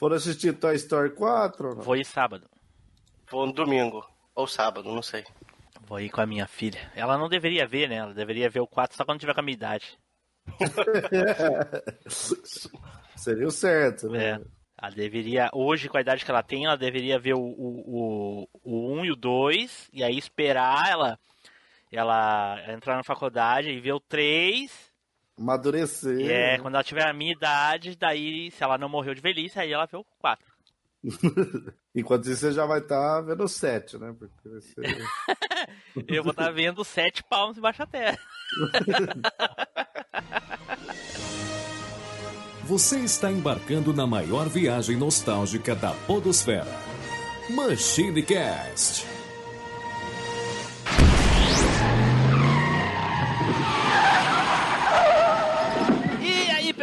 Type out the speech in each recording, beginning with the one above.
Foram assistir Toy Story 4? ou não? Vou ir sábado. Vou no domingo. Ou sábado, não sei. Vou ir com a minha filha. Ela não deveria ver, né? Ela deveria ver o 4 só quando tiver com a minha idade. Seria o certo, né? É. Ela deveria, hoje, com a idade que ela tem, ela deveria ver o, o, o, o 1 e o 2, e aí esperar ela, ela entrar na faculdade e ver o 3. Amadurecer. É, quando ela tiver a minha idade, daí, se ela não morreu de velhice, aí ela vê o 4. Enquanto isso, você já vai estar vendo o 7, né? Porque vai ser... Eu vou estar vendo 7 palmos embaixo da terra. Você está embarcando na maior viagem nostálgica da Podosfera. Machine Cast.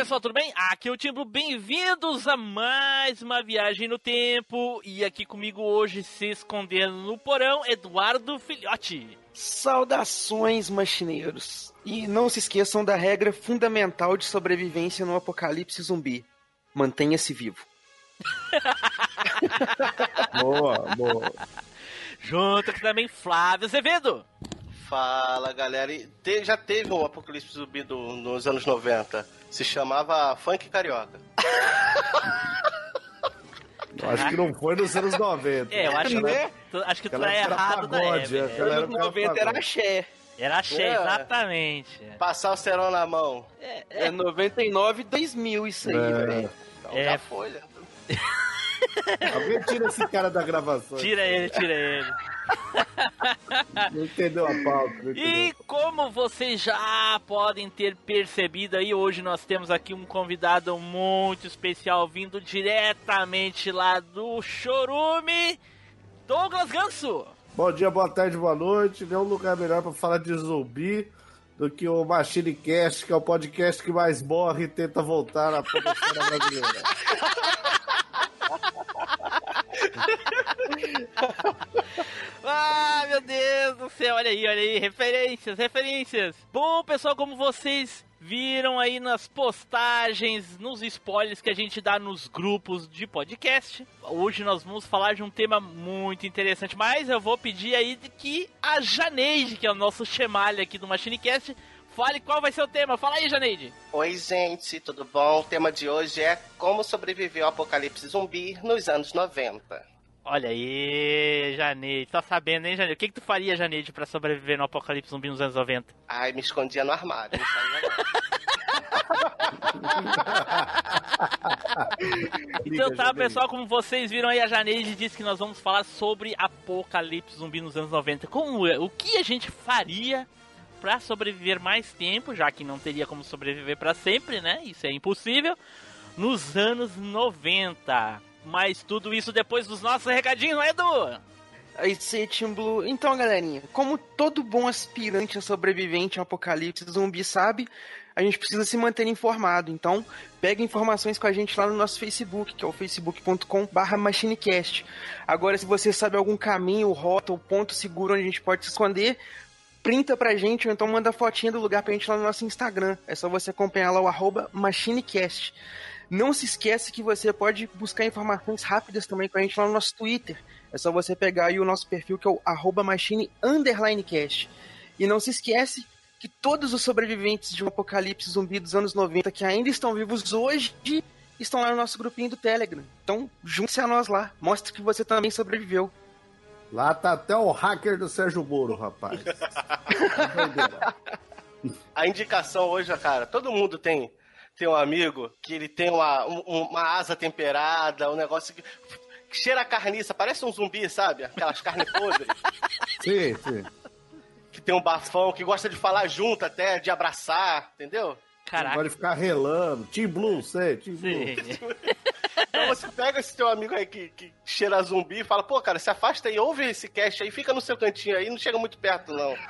Pessoal, tudo bem? Aqui é o Timbu, bem-vindos a mais uma viagem no tempo. E aqui comigo hoje, se escondendo no porão, Eduardo Filhote. Saudações, machineiros! E não se esqueçam da regra fundamental de sobrevivência no apocalipse zumbi: mantenha-se vivo. boa, boa. Junto aqui também Flávio Azevedo. Fala, galera. Te- já teve um apocalipse zumbi do- nos anos 90. Se chamava Funk Carioca. Eu acho que não foi nos anos 90. É, eu acho, Né? tu, acho que tu tá época errado da pagode, época. aquela- Galera, Anos o cara 90 era axé. Era cheio, É. exatamente. Passar o cerol na mão. É 99 2000 isso aí, É. velho. Então É. já foi, né? Alguém tira esse cara da gravação. Tira ele, tira ele. Não entendeu a pauta. E como vocês já podem ter percebido aí, hoje nós temos aqui um convidado muito especial vindo diretamente lá do Chorume, Douglas Ganso. Bom dia, boa tarde, boa noite. Nenhum lugar melhor pra falar de zumbi do que o Machine Cast, que é o podcast que mais morre e tenta voltar na produção brasileira. Ah, meu Deus do céu, olha aí, olha aí, referências, referências. Bom, pessoal, como vocês viram aí nas postagens, nos spoilers que a gente dá nos grupos de podcast, hoje nós vamos falar de um tema muito interessante, mas eu vou pedir aí que a Janeide, que é o nosso chemalha aqui do MachineCast, fale qual vai ser o tema. Fala aí, Janeide. Oi, gente, tudo bom? O tema de hoje é como sobreviver ao apocalipse zumbi nos anos 90. Olha aí, Janeide, tá sabendo, hein, Janeide? O que, que tu faria, Janeide, pra sobreviver no apocalipse zumbi nos anos 90? Ai, me escondia no armário. Então tá, pessoal, como vocês viram aí, a Janeide disse que nós vamos falar sobre apocalipse zumbi nos anos 90. Como é? O que a gente faria pra sobreviver mais tempo, já que não teria como sobreviver pra sempre, né? Isso é impossível. Nos anos 90. Mas tudo isso depois dos nossos recadinhos, não é, Edu? Aí você, Blue. Então, galerinha, como todo bom aspirante a sobrevivente ao apocalipse zumbi sabe, a gente precisa se manter informado. Então, pega informações com a gente lá no nosso Facebook, que é o facebook.com/barra machinecast. Agora, se você sabe algum caminho, rota ou ponto seguro onde a gente pode se esconder, printa pra gente ou então manda fotinha do lugar pra gente lá no nosso Instagram. É só você acompanhar lá o machinecast. Não se esquece que você pode buscar informações rápidas também com a gente lá no nosso Twitter. É só você pegar aí o nosso perfil que é o arroba machine cast. E não se esquece que todos os sobreviventes de um apocalipse zumbi dos anos 90 que ainda estão vivos hoje estão lá no nosso grupinho do Telegram. Então, junte-se a nós lá. Mostre que você também sobreviveu. Lá tá até o hacker do Sérgio Moro, rapaz. A indicação hoje, cara, todo mundo tem, tem um amigo que ele tem uma, um- uma asa temperada, um negócio que, que cheira a carniça, parece um zumbi, sabe? Aquelas carnes podres. sim, sim. que tem um bafão, que gosta de falar junto até, de abraçar, entendeu? Caraca. Pode ficar relando. Team Blue, sei, Team Blue. Então você pega esse teu amigo aí que, que cheira zumbi e fala, pô, cara, se afasta aí, ouve esse cast aí, fica no seu cantinho aí, não chega muito perto, não.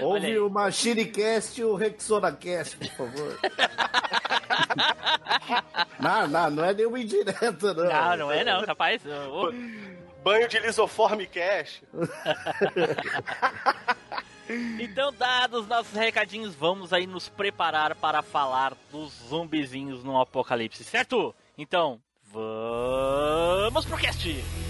Ouve o MachineCast e o RexonaCast, por favor. não, não, não é nenhuma indireta, não. Não, não é não, rapaz. Banho de lisoforme cash. Então, dados nossos recadinhos, vamos aí nos preparar para falar dos zumbizinhos no apocalipse, certo? Então, vamos pro cast!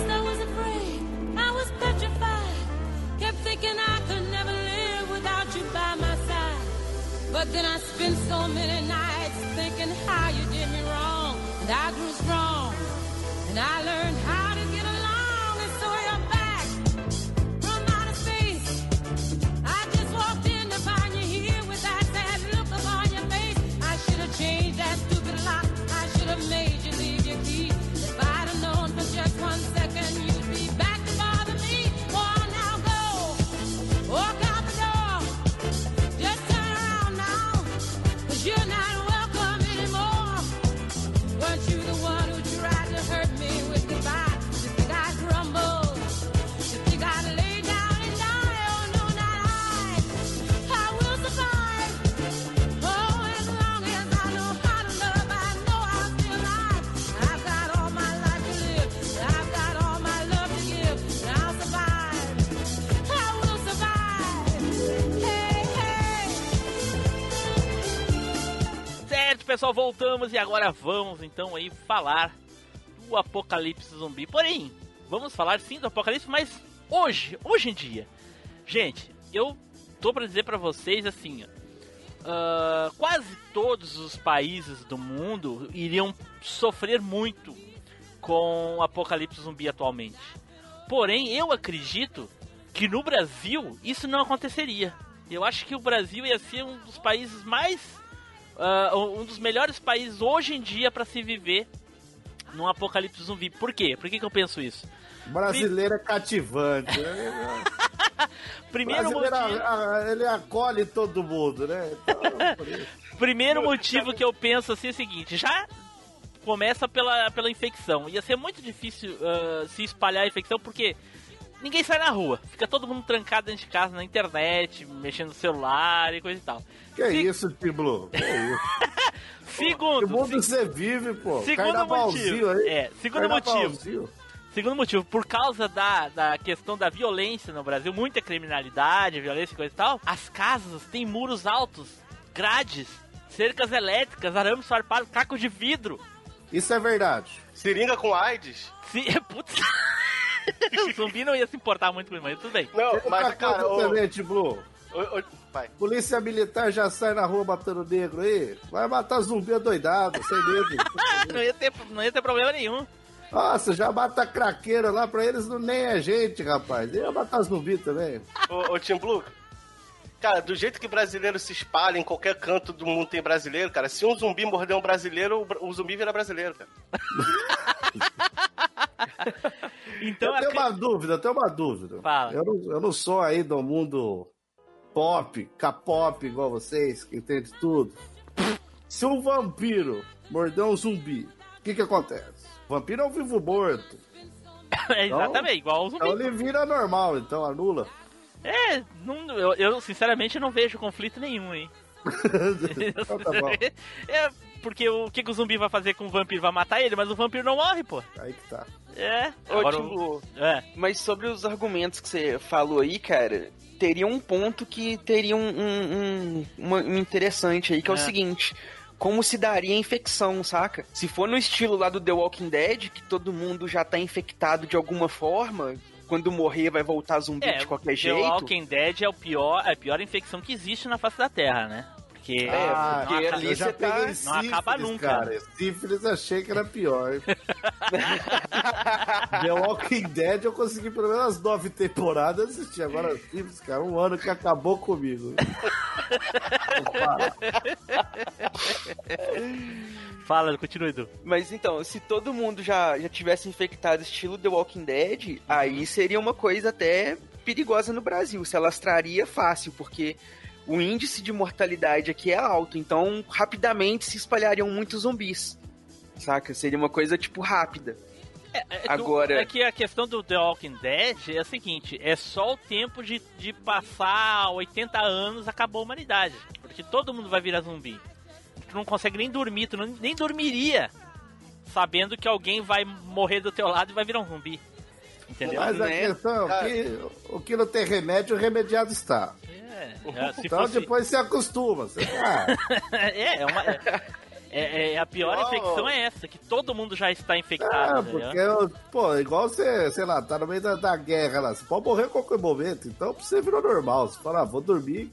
Pessoal, voltamos e agora vamos então aí falar do apocalipse zumbi. Porém, vamos falar sim do apocalipse, mas hoje, hoje em dia. Gente, eu tô pra dizer pra vocês assim, ah, quase todos os países do mundo iriam sofrer muito com o apocalipse zumbi atualmente. Porém, eu acredito que no Brasil isso não aconteceria. Eu acho que o Brasil ia ser um dos países mais ah, um dos melhores países hoje em dia para se viver num apocalipse zumbi. Por quê? Por que, que eu penso isso? Brasileiro é cativante. né? Primeiro Brasileiro, motivo, a- a- ele acolhe todo mundo, né? Então, primeiro motivo que eu penso assim é o seguinte: já começa pela, pela infecção. Ia ser muito difícil ah, se espalhar a infecção porque ninguém sai na rua. Fica todo mundo trancado dentro de casa, na internet, mexendo no celular e coisa e tal. Que Se- isso, Tiblu? Que isso? Que Segundo, mundo você vive, pô? segundo motivo, aí. é, segundo motivo. Segundo motivo, por causa da, da questão da violência no Brasil, muita criminalidade, violência e coisa e tal, as casas têm muros altos, grades, cercas elétricas, arame farpado, caco de vidro. Isso é verdade. Seringa com AIDS? Se, putz, o zumbi não ia se importar muito com isso, mas tudo bem. Não, mas, cara, ô, Tiblu. ô, ô, vai. Polícia militar já sai na rua matando negro aí. Vai matar zumbi adoidado, sem medo. Não ia ter, não ia ter problema nenhum. Nossa, já mata craqueira lá pra eles, não nem é gente, rapaz. Ia matar zumbi também. Ô, ô Tim Blue, cara, do jeito que brasileiro se espalha em qualquer canto do mundo tem brasileiro, cara, se um zumbi morder um brasileiro, o bra- o zumbi vira brasileiro, cara. Então, eu tenho a- uma dúvida, eu tenho uma dúvida. Fala. Eu não, eu não sou aí do mundo pop, K-pop, igual vocês, que entende tudo. Se um vampiro morder um zumbi, o que que acontece? O vampiro é um vivo morto. é exatamente, igual o zumbi. Então ele vira normal, então anula. É, não, eu, eu, sinceramente não vejo conflito nenhum, hein. então tá bom. É, porque o que, que o zumbi vai fazer com o vampiro? Vai matar ele, mas o vampiro não morre, pô. Aí que tá. É. Agora, Tim o- Blue, é. mas sobre os argumentos que você falou aí, cara, teria um ponto que teria um, um- um- um interessante aí, que é, É. o seguinte. Como se daria a infecção, saca? Se for no estilo lá do The Walking Dead, que todo mundo já tá infectado de alguma forma, quando morrer vai voltar zumbi É, de qualquer The jeito. Walking Dead é o pior, é a pior infecção que existe na face da Terra, né? Porque, É, Ah, porque não, ali eu já você tá- peguei não sífilis, acaba nunca. Cara. Sífilis achei que era pior. The Walking Dead eu consegui pelo menos as nove temporadas assistir. Agora sífilis, cara, um ano que acabou comigo. Fala, continua, Edu. Mas então, se todo mundo já, já tivesse infectado estilo The Walking Dead, aí seria uma coisa até perigosa no Brasil. Se alastraria fácil, porque o índice de mortalidade aqui é alto. Então, rapidamente se espalhariam muitos zumbis. saca? Seria uma coisa, tipo, rápida. É, é o- Agora- É que a questão do The Walking Dead é a seguinte: é só o tempo de, de passar 80 anos acabou a humanidade. Porque todo mundo vai virar zumbi. Tu não consegue nem dormir, tu não- nem dormiria sabendo que alguém vai morrer do teu lado e vai virar um zumbi. Entendeu? Mas a Né? questão é que o que não tem remédio, remediado está. É, Então fosse- depois você acostuma. Você, ah, é, é uma. é- é- é- a pior Igual- infecção é essa, que todo mundo já está ah, infectado. entendeu? porque, eu- pô, igual você, sei lá, tá no meio da, da guerra lá. Você pode morrer a qualquer momento. Então você virou normal. Você fala, ah, vou dormir.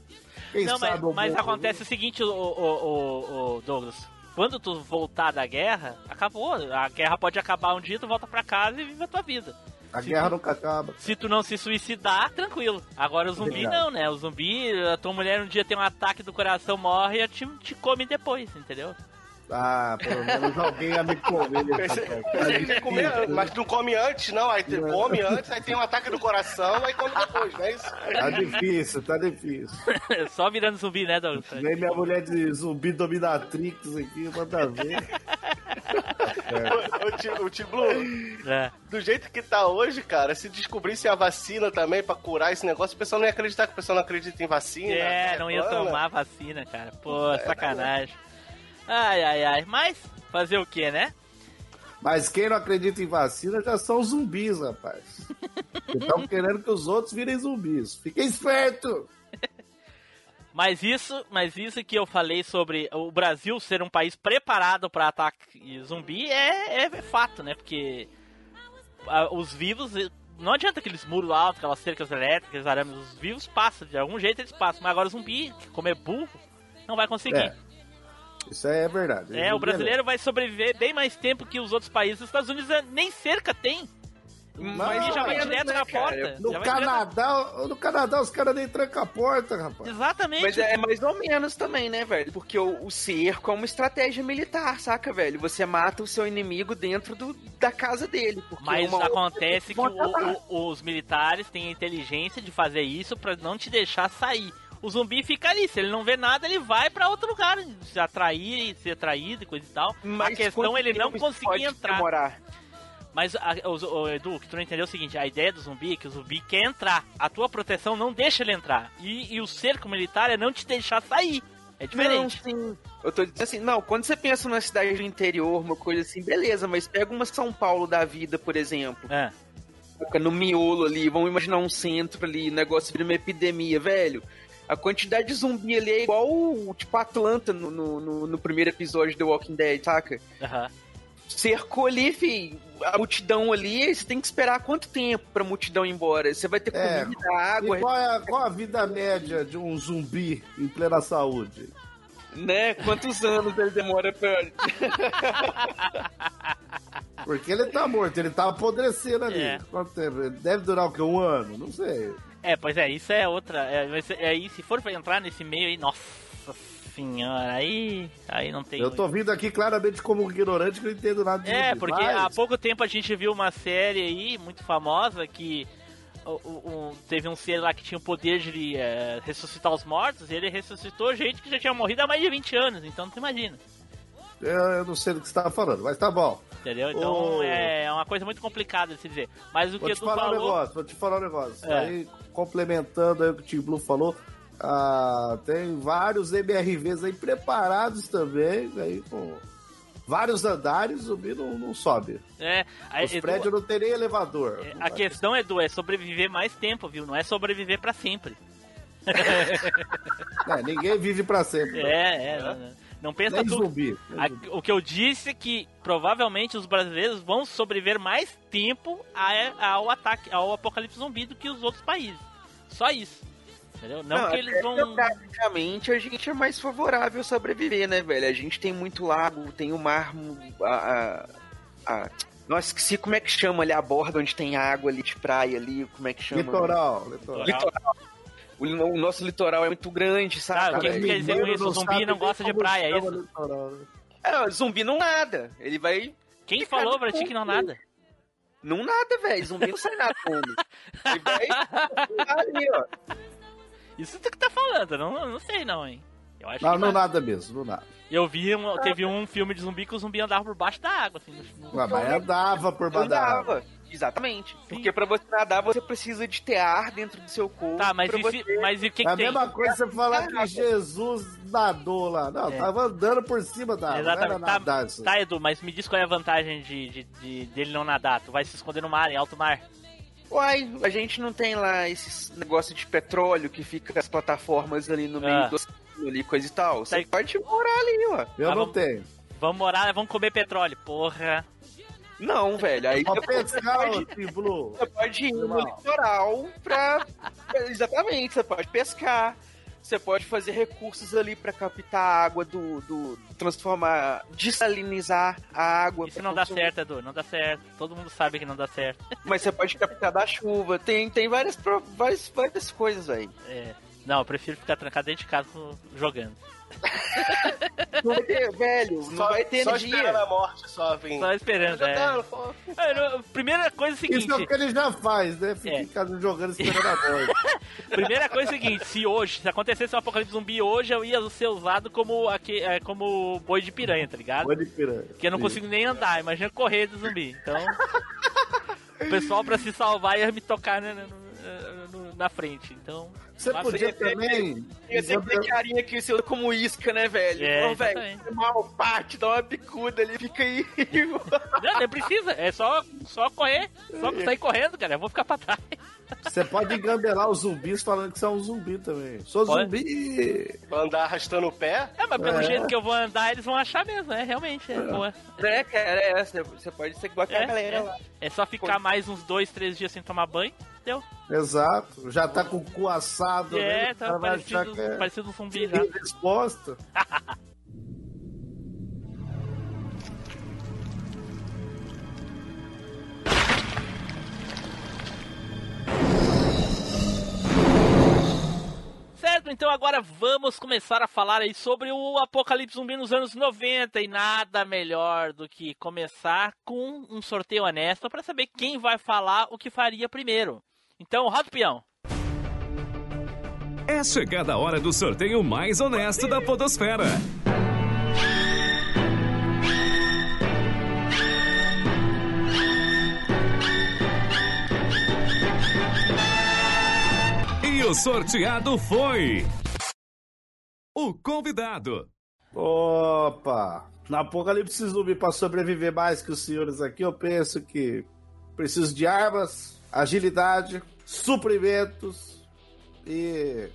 Quem Não, mas, sabe mas morro. acontece o seguinte, o, o- o Douglas. Quando tu voltar da guerra, acabou. A guerra pode acabar um dia, tu volta pra casa e vive a tua vida. A guerra nunca acaba. Se tu não se suicidar, tranquilo. Agora o zumbi Verdade. não, né? O zumbi, a tua mulher um dia tem um ataque do coração, morre e te, te come depois, entendeu? Ah, pelo menos alguém ia me comer. Pensei, comer, mas não come antes, não. Aí te- come antes, aí tem um ataque do coração, aí come depois, não é isso? Tá difícil, tá difícil. Só virando zumbi, né, Douglas? Vem minha mulher de zumbi dominatrix aqui, manda ver. O, o, Ti- o Tiblu, É. do jeito que tá hoje, cara, se descobrisse a vacina também pra curar esse negócio, o pessoal não ia acreditar que o pessoal não acredita em vacina. É, não ia plana. tomar vacina, cara. Pô, sacanagem. Ai, ai, ai. Mas, fazer o que, né? Mas quem não acredita em vacina já são zumbis, rapaz. Estão querendo que os outros virem zumbis. Fiquem esperto! Mas isso, mas isso que eu falei sobre o Brasil ser um país preparado para ataque zumbi é, é fato, né? Porque os vivos, não adianta aqueles muros altos, aquelas cercas elétricas, arames, os vivos passam, de algum jeito eles passam. Mas agora o zumbi, como é burro, não vai conseguir. É, Isso é verdade. É, o brasileiro vai sobreviver bem mais tempo que os outros países. Os Estados Unidos eh, nem cerca tem. Mas zumbi já vai menos, direto né, na cara? porta. No vai direto- Canadá, no Canadá os caras nem trancam a porta, rapaz. Exatamente. Mas é mais ou menos também, né, velho? Porque o, o cerco é uma estratégia militar, saca, velho? Você mata o seu inimigo dentro do, da casa dele. Mas uma- acontece que o- atacar. o- os militares têm a inteligência de fazer isso pra não te deixar sair. O zumbi fica ali, se ele não vê nada, ele vai pra outro lugar, se atrair, ser atraído e coisa e tal. Mas a questão é ele não conseguir entrar. demorar? Mas, a, o, o Edu, que tu não entendeu é o seguinte: a ideia do zumbi é que o zumbi quer entrar. A tua proteção não deixa ele entrar. E, e o cerco militar é não te deixar sair. É diferente. Não, sim. Eu tô dizendo assim, não, quando você pensa numa cidade do interior, uma coisa assim, beleza, mas pega uma São Paulo da vida, por exemplo. É. Fica no miolo ali, vamos imaginar um centro ali, negócio vira uma epidemia, velho. A quantidade de zumbi ali é igual, tipo, Atlanta no, no, no- no primeiro episódio de The Walking Dead, saca? Aham. Cercou ali, fi, a multidão ali, você tem que esperar quanto tempo pra multidão ir embora? Você vai ter É, comida, água, E qual, é, a- qual a vida média de um zumbi em plena saúde? né? Quantos anos ele demora pra... Porque ele tá morto, ele tá apodrecendo ali. É. Quanto tempo? Deve durar o quê? Um ano? Não sei. É, pois é, isso é outra. É, ser- é, aí, se for pra entrar nesse meio aí, nossa senhora, aí. Aí não tem. Eu tô vindo aqui claramente como ignorante que não entendo nada de É, porque mas- há pouco tempo a gente viu uma série aí muito famosa que o- teve um ser lá que tinha o poder de é, ressuscitar os mortos e ele ressuscitou gente que já tinha morrido há mais de 20 anos, então tu imagina, Eu, eu não sei do que você tava falando, mas tá bom. Entendeu? Então Ô. é uma coisa muito complicada de se dizer. Mas o Vou que te tu falar um falou. negócio, vou te falar um negócio. É. Aí, complementando aí o que o Tim Blue falou, ah, tem vários MRVs aí preparados também, aí com vários andares, o zumbi não, não sobe. É, a, Os Edu, prédios não tem nem elevador. é, a questão, Edu, é sobreviver mais tempo, viu? Não é sobreviver pra sempre. É, ninguém vive pra sempre. É, é. Não, não pensa Nem tu. zumbi. A- o que eu disse é que provavelmente os brasileiros vão sobreviver mais tempo a- ao ataque, ao apocalipse zumbi do que os outros países. Só isso. Entendeu? Não, que eles até vão. Geograficamente, a gente é mais favorável a sobreviver, né, velho? A gente tem muito lago, tem o mar. A, a, a- Nossa, esqueci como é que chama ali a borda onde tem água ali de praia ali, como é que chama? Litoral, litoral. Litoral. O, o nosso litoral é muito grande, sabe? o que, que quer dizer com isso? O zumbi não gosta de praia, é isso? litoral, né? É, zumbi não nada. Ele vai. Quem falou pra ti que não nada? Não nada, velho. Zumbi não sai nadando. Ele vai ali, ó. Isso tu que tá falando, não, não sei não, hein? Eu acho Não, que não nada mesmo, não nada. Eu vi, um, teve um filme de zumbi que o zumbi andava por baixo da água, assim. no- no- Ah, mas andava por baixo da água. Exatamente. Porque pra você nadar, você precisa de ter ar dentro do seu corpo. Tá, mas e, você... mas e o que, É que a tem? mesma coisa você falar que Jesus nadou lá. Não, É. tava andando por cima da água. Não era Exatamente. nadar Tá, isso. tá, Edu, mas me diz qual é a vantagem de, de- de- dele não nadar. Tu vai se esconder no mar, em alto mar. Uai, a gente não tem lá esses negócio de petróleo que fica as plataformas ali no meio Ah. do oceano ali, coisa e tal. Você Tá. pode morar ali, ó. Eu Ah, não vamos- tenho. Vamos morar, vamos comer petróleo. Porra. Não, velho. Aí Pra você pescar, pode, o Team Blue. você pode ir no litoral pra. Exatamente, você pode pescar. Você pode fazer recursos ali pra captar a água do, do. transformar. desalinizar a água. Isso não dá consumir. certo, Edu. Não dá certo. Todo mundo sabe que não dá certo. Mas você pode captar da chuva. Tem, tem várias, várias, várias coisas aí. É. Não, eu prefiro ficar trancado dentro de casa jogando. Não vai ter, velho, não Só, vai ter só energia. esperando a morte, só vem. Só esperando, é. Ah, não, Primeira coisa é o seguinte. Isso é o que ele já faz, né? Fica É. em casa jogando esperando a morte. Primeira coisa é o seguinte, se hoje, se acontecesse um apocalipse zumbi hoje, eu ia ser usado como, aque- é, como boi de piranha, tá ligado? Boi de piranha. Porque eu não Sim. consigo nem andar, imagina correr do zumbi. Então, o pessoal pra se salvar ia me tocar na, na- na- na frente. Então, Você Mas podia você- também. Ia ter que ter carinha que você usa como isca, né, velho? É, Ô, velho, mal parte, dá uma bicuda ali, fica aí. não, nem precisa, é só, só correr, só sair correndo, cara. Eu vou ficar pra trás. Você pode engambelar os zumbis falando que você é um zumbi também. Sou Pode. zumbi! Andar arrastando o pé. É, mas pelo É. jeito que eu vou andar, eles vão achar mesmo, é, realmente. É, boa. É, cara, é, você, pode ser igual aquela É, galera é. lá. É só ficar mais uns dois, três dias sem tomar banho, deu. Exato. Já tá com o cu assado, É, né? Tá parecido, que é parecido um zumbi já. resposta. Então agora vamos começar a falar aí sobre o Apocalipse Zumbi nos anos 90 e nada melhor do que começar com um sorteio honesto para saber quem vai falar o que faria primeiro. Então, roda peão. É chegada a hora do sorteio mais honesto da Podosfera. O sorteado foi. O convidado. Opa! Na Apocalipse Zumbi, para sobreviver mais que os senhores aqui, eu penso que preciso de armas, agilidade, suprimentos e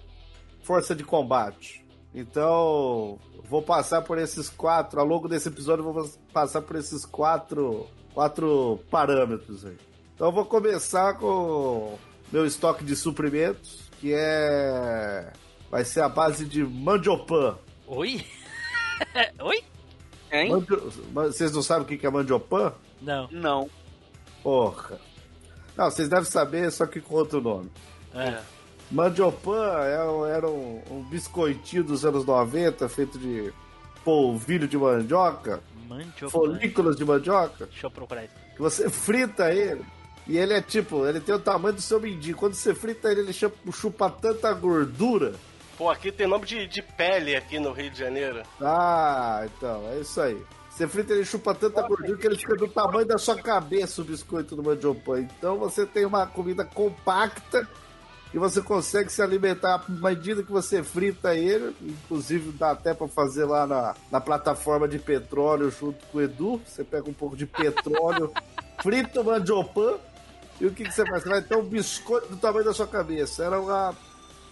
força de combate. Então, vou passar por esses quatro, ao longo desse episódio, vou passar por esses quatro, quatro parâmetros aí. Então, vou começar com meu estoque de suprimentos, que é. Vai ser a base de mandiopan. Oi? Oi? Hein? Mandio- Vocês não sabem o que é mandiopan? Não. Não. Porra. Não, vocês devem saber, só que com outro nome. É. Mandiopan é- era um, um biscoitinho dos anos 90, feito de polvilho de mandioca, Mandiopan. folículos de mandioca, Deixa eu procurar isso. que você frita ele. E ele é tipo, ele tem o tamanho do seu mindinho. Quando você frita ele, ele chupa, chupa tanta gordura. Pô, aqui tem nome de, de pele aqui no Rio de Janeiro. Ah, então, é isso aí. Você frita ele chupa tanta gordura que ele fica do tamanho da sua cabeça o biscoito do mandiopan. Então você tem uma comida compacta e você consegue se alimentar à medida que você frita ele. Inclusive dá até pra fazer lá na, na plataforma de petróleo junto com o Edu. Você pega um pouco de petróleo, frita o mandiopan e o que, que você faz? Você vai ter um biscoito do tamanho da sua cabeça. Era uma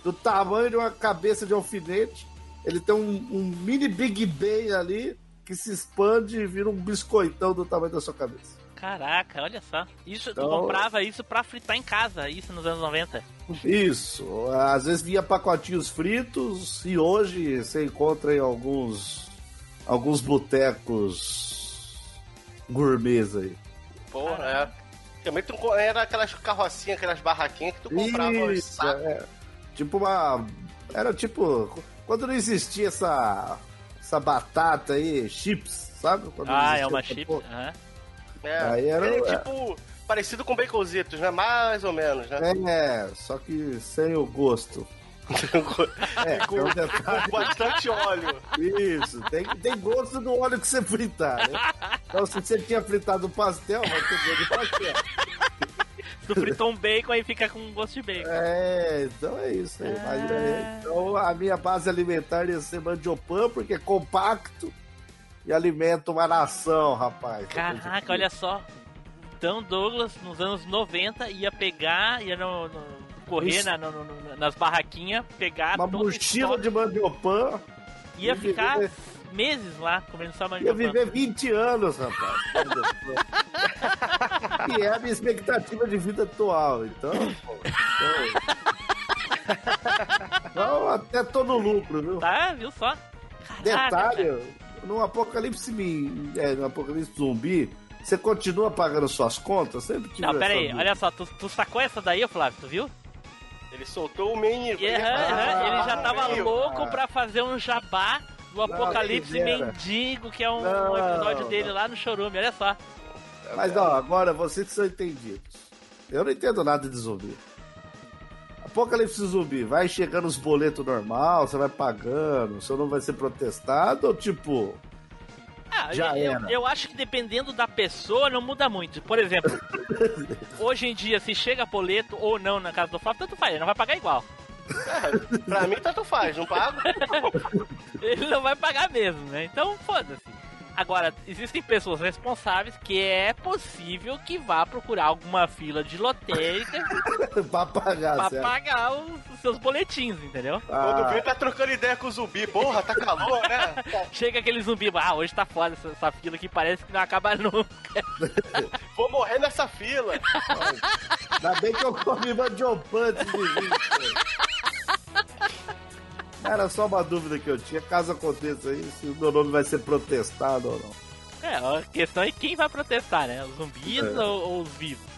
do tamanho de uma cabeça de alfinete. Ele tem um, um mini Big Bang ali que se expande e vira um biscoitão do tamanho da sua cabeça. Caraca, olha só. Isso, tu Então- comprava isso pra fritar em casa, isso nos anos 90. Isso. Às vezes vinha pacotinhos fritos e hoje você encontra em alguns alguns botecos gourmets aí. Porra, é. Também tu, era aquelas carrocinhas, aquelas barraquinhas que tu comprava os Isso, sacos. é. Tipo uma. Era tipo. Quando não existia essa. Essa batata aí, chips, sabe? Quando não Ah, é existia uma chip. aham. É. Aí era- é tipo parecido com baconzitos, né? Mais ou menos, né? É, só que sem o gosto. É, tem um detalhe. Com bastante óleo. Isso, tem, tem gosto do óleo que você fritar, né? Então, se você tinha fritado pastel, vai ter gosto de pastel. Tu fritou um bacon aí fica com gosto de bacon. É, então é isso aí. Imagina aí. Então, a minha base alimentar ia ser mandiopan, porque é compacto e alimenta uma nação, rapaz. Caraca, olha só. Então Douglas, nos anos 90, ia pegar, ia no, no- correr na- no- no- nas barraquinhas, pegar Uma mochila de mandiopan. ia ficar viver- meses lá comendo só Ia mandiopan. viver 20 anos, rapaz. e é a minha expectativa de vida atual. Então, pô, então, então até tô no lucro, viu? Tá, viu só? Caraca, cara. Detalhe, no apocalipse, é, no apocalipse zumbi, você continua pagando suas contas? Sempre tive Não, pera aí, olha só, tu, tu sacou essa daí, Flávio, tu viu? Ele soltou o main E, aham, aham, ele já tava louco pra fazer um jabá do Apocalipse dera. Mendigo, que é um, Não, episódio dele não. lá no Chorume, olha só. Mas ó, agora vocês são entendidos. Eu não entendo nada de zumbi. Apocalipse zumbi, vai chegando os boletos normal, você vai pagando, o senhor não vai ser protestado ou tipo. Ah, Já eu, era. eu acho que dependendo da pessoa não muda muito. Por exemplo, hoje em dia, se chega boleto ou não na casa do Flávio, tanto faz, ele não vai pagar igual. Pra mim, tanto faz, não pago? Ele não vai pagar mesmo, né? Então, foda-se. Agora, existem pessoas responsáveis que é possível que vá procurar alguma fila de lotérica pra pagar, pra certo? pagar os, os seus boletins, entendeu? Quando Ah, vê, tá trocando ideia com o zumbi. Porra, tá calor, né? Chega aquele zumbi, ah, hoje tá foda essa, essa fila aqui, parece que não acaba nunca. Vou morrer nessa fila. ainda bem que eu comi mandiopan antes de vir. Era só uma dúvida que eu tinha, caso aconteça isso, se o meu nome vai ser protestado ou não. É, a questão é quem vai protestar, né? Os zumbis É. ou, ou os vivos?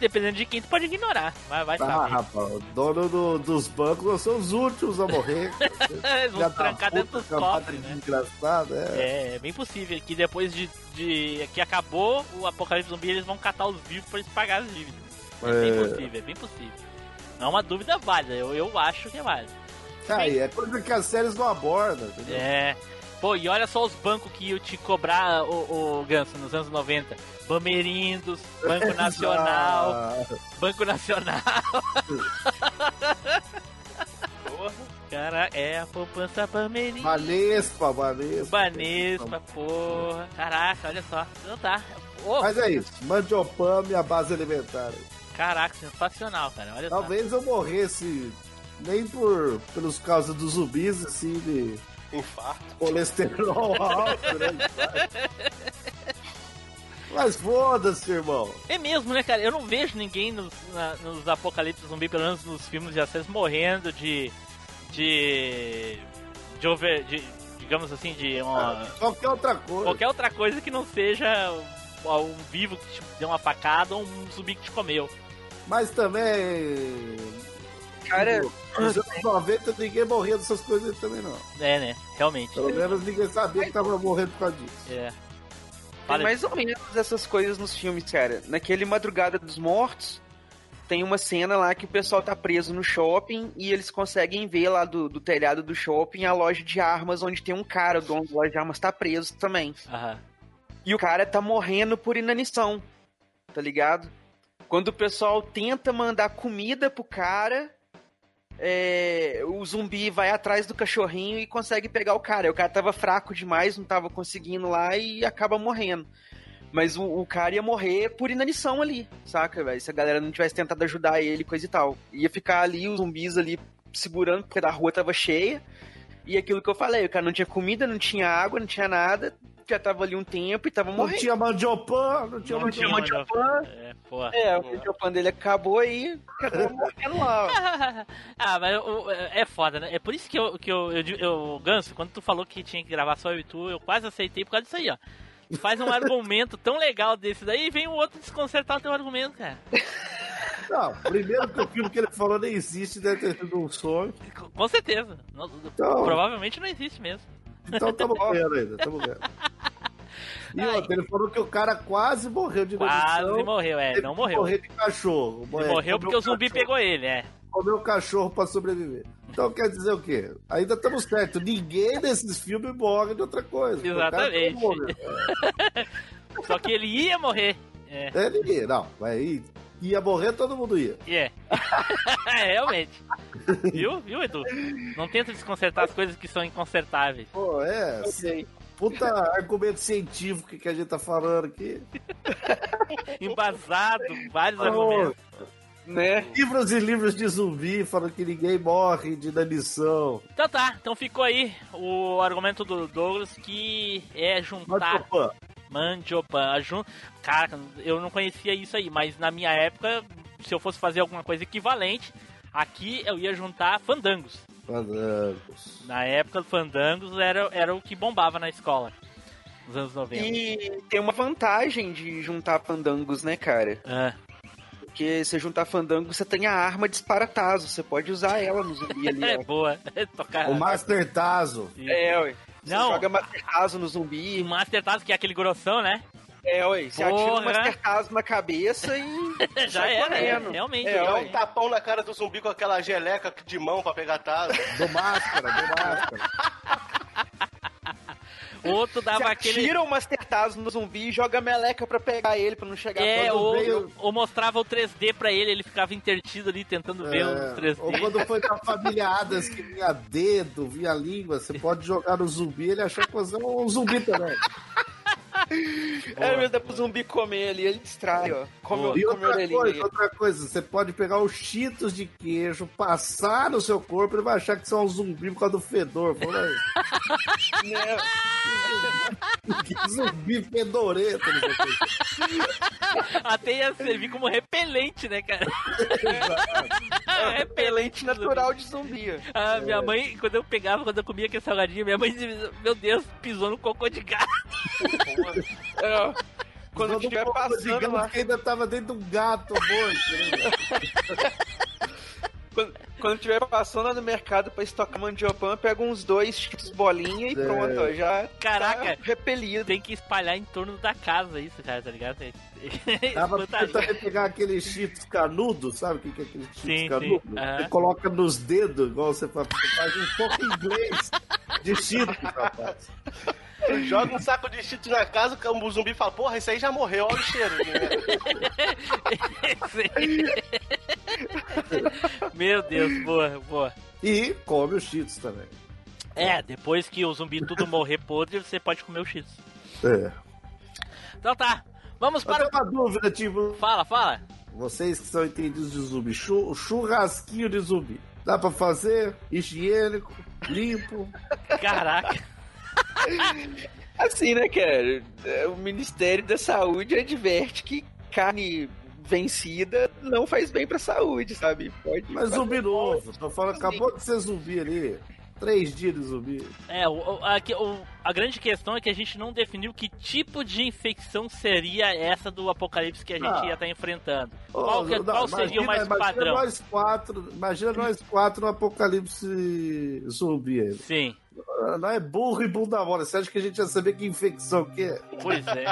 Dependendo de quem, tu pode ignorar. Vai, vai Ah, saber. rapaz, o dono do- dos bancos são os últimos a morrer. Eles vão tá trancar puta, dentro dos cofres, né? Desgraçado, é. É, é bem possível que depois de, de que acabou o apocalipse zumbi, eles vão catar os vivos pra eles pagarem as dívidas. É, bem É. possível, é bem possível. Não é uma dúvida válida, eu, eu acho que é válida. Aí, é coisa que as séries não abordam, entendeu? É. Pô, e olha só os bancos que iam te cobrar, o, o Ganso, nos anos 90. Bamerindos, Banco Nacional, Banco Nacional. Porra. Cara, é a poupança Bamerindos. Banespa, Banespa. Banespa, porra. Caraca, olha só. Não tá. Ô, Mas é isso, mandiopan, minha base alimentar. Caraca, sensacional, cara. Olha só. Talvez eu morresse nem por pelos causas dos zumbis, assim, de Infarto. colesterol alto, né? Mas foda-se, irmão. É mesmo, né, cara? Eu não vejo ninguém nos, na- nos apocalipse zumbi, pelo menos nos filmes de acesso, morrendo de. de. de over. de, digamos assim, de uma. Qualquer outra coisa. qualquer outra coisa que não seja um, um vivo que te deu uma facada ou um zumbi que te comeu. Mas também. Cara, Nos anos 90 ninguém morria dessas coisas aí também, não. É, né? Realmente. Pelo menos ninguém sabia que tava morrendo por causa disso. É. Tem aí. mais ou menos essas coisas nos filmes, cara. Naquele Madrugada dos Mortos, tem uma cena lá que o pessoal tá preso no shopping e eles conseguem ver lá do, do telhado do shopping a loja de armas, onde tem um cara, o dono da loja de armas tá preso também. Aham. E o cara tá morrendo por inanição, tá ligado? Quando o pessoal tenta mandar comida pro cara, é, o zumbi vai atrás do cachorrinho e consegue pegar o cara. O cara tava fraco demais, não tava conseguindo lá e acaba morrendo. Mas o, o cara ia morrer por inanição ali, saca, velho? Se a galera não tivesse tentado ajudar ele, coisa e tal. Ia ficar ali, os zumbis ali segurando, porque a rua tava cheia. E aquilo que eu falei, o cara não tinha comida, não tinha água, não tinha nada. Já tava ali um tempo e tava Não morrendo. tinha mandiopan, não tinha Não mandiopan. tinha mandiopan. É, porra. É, o videopan dele acabou aí, acabou morrendo lá. ah, mas o- é foda, né? É por isso que eu, que eu, eu, eu, Ganso, quando tu falou que tinha que gravar só eu e tu, eu quase aceitei por causa disso aí, ó. Tu faz um argumento tão legal desse daí e vem o outro desconcertar o teu argumento, cara. Não, primeiro que o filme que ele falou nem existe, deve ter sido um sonho. Com- certeza. Não- Então- Provavelmente não existe mesmo. Então estamos ganhando ainda, estamos ganhando. E Ai. outra, ele falou que o cara quase morreu de Quase morreu, é. teve Não que morreu. Morrer de cachorro. Ele morreu porque o zumbi pegou ele, é. comer o cachorro pra sobreviver. Então quer dizer o quê? Ainda estamos certos. Ninguém nesses filmes morre de outra coisa. Exatamente. morre. Só que ele ia morrer. É, Ele ia, não, mas aí ia morrer, todo mundo ia. é. É, realmente. Viu? Viu, Edu? Não tenta desconsertar as coisas que são inconsertáveis. Pô, é. Ok. Puta argumento científico que a gente tá falando aqui. Embasado, vários Pô, argumentos. Né? livros e livros de zumbi falando que ninguém morre de inanição. Então tá, então ficou aí o argumento do Douglas que é Mas, juntar opa, Mandiopan. a jun- Cara, eu não conhecia isso aí, mas na minha época, se eu fosse fazer alguma coisa equivalente, aqui eu ia juntar fandangos. Fandangos. Na época, fandangos era, era o que bombava na escola. Nos anos 90. E tem uma vantagem de juntar fandangos, né, cara? Ah, Porque você juntar fandangos, você tem a arma disparatazo. Você pode usar ela no zumbi ali, é ó. boa. Tocar. O Master Tazo. É, ué. Você Não. joga Mastertazo no E zumbi. Master Tazo, que é aquele grossão, né? É, ué. Você atira Porra. o Mastertazo na cabeça e. Já sai era, correndo. é, realmente. É, Dá um tapão na cara do zumbi com aquela geleca de mão pra pegar taso. Do máscara, do máscara. Outro Você dava aquele. atira o Mastertazo no zumbi e joga a meleca pra pegar ele, pra não chegar É, ou, veio- ou mostrava o 3D pra ele, ele ficava intertido ali tentando ver o É, 3D. ou quando foi da família Adams que vinha dedo, vinha língua, você pode jogar no zumbi ele achou que você é um zumbi também. É, mas dá pro zumbi comer ali, ele distrai, ó. Come, come E a outra coisa, ali. outra coisa, você pode pegar os cheetos de queijo, passar no seu corpo, ele vai achar que você é um zumbi por causa do fedor. Fala aí. Né? Que zumbi fedorento. Até ia servir como repelente, né, cara? É repelente repelente natural de zumbi. Ah, minha mãe, quando eu pegava, quando eu comia aquele salgadinho, minha mãe dizia, meu Deus, pisou no cocô de gato. É, ó. Quando Todo estiver passando lá, que ainda tava dentro de um gato morto. né? quando, quando estiver passando lá no mercado pra estocar mandiopan, pega uns dois chips bolinha e É. pronto, ó, já Caraca. tá repelido. Tem que espalhar em torno da casa isso, cara, tá ligado? Dava pra pegar aqueles cheetos canudos, sabe o que que é aquele cheetos Sim, sim. canudo? Aham. Você coloca nos dedos, igual você faz, você faz um pouco inglês de cheetos, rapaz. Joga um saco de cheetos na casa, o zumbi fala, porra, esse aí já morreu, olha o cheiro. Meu Deus, boa, boa. E come os cheetos também. É, depois que o zumbi tudo morrer podre, você pode comer o X. É. Então tá, vamos para tem o... uma dúvida, tipo, Fala, fala. vocês que são entendidos de zumbi, chu- churrasquinho de zumbi. Dá pra fazer? Higiênico, limpo. Caraca. Assim, né, cara? É, O Ministério da Saúde adverte que carne vencida não faz bem pra saúde, sabe? Pode Mas zumbi novo. Tô falando, acabou de ser zumbi ali. Três dias de zumbi. É, o, a, o- a grande questão é que a gente não definiu que tipo de infecção seria essa do apocalipse que a gente Ah. ia estar enfrentando. Ô, Qual, que- não, qual seria o mais imagina padrão? Nós quatro, imagina nós quatro no apocalipse zumbi aí. Sim, Não é burro e bunda mole. Você acha que a gente ia saber que infecção que é? pois é.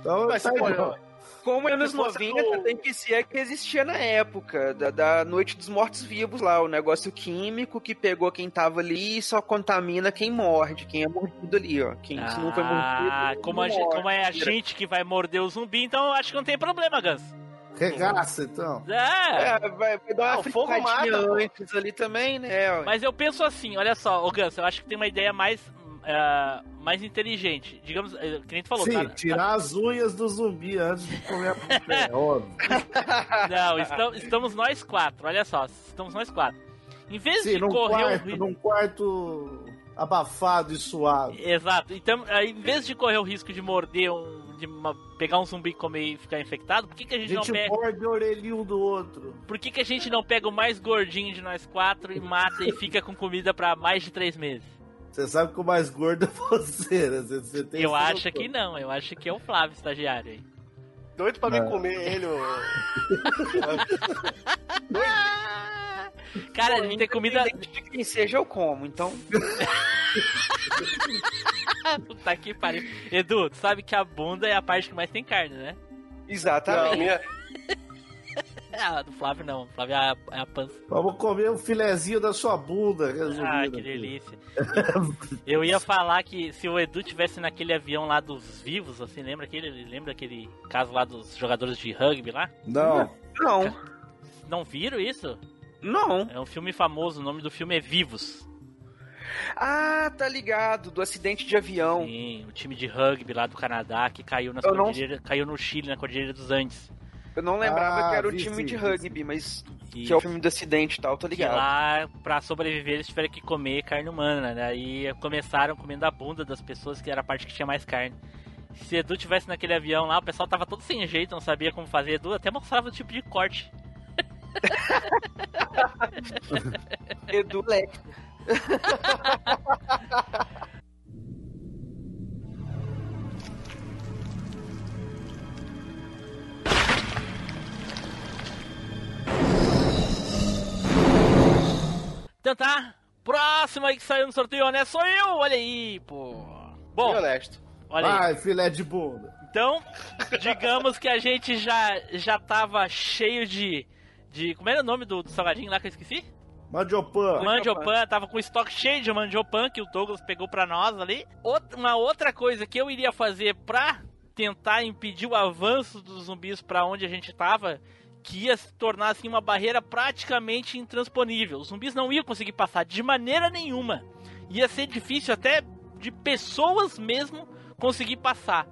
Então, Mas tá igual. Como é anos Se fosse 90, do- tem que ser a que existia na época, da, da Noite dos Mortos-Vivos lá, o negócio químico que pegou quem tava ali e só contamina quem morde, quem é mordido ali, ó. Quem se não foi Ah, mordido. como, não a gente- morre. como é a gente que vai morder o zumbi, então eu acho que não tem problema, Gans. Regaça, então. É, É, vai, vai dar uma o fogo mata, antes ali também, né? mas eu penso assim, olha só, ô Gans, eu acho que tem uma ideia mais, ah, mais inteligente. Digamos, eh, que nem tu falou, Sim, cara. tirar as unhas do zumbi antes de comer a puta. É óbvio. Não, estamos, estamos nós quatro, olha só, estamos nós quatro. Em vez Sim, de num correr o quarto, risco. num quarto abafado e suave. Exato. Então, aí, em vez de correr o risco de morder um. De uma- pegar um zumbi e comer e ficar infectado, por que, que a A gente, não gente pega. morde o orelhinho um do outro. Por que, que a gente não pega o mais gordinho de nós quatro e mata e fica com comida pra mais de três meses? Você sabe que o mais gordo é você, né? Você, você tem Eu acho noção. que não, eu acho que é o Flávio, estagiário aí. Doido pra me Não. comer ele, ô. Cara, a gente tem comida. Independente de quem seja, eu como, então. Puta que pariu. Edu, tu sabe que a bunda é a parte que mais tem carne, né? Não, Exatamente. minha... Ah, do Flávio não. Flávio é a, é a pança. Vamos comer um filezinho da sua bunda. resumindo Ah, que delícia. Eu ia falar que se o Edu tivesse naquele avião lá dos vivos, assim, lembra aquele, lembra aquele caso lá dos jogadores de rugby lá? Não. Não, Não viram isso? não. É um filme famoso, o nome do filme é Vivos. Ah, tá ligado, do acidente de avião. Sim, o time de rugby lá do Canadá que caiu nas não- caiu no Chile, na Cordilheira dos Andes. Eu não lembrava Ah, que era o time de rugby, mas E que é o filme do acidente e tal, tô que ligado. lá, pra sobreviver, eles tiveram que comer carne humana, né? Aí começaram comendo a bunda das pessoas, que era a parte que tinha mais carne. Se Edu tivesse naquele avião lá, o pessoal tava todo sem jeito, não sabia como fazer. Edu até mostrava o tipo de corte. Edu Leque. Então tá, próximo aí que saiu no sorteio, né? Sou eu, olha aí, pô. Bom, honesto. olha aí. Ai, filé de bunda. Então, digamos que a gente já, já tava cheio de, de... Como era o nome do, do salgadinho lá que eu esqueci? Mandiopan. Mandiopan, tava com estoque cheio de mandiopan que o Douglas pegou pra nós ali. Outra- uma outra coisa que eu iria fazer pra tentar impedir o avanço dos zumbis pra onde a gente tava, que ia se tornar assim uma barreira praticamente intransponível. Os zumbis não iam conseguir passar de maneira nenhuma. Ia ser difícil até de pessoas mesmo conseguir passar.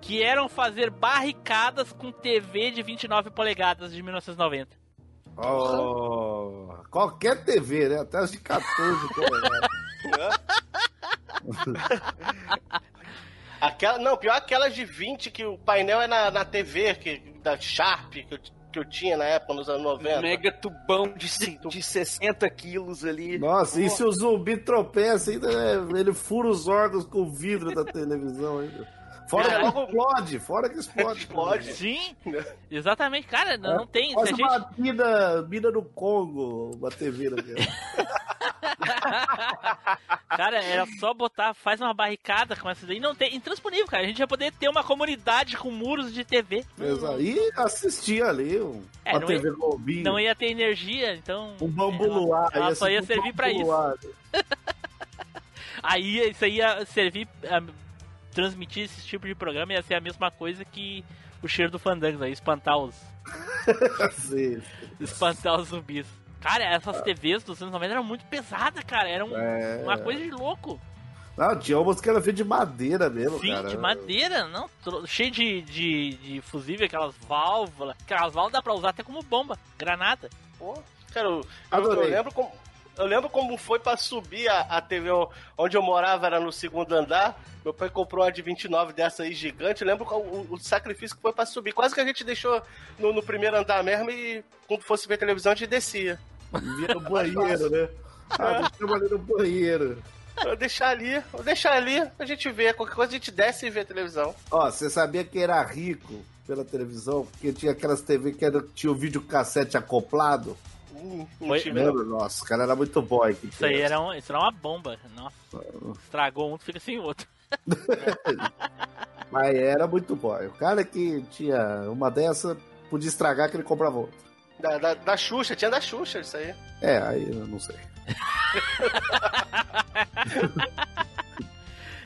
Que eram fazer barricadas com TV de 29 polegadas de 1990. Oh, qualquer TV, né? Até as de 14 polegadas. Aquela, não, pior aquelas de 20 que o painel é na, na TV, que, da Sharp, que eu, que eu tinha na época, nos anos 90. Mega tubão de, de 60 quilos ali. Nossa, e se o zumbi tropeça ainda, né? ele fura os órgãos com o vidro da televisão ainda. Fora É, que logo- explode, fora que explode. Explode. Sim, exatamente, cara, não, não tem. Gente... uma mina, mina no Congo, uma TV naquela. Cara, era só botar, faz uma barricada com essa daí. Não tem, intransponível, cara. A gente ia poder ter uma comunidade com muros de TV. Exato. E assistia ali um, É, uma TV Globinho. Não ia ter energia, então. Um bambu ela, luar. ela só ser ia um servir pra isso. Aí isso aí ia servir transmitir esse tipo de programa ia ser a mesma coisa que o cheiro do fandango, aí espantar os espantar os zumbis. Cara, essas TVs dos anos 90 eram muito pesadas, cara. Era um- É. uma coisa de louco. Não, tinha umas que era feita de madeira mesmo, Sim, cara. de madeira, não, cheio de, de, de fusível, aquelas válvulas. Aquelas válvulas dá pra usar até como bomba, granada. Pô, cara, eu, eu, eu lembro como. Eu lembro como foi pra subir a, a TV onde eu morava, era no segundo andar. Meu pai comprou uma de 29 dessa aí gigante. Eu lembro qual- o, o sacrifício que foi pra subir. Quase que a gente deixou no, no primeiro andar mesmo e quando fosse ver televisão a gente descia. Via no banheiro, né? Ah, deixamos ali no banheiro. Eu deixar ali, eu deixar ali, a gente vê. Qualquer coisa a gente desce e vê televisão. Ó, você sabia que era rico pela televisão? Porque tinha aquelas TV que era, tinha o videocassete acoplado. Hum, Foi-. Lembra? Nossa, o cara era muito boy. Que Isso aí era, um, isso era uma bomba. Nossa, estragou um, fica sem o outro. Mas era muito boy. O cara que tinha uma dessa podia estragar que ele comprava outra. Da, da, da Xuxa, tinha da Xuxa isso aí. É, aí eu não sei.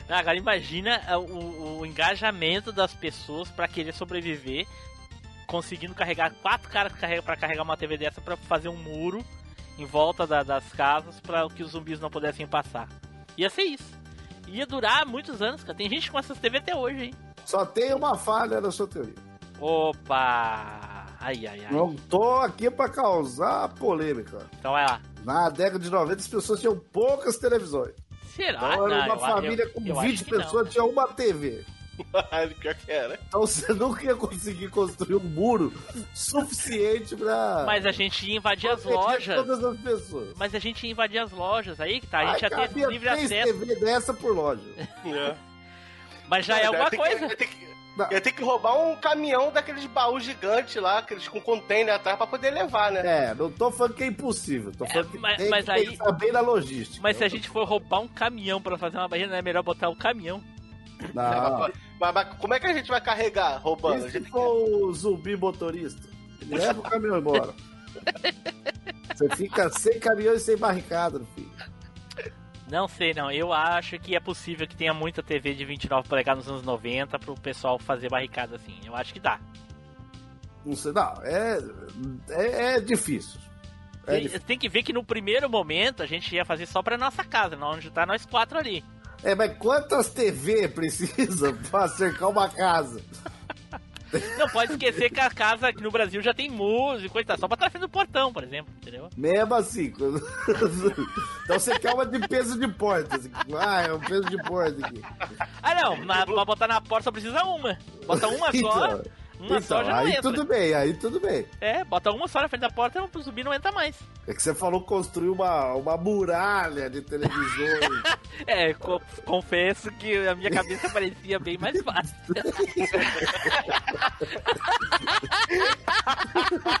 Ah, Agora imagina ah, o, o engajamento das pessoas pra querer sobreviver, conseguindo carregar quatro caras pra carregar uma TV dessa pra fazer um muro em volta da- das casas pra que os zumbis não pudessem passar. Ia ser isso. Ia durar muitos anos, cara. Tem gente com essas TV até hoje, hein? Só tem uma falha na sua teoria. Opa! Ai, ai, ai. Não tô aqui pra causar polêmica. Então vai lá. Na década de 90 as pessoas tinham poucas televisões. Será? Então era Não, uma eu- família eu- com eu acho 20 que não. pessoas, tinha uma TV. Pior que era. Então você nunca ia conseguir construir um muro suficiente pra. Mas a gente ia invadir as lojas. Todas as pessoas. Mas a gente ia invadir as lojas. Aí que tá. A gente Ai, ia ter livre três acesso. TV dessa por loja. É. Mas já é alguma coisa. Que, ia, ter que, Não. ia ter que roubar um caminhão daqueles baús gigantes lá, aqueles com container atrás, pra poder levar, né? É, não tô falando que é impossível. Tô falando que mas- tem mas que aí- pensar bem na logística. Mas se a gente for roubar um caminhão pra fazer uma barreira, não é melhor botar o caminhão? Não. Mas, mas como é que a gente vai carregar roubando? E se for o zumbi motorista? Leva o caminhão embora. Você fica sem caminhão e sem barricada, filho. Não sei, não. Eu acho que é possível que tenha muita TV de 29 polegadas nos anos 90 pro pessoal fazer barricada assim. Eu acho que dá. Não sei, não. É, é, é difícil. É Tem, difícil. tem que ver que no primeiro momento a gente ia fazer só pra nossa casa, não onde tá nós quatro ali. É, mas quantas TV precisa pra cercar uma casa? Não pode esquecer que a casa aqui no Brasil já tem música e coisa, tá só pra frente do portão, por exemplo, entendeu? Mesmo assim. quando- então você quer uma de peso de porta. assim. Ah, é um peso de porta aqui. Ah, não, na, pra botar na porta só precisa uma. Bota uma só, Então, uma só então não aí entra. tudo bem, aí tudo bem. É, bota uma só na frente da porta, o zumbi não entra mais. É que você falou construir uma, uma muralha de televisões. É, co- confesso que a minha cabeça parecia bem mais fácil.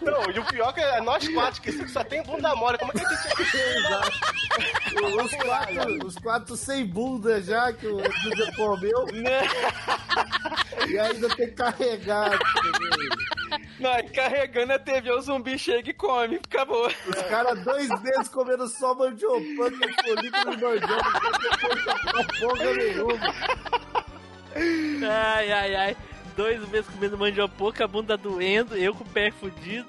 Não, e o pior é que é nós quatro, que só tem bunda mole. Como é que a gente. os, quatro, os quatro sem bunda já, que o já comeu. e ainda tem que carregar. Não, e carregando a TV, o zumbi chega e come. Acabou. Os caras dois meses comendo só mandioca com folículo de mandioca, não tem porra nenhuma. Ai, ai, ai. Dois meses comendo mandioca, a bunda doendo, eu com o pé fudido.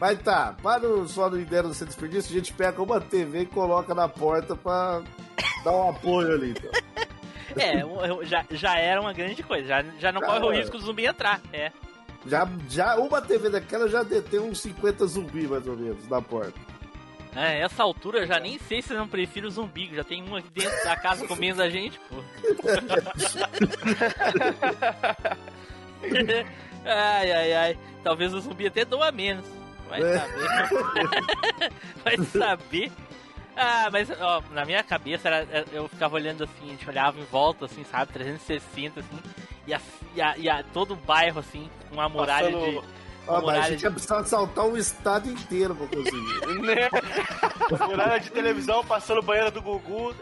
Mas tá, para o só não ideia não ser desperdício, a gente pega uma TV e coloca na porta pra dar um apoio ali. Então. É, eu- já, já era uma grande coisa. Já, já não Já corre o risco do zumbi entrar. É. Já, já uma TV daquela já detém uns 50 zumbis mais ou menos na porta. É, essa altura eu já nem sei se eu não prefiro o zumbi. Já tem um aqui dentro da casa comendo a gente, pô. ai, ai, ai. Talvez o zumbi até doa menos. Vai É. saber. Vai saber. Ah, mas ó, na minha cabeça era, era- eu ficava olhando assim, a gente olhava em volta, assim, sabe, 360, assim, e, a, e, a- e a- todo o bairro, assim, com uma muralha Passando- de. Ah, mas a gente de- ia precisar assaltar um estado inteiro pra conseguir. Né? Muralha de televisão, passando banheira do Gugu.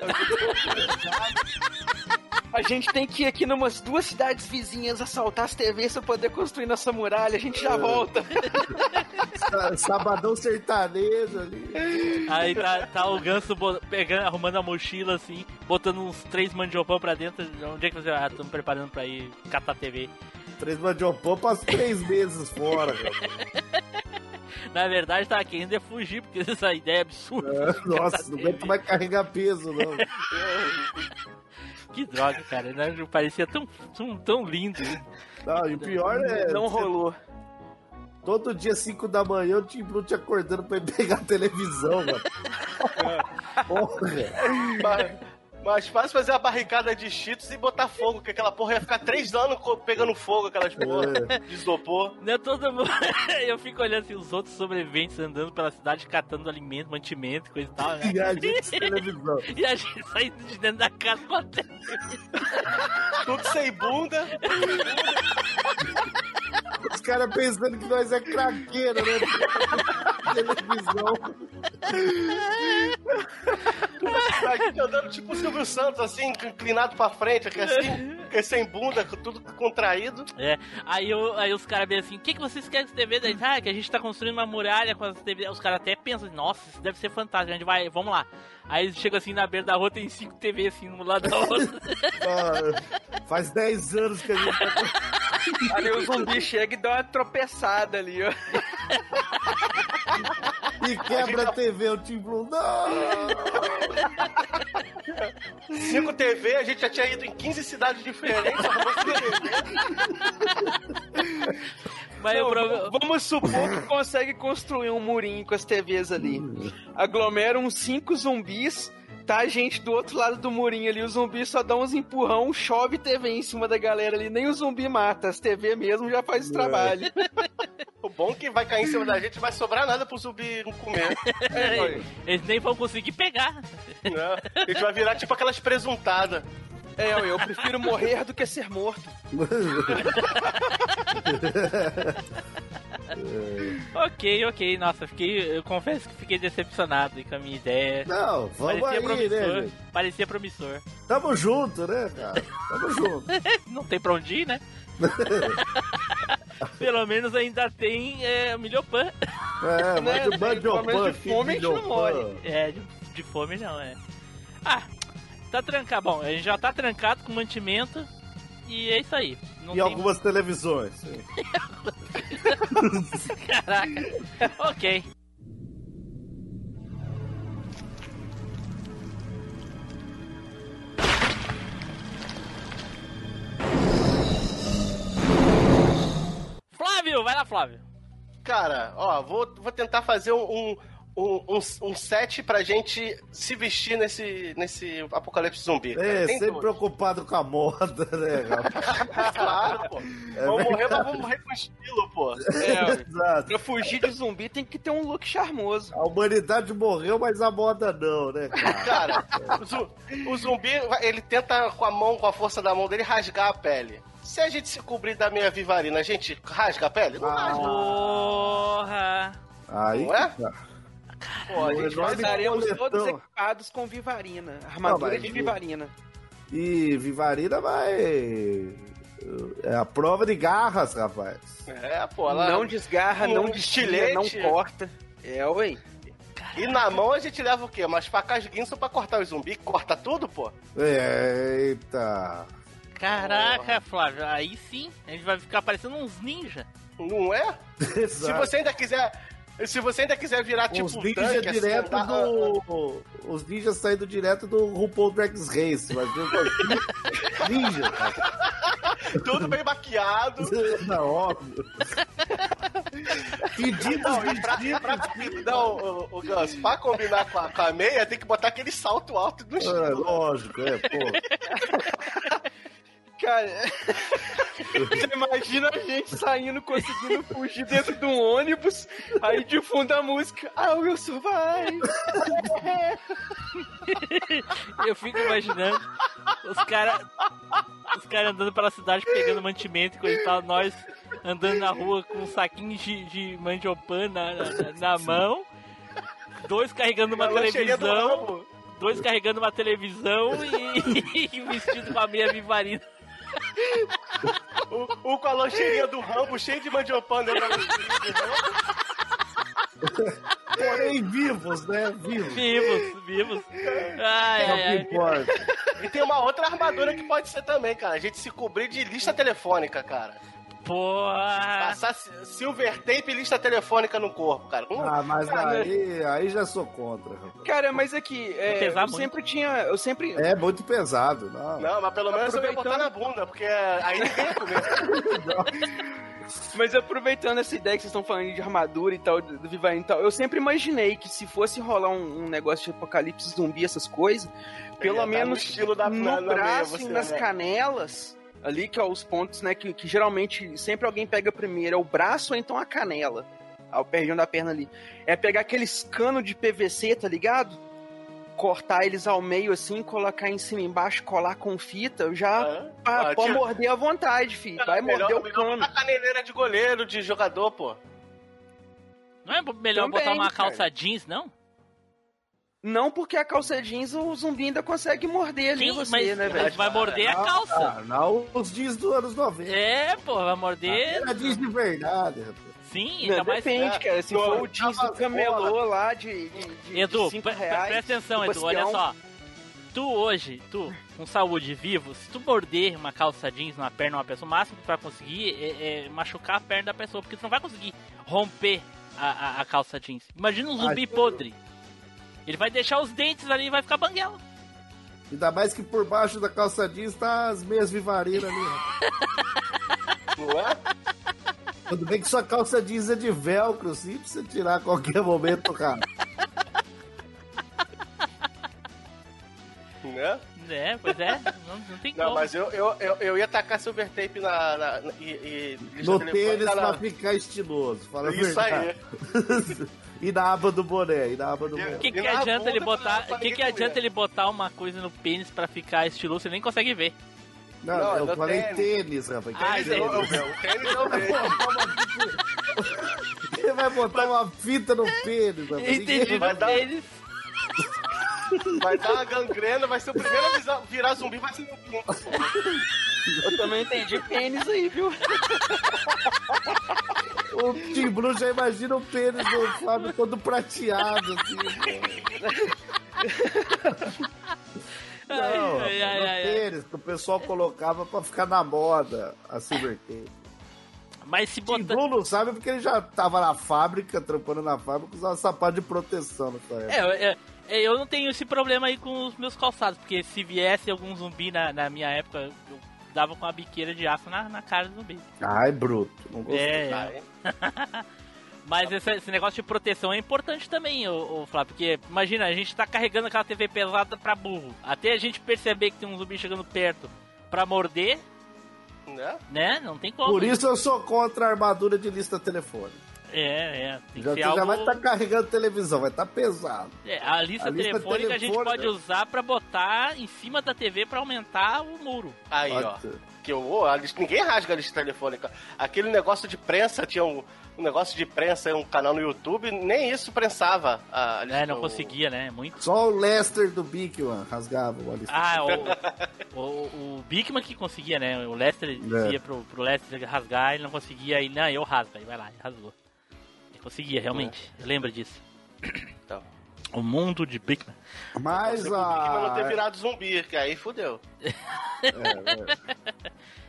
A gente tem que ir aqui numas duas cidades vizinhas assaltar as TVs pra poder construir nossa muralha. A gente já volta. Sa- Sabadão sertanejo ali. Aí tá, tá o ganso pegando, arrumando a mochila assim, botando uns três mandiopão pra dentro. Onde é que você. Ah, tô me preparando pra ir catar TV. Três mandiopão passa três meses fora, cara. Na verdade, tava querendo é fugir, porque essa ideia é absurda. É, Nossa, não aguento mais carregar peso, não. Que droga, cara. Né? Parecia tão, tão, tão lindo. Não, e o pior é. Não rolou. Todo dia, 5 da manhã, o Tim Blue te acordando pra ir pegar a televisão, mano. Porra. Mas, mas fácil fazer a barricada de cheetos e botar fogo, que aquela porra ia ficar três anos pegando fogo, aquelas porra de isopor. Não é todo mundo. Eu fico olhando assim, os outros sobreviventes andando pela cidade catando alimento, mantimento, coisa e tal, né? E a gente televisão. E a gente saindo de dentro da casa tela. Tudo sem bunda. Os caras pensando que nós é craqueiro, né? televisão. Andando tipo o Silvio Santos, assim, inclinado pra frente, aqui assim, que sem bunda, com tudo contraído. É, aí, eu, aí os caras bem assim, o que, que vocês querem com TV? Daí, ah, que a gente tá construindo uma muralha com as TV. Os caras até pensam, nossa, isso deve ser fantástico, a gente vai, vamos lá. Aí eles chegam assim na beira da rua, tem cinco TV assim, um lado da outra. Ah, faz 10 anos que a gente tá Aí o zumbi chega e dá uma tropeçada ali, ó. E quebra a TV, o Tim Blue. Não! Cinco TV, a gente já tinha ido em 15 cidades diferentes. Mas Não, o pro- Vamos supor que consegue construir um murinho com as TVs ali. Aglomera uns cinco zumbis, tá a gente do outro lado do murinho ali, os zumbis só dão uns empurrão, chove TV em cima da galera ali, nem o zumbi mata, as TV mesmo já faz o trabalho. O bom é que vai cair em cima da gente, não vai sobrar nada pro zumbi não comer. eles nem vão conseguir pegar. Né? A gente vai virar tipo aquelas presuntadas. É, eu, eu prefiro morrer do que ser morto. Ok, ok, nossa, fiquei, eu confesso que fiquei decepcionado com a minha ideia. Não, vamos Parecia aí, promissor. né? Parecia promissor. Tamo junto, né, cara? Tamo junto. Não tem pra onde ir, né? pelo menos ainda tem é, milhopan. É, Né, mas pelo Banjo menos de fome a gente não morre. É, de, de fome não, é. Ah, tá trancado. Bom, a gente já tá trancado com mantimento. E é isso aí. Não E tem algumas televisões. Caraca. ok. Flávio, vai lá, Flávio. Cara, ó, vou, vou tentar fazer um, um, um, um, um set pra gente se vestir nesse, nesse apocalipse zumbi. cara. É, sempre tudo. preocupado com a moda, né, rapaz? Claro, pô. vamos morrer, mas vamos morrer com estilo, pô. É, Exato. pra fugir de zumbi tem que ter um look charmoso. A humanidade morreu, mas a moda não, né, cara? Cara, o, zu- o zumbi, ele tenta com a mão, com a força da mão dele, rasgar a pele. Se a gente se cobrir da meia vivarina, a gente rasga a pele? Não Ah. rasga. Porra. Aí Não é? tá. Pô, a gente enorme estaremos coletão. todos equipados com vivarina. Armadura mas de vivarina. E Vivarina vai. É a prova de garras, rapaz. É, pô. Ela... Não desgarra, um não destilha, não corta. É, ué. E na mão a gente leva o quê? Umas facas guinso pra cortar o zumbi. Corta tudo, pô. Eita. Caraca, Flávio, aí sim a gente vai ficar parecendo uns ninja. Não é? Se você ainda quiser... Se você ainda quiser virar tipo Os ninjas tanque, assim, direto andar- do. Os ninjas saindo direto do RuPaul Drag Race. Ver os ninja, tudo bem maquiado. Não, óbvio. Pedidos Não, pra, vestidos. pra, não, o, o Gus, pra combinar com a, com a meia, tem que botar aquele salto alto do É, estilo. lógico, é, pô. Cara, você imagina a gente saindo, conseguindo fugir dentro de um ônibus, aí de fundo a música, I will survive. Eu fico imaginando os caras os cara andando pela cidade pegando mantimento e coisa e tal, nós andando na rua com um saquinho de, de mandiopan na, na, na mão, dois carregando uma televisão, dois carregando uma televisão e, e vestido com a meia vivarina. O, o com a lancheirinha do Rambo, cheio de dentro da lancheirinha do Rambo. Porém, vivos, né? Vivos. Vivos, vivos. Ai, É ai, que ai. E tem uma outra armadura que pode ser também, cara. A gente se cobrir de lista telefônica, cara. Porra. Passar si- silver tape e lista telefônica no corpo, cara. Hum, Ah, mas Cara, aí, aí já sou contra, rapaz. Cara, mas aqui, é, Vai pesar eu muito. sempre tinha, eu sempre... É muito pesado, não. Não, mas pelo menos eu ia botar na Aproveitando- bunda, porque aí ninguém ia comer. Mas aproveitando essa ideia que vocês estão falando de armadura e tal, do Vivarina e tal, eu sempre imaginei que se fosse rolar um, um negócio de apocalipse zumbi, essas coisas, pelo menos estilo da- no meia, braço você, e nas né? canelas, ali que é os pontos, né, que, que geralmente sempre alguém pega primeiro, é o braço ou então a canela, ao perdão da perna ali. É pegar aqueles canos de PVC, tá ligado? Cortar eles ao meio assim, colocar em cima e embaixo, colar com fita, já Ah, pá, ah, pode tira- morder à vontade, filho. Vai melhor, morder o melhor cano. botar caneleira de goleiro, de jogador, pô. Não é melhor Também, botar uma cara. calça jeans, não? Não porque a calça jeans o zumbi ainda consegue morder ali Sim, você, mas né, velho? vai morder a calça. Ah, não os jeans dos anos 90. É, pô, vai morder. Era jeans de verdade, rapaz. Sim, Não, ainda mais. depende, é, cara. Se for o jeans do camelô lá de, de, de Edu, de reais, presta atenção, do Edu, olha Bastião, só. Tu hoje, tu, com saúde vivo, se tu morder uma calça jeans numa perna de uma pessoa, o máximo que tu vai conseguir é, é machucar a perna da pessoa, porque tu não vai conseguir romper a, a- a calça jeans. Imagina um zumbi podre. Ele vai deixar os dentes ali e vai ficar banguela. Ainda mais que por baixo da calça jeans tá as meias vivarinas ali. Não é? Tudo bem que sua calça jeans é de velcro, sim, pra você tirar a qualquer momento, cara. Né? É, pois é, não, não tem Não, como. mas eu, eu, eu, eu ia tacar silver tape na, na, na- e, e No tênis na- pra ficar estiloso. Fala a Isso aí. e na aba do boné, e na aba do boné. O que, que adianta ele botar? que, que adianta ele botar uma coisa no pênis pra ficar estiloso? Você nem consegue ver. Não, Não, eu no falei tênis. rapaz. Ah, Tênis eu, eu, eu, o tênis vejo. Ele vai botar uma fita no pênis, rapaz. Entendi, vai no dar- pênis. Vai dar uma gangrena, vai ser o primeiro a virar zumbi, vai ser o pinto. pô. Eu também entendi pênis aí, viu? O Tim Blue já imagina o pênis do Flávio todo prateado, assim. Não, Ai, ai, o ai, ai. pênis que o pessoal colocava pra ficar na moda, a Silver Tape. Mas se Tim botar. Blue não sabe porque ele já tava na fábrica, trampando na fábrica, usava sapato de proteção nessa época. É, é, eu não tenho esse problema aí com os meus calçados, porque se viesse algum zumbi na, na minha época, eu dava com uma biqueira de aço na, na cara do zumbi. Ai, bruto. Não gostei. É, Vai. mas esse, esse negócio de proteção é importante também, ô, ô Flávio, porque imagina, a gente tá carregando aquela TV pesada pra burro. Até a gente perceber que tem um zumbi chegando perto pra morder, Né? né? Não tem como. Por isso eu sou contra a armadura de lista telefônica. É, é. Tem que Já, ser você já algo... vai estar carregando televisão, vai estar pesado. É, a lista A lista telefônica a gente telefônica- pode usar pra botar em cima da TV pra aumentar o muro. Aí, ó. Ser. Que eu, a lista- ninguém rasga a lista telefônica. Aquele negócio de prensa, tinha um, um negócio de prensa, um canal no YouTube, nem isso prensava a lista. É, não o- conseguia, né? Muito. Só o Lester do Bigman rasgava a lista. Ah, o, o, o Bigman que conseguia, né? O Lester É. ia pro, pro Lester rasgar, ele não conseguia, ele, não, eu rasgo, aí vai lá, rasgou. Ele conseguia, realmente, eu lembro disso. Então. O mundo de Bigman. Mas Mas não ter a. virado zumbi, que aí fudeu.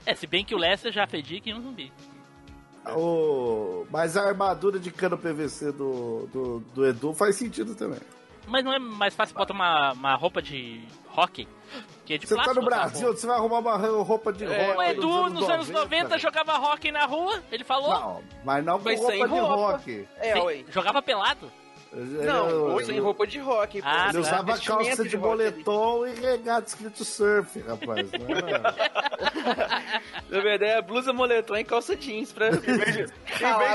É, se bem que o Lester já fedia que um zumbi. O... Mas a armadura de cano PVC do, do, do Edu faz sentido também. Mas não é mais fácil botar uma, uma roupa de hockey? Que é de Você tá plástico, no Brasil, você vai arrumar uma roupa de É, rock. O Edu, nos anos 90, jogava rock na rua, ele falou. Não, mas não com Mas roupa de roupa. rock. É, jogava pelado. Não, ele- sem roupa de rock. Ah, Ele tá. usava calça de ali. boletom e regata escrito surf, rapaz. Não era- Na verdade, é blusa, moletom e calça jeans pra Em vez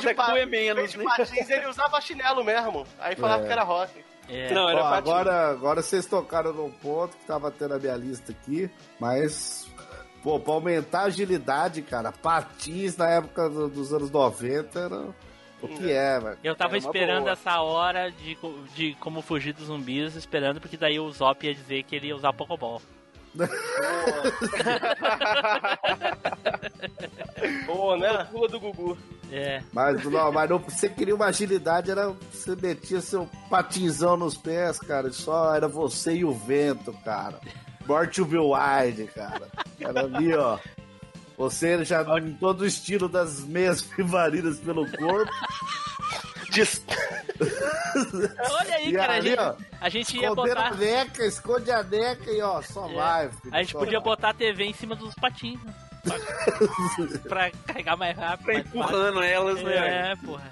de, pa- é em vez menos, de né? patins, ele usava chinelo mesmo. Aí falava É. que era rock. É. Não, era Ó, agora, agora vocês tocaram num ponto que tava tendo a minha lista aqui, mas, pô, pra aumentar a agilidade, cara, patins na época do- dos anos 90 era o que é, velho. Eu tava É esperando boa. essa hora de, de como fugir dos zumbis, esperando, porque daí o Zop ia dizer que ele ia usar Pokéball. Pô, né? Pula do Gugu. É. Mas, não, mas não, você queria uma agilidade, era você metia seu patinzão nos pés, cara, e só era você e o vento, cara. Born to be wild, cara. Era ali, ó. Você já em todo o estilo das meias privarinas pelo corpo. Olha aí, E cara, a ali, gente, ó, a gente ia Esconder a botar. neca, esconde a neca e ó, só É. live. filho, A gente só podia live. botar a TV em cima dos patins. né? pra carregar mais rápido. Pra mais empurrando elas, fácil. né? É, porra.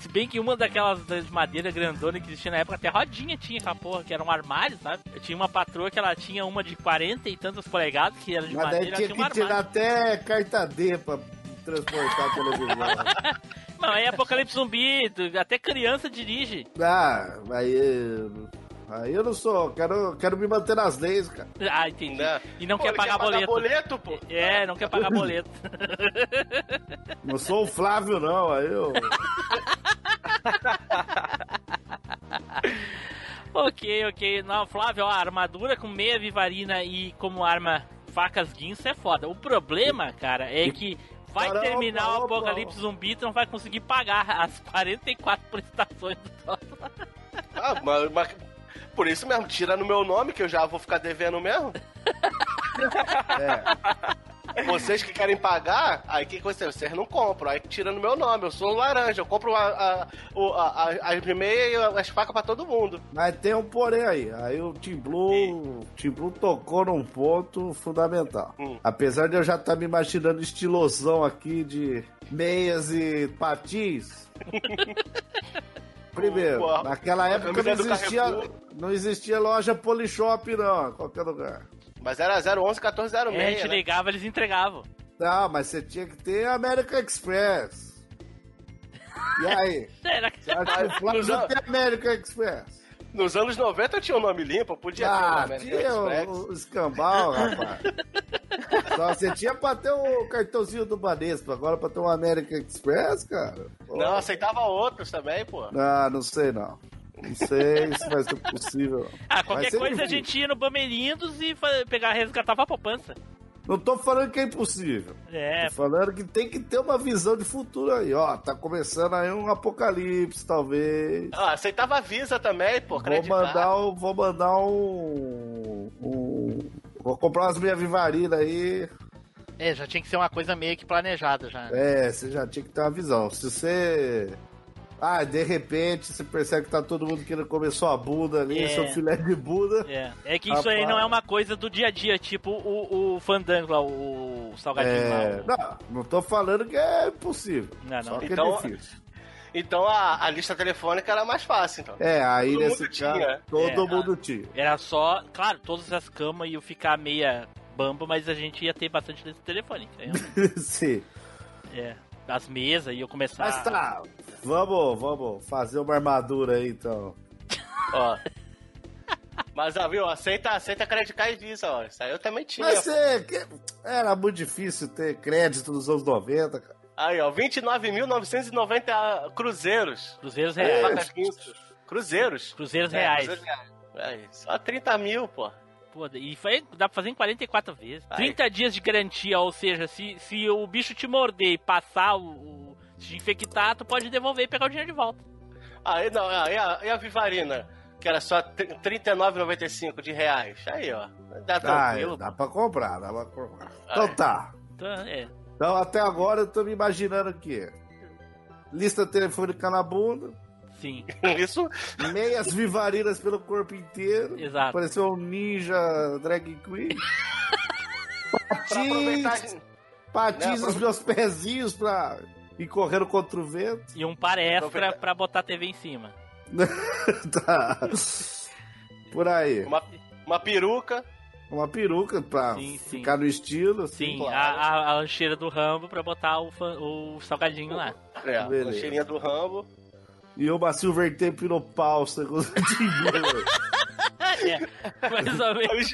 Se bem que uma daquelas de madeira grandona que existia na época, até rodinha tinha aquela porra, que era um armário, sabe? Eu tinha uma patroa que ela tinha uma de 40 e tantas polegadas, que era de Mas madeira, ela tinha tinha um que tirar armário. até carta D pra transportar a televisão. Não, aí é Apocalipse Zumbi, até criança dirige. ah, aí. Aí eu não sou, quero, quero me manter nas leis, cara. Ah, entendi. Né? E não Pô, quer ele pagar boleto. boleto, pô. É, não quer pagar boleto. Não sou o Flávio, não. Aí eu. ok, ok. Não, Flávio, ó, armadura com meia vivarina e como arma facas guinso é foda. O problema, cara, é que vai Caramba, terminar o opa. Apocalipse Zumbi, tu não vai conseguir pagar as 44 prestações do troço. Ah, mas, mas- por isso mesmo, tira no meu nome, que eu já vou ficar devendo mesmo. É. Vocês que querem pagar, aí o que que vocês? Vocês não compram, aí tira no meu nome. Eu sou um laranja, eu compro a, a, a, a, as meias e as facas pra todo mundo. Mas tem um porém aí. Aí o Team Blue, o Team Blue tocou num ponto fundamental. Hum. Apesar de eu já estar me imaginando estilosão aqui de meias e patins. Primeiro, naquela época não existia, não existia loja Polishop, não, em qualquer lugar. Mas era 011 1406, É, a gente né? ligava, eles entregavam. Não, mas você tinha que ter American Express. E aí? Era que Você acha que o Flávio não tem American Express? Nos anos 90 eu tinha o nome limpo, podia ter o Ah, tinha o, o escambau, rapaz. Só você tinha pra ter o cartãozinho do Banespa, agora pra ter um American Express, cara? Pô. Não, aceitava outros também, pô. Ah, não sei não. Não sei se vai ser possível. Ah, qualquer coisa a difícil. gente ia no Bamerindos e pegar, resgatava a poupança. Não tô falando que é impossível. É, Tô falando que tem que ter uma visão de futuro aí, ó. Tá começando aí um apocalipse, talvez. Ah, aceitava a Visa também, pô. Vou mandar, um, vou mandar um, um- Vou comprar umas minhas vivarinas aí. É, já tinha que ser uma coisa meio que planejada já. É, você já tinha que ter uma visão. Se você. Ah, de repente você percebe que tá todo mundo querendo comer sua bunda ali, É. seu filé de bunda. é. É que isso aí Rapaz. não é uma coisa do dia a dia, tipo o, o fandango lá, o salgadinho É, lá. o- não, não tô falando que é impossível. Não, não. Só que Então- é difícil. Então a, a lista telefônica era mais fácil, então. É, aí Todo nesse mundo caso, tinha. todo É. mundo tinha. Era só, claro, todas as camas iam ficar meia bamba, mas a gente ia ter bastante lista telefônica. Sim. é. As mesas iam começar. Mas tá, vamos, vamos fazer uma armadura aí então. Ó. Mas, ó, viu, aceita, aceita Credit Card Visa, ó. Isso aí eu também tinha. Mas é, que- era muito difícil ter crédito nos anos 90, cara. Aí, ó, 29.990 cruzeiros. Cruzeiros É. reais. Quinto. Cruzeiros. Cruzeiros É, reais. cruzeiros reais. Aí, só 30 mil, pô. Pô, e foi, dá pra fazer em 44 vezes. Aí. 30 dias de garantia, ou seja, se, se o bicho te morder e passar o, te infectar, tu pode devolver e pegar o dinheiro de volta. Aí, não, aí a, e a Vivarina, que era só 39,95 de reais. Aí, ó. Dá Ah, tranquilo. dá pra comprar, dá pra comprar. Então Aí. tá. Então, é. Então até agora eu tô me imaginando o quê? Lista telefônica na bunda, Sim, Isso, meias vivarinas pelo corpo inteiro. exato. Pareceu um ninja drag queen. pra aproveitar. Patins, patins Né, nos meus pezinhos pra ir correndo contra o vento. E um par extra Aproveitar. pra botar a TV em cima. tá. Por aí. Uma, uma peruca. Uma peruca pra Sim, sim. ficar no estilo. Sim, claro. a, a, lancheira do Rambo pra botar o, o salgadinho lá. É, Beleza. a cheirinha do Rambo. E uma Silver Tape no pau, segundo o Timbu. É, mais ou menos.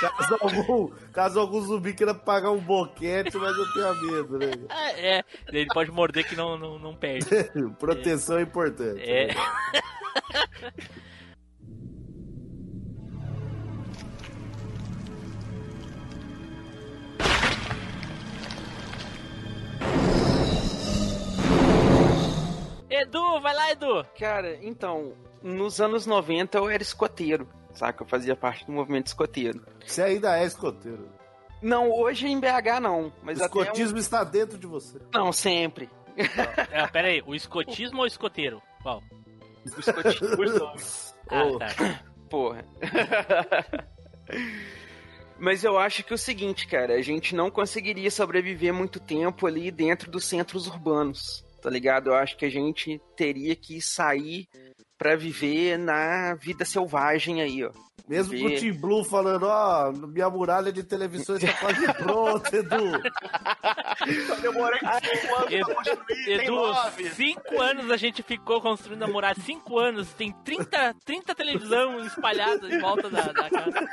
Caso, algum, caso algum zumbi queira pagar um boquete, mas eu tenho medo, né? É, ele pode morder que não, não, não perde. Proteção é importante. É. Edu, vai lá, Edu. Cara, então, nos anos 90 eu era escoteiro, saca? Eu fazia parte do movimento escoteiro. Você ainda é escoteiro. Não, hoje em BH não, mas o até um- escotismo está dentro de você. Não, sempre. É, pera aí, o escotismo ou o escoteiro? Qual? O escotismo. Ah, Ô. tá. Porra. Mas eu acho que é o seguinte, cara, a gente não conseguiria sobreviver muito tempo ali dentro dos centros urbanos, tá ligado? Eu acho que a gente teria que sair pra viver na vida selvagem aí, ó. Mesmo com o. Tim Blue falando, ó, minha muralha de televisão está quase pronta, Edu. Demorei 5 anos Edu, pra construir, tem Edu, 9. cinco anos a gente ficou construindo a muralha. Cinco anos, tem 30, 30 televisão espalhadas em volta da, da casa.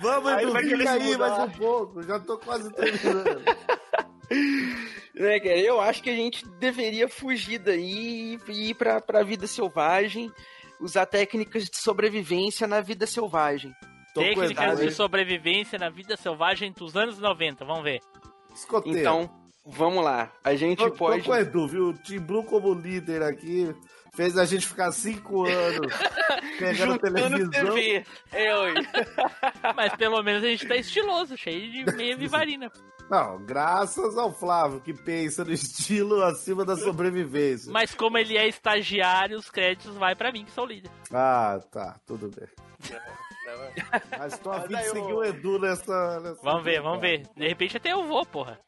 Vamos, Aí Edu, vai querer fica aí mudar. mais um pouco. Já tô quase terminando. Né, cara? Eu acho que a gente deveria fugir daí e ir pra, pra vida selvagem, usar técnicas de sobrevivência na vida selvagem. Tô Técnicas de sobrevivência na vida selvagem dos anos 90, vamos ver. Escoteiro. Então, vamos lá. A gente tô, tô pode. com o Edu, viu? O Tim Blue como líder aqui fez a gente ficar cinco anos pegando Juntando televisão. TV. Oi. Mas pelo menos a gente tá estiloso, cheio de meia vivarina. Não, graças ao Flávio, que pensa no estilo acima da sobrevivência. Mas como ele é estagiário, os créditos vai pra mim, que sou líder. Ah, tá, tudo bem. Mas tô a fim de seguir eu- o Edu nessa. nessa Vamos ver, vamos ver. De repente até eu vou, porra.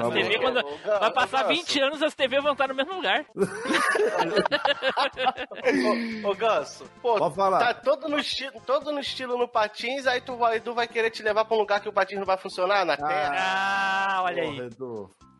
As TV, quando vai passar Ganso. 20 anos, as TV vão estar no mesmo lugar. Ô, ô Ganso, pô, Pode falar. tá todo no, esti todo no estilo no patins, aí tu vai, Edu vai querer te levar pra um lugar que o patins não vai funcionar na terra. Ah, olha aí.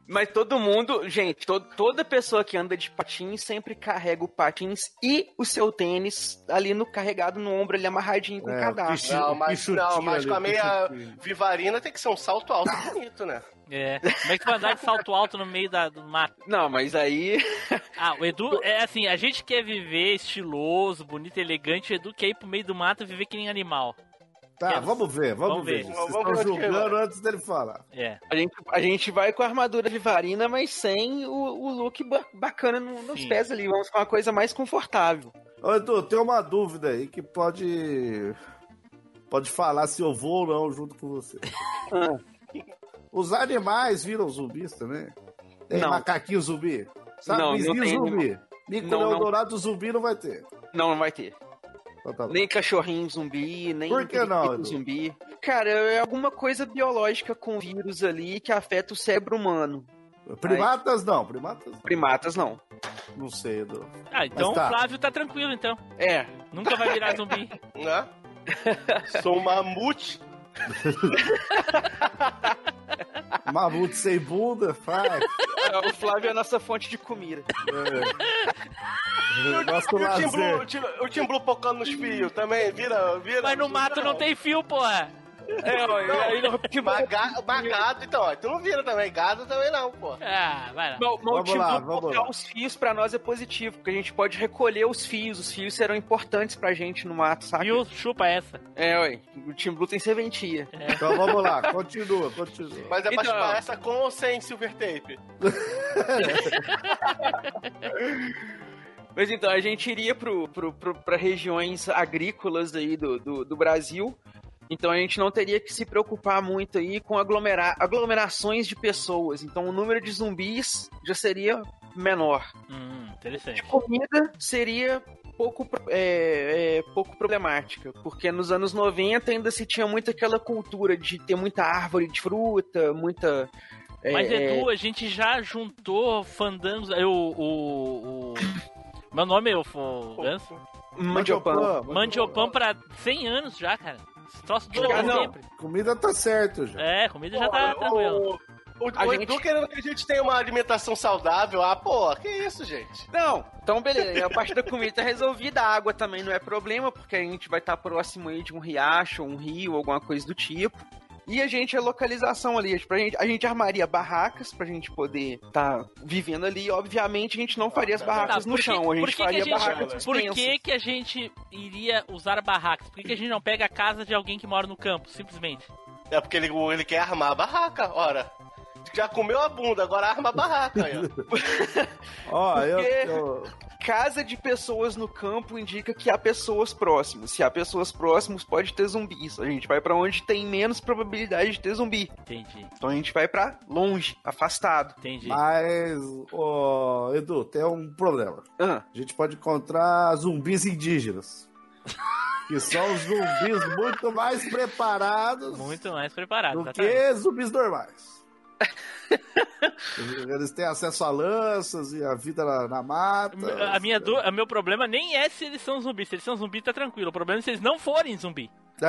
Mas todo mundo, gente, to- toda pessoa que anda de patins sempre carrega o patins e o seu tênis ali no carregado no ombro, ali amarradinho com É, cadastro. o Não, o mas, não, mas com a meia vivarina tem que ser um salto alto e bonito, né? É. Como é que tu vai andar de salto alto no meio da, do mato? Não, mas aí. Ah, o Edu, é assim, a gente quer viver estiloso, bonito, elegante, o Edu quer ir pro meio do mato e viver que nem animal. Tá, Quero- vamos ver, vamos, Vamos ver. ver. Vocês Vamos estão julgando antes dele falar. É. A gente, a gente vai com a armadura vivarina, mas sem o, o look ba- bacana no- nos Sim. pés ali. Vamos com uma coisa mais confortável. Ô, Edu, tem uma dúvida aí que pode. Pode falar se eu vou ou não junto com você. Os animais viram zumbis também? Tem Não. macaquinho zumbi? Sabe, Não, não tem zumbi. Mico Não, não. Eldorado zumbi não vai ter. Não, não vai ter. Então tá bom. Nem cachorrinho zumbi, nem Por que não, zumbi. Cara, é alguma coisa biológica com vírus ali que afeta o cérebro humano. Primatas não, primatas não. Primatas não. Não sei, Edu. Ah, então tá. o Flávio tá tranquilo, então. É. Nunca vai virar zumbi. Né? Sou um mamute. Mamute sem bunda, faz. O Flávio é a nossa fonte de comida. Nosso E o Tim Blue, lazer. o Tim, o Tim Blue pocando nos fios também, vira, vira. Mas no mato não tem fio, porra. É, ó, e aí não- Mas, ga- mas gado, então, ó, tu não vira também, gado também não, pô. Ah, vai lá. Mas mas o Vamos lá, vamos colocar lá. os fios pra nós é positivo, porque a gente pode recolher os fios. Os fios serão importantes pra gente no mato, sabe? Viu? Chupa essa. É, ué. O Tim Blue tem serventia. Então vamos lá, continua, continua. Mas é pra Então- chupar essa com ou sem silver tape? Mas então, a gente iria pra regiões agrícolas aí do, do, do Brasil. Então a gente não teria que se preocupar muito aí com aglomera aglomerações de pessoas. Então o número de zumbis já seria menor. Hum, interessante. Comida seria pouco, é, é, pouco problemática, porque nos anos 90 ainda se tinha muito aquela cultura de ter muita árvore de fruta, muita. é, Mas, é, Edu, a gente já juntou fandangos. Eu, o. o... Meu nome é o mandiopan. Mandiopan pra 100 anos já, cara. Esse troço dura Cara, pra sempre. Comida tá certo já. É, comida já tá tranquilo. O, A o gente- Edu querendo que a gente tenha uma alimentação saudável. Ah, pô, que isso, gente? Não, então beleza. A parte da comida tá resolvida, a água também não é problema, porque a gente vai estar próximo aí de um riacho, um rio, alguma coisa do tipo. E a gente, a localização ali, pra gente, a gente armaria barracas pra gente poder estar vivendo ali. Obviamente, a gente não faria as barracas Tá, no que- chão, a gente por que que faria a gente- barracas Por que, que a gente iria usar barracas? Por que, que a gente não pega a casa de alguém que mora no campo, simplesmente? É porque ele, ele quer armar a barraca, ora. Já comeu a bunda, agora arma a barraca. Aí, ó. Ó, eu, Porque- eu- Casa de pessoas no campo indica que há pessoas próximas. Se há pessoas próximas, pode ter zumbis. A gente vai pra onde tem menos probabilidade de ter zumbi. Entendi, Então a gente vai pra longe, afastado. entendi. Mas, Edu, tem um problema. Ah, A gente pode encontrar zumbis indígenas. Que são zumbis muito mais preparados Muito mais preparado, do exatamente. que zumbis normais. Eles têm acesso a lanças e a vida na, na mata. A minha du... o meu problema nem é se eles são zumbis. Se eles são zumbis, tá tranquilo. O problema é se eles não forem zumbi.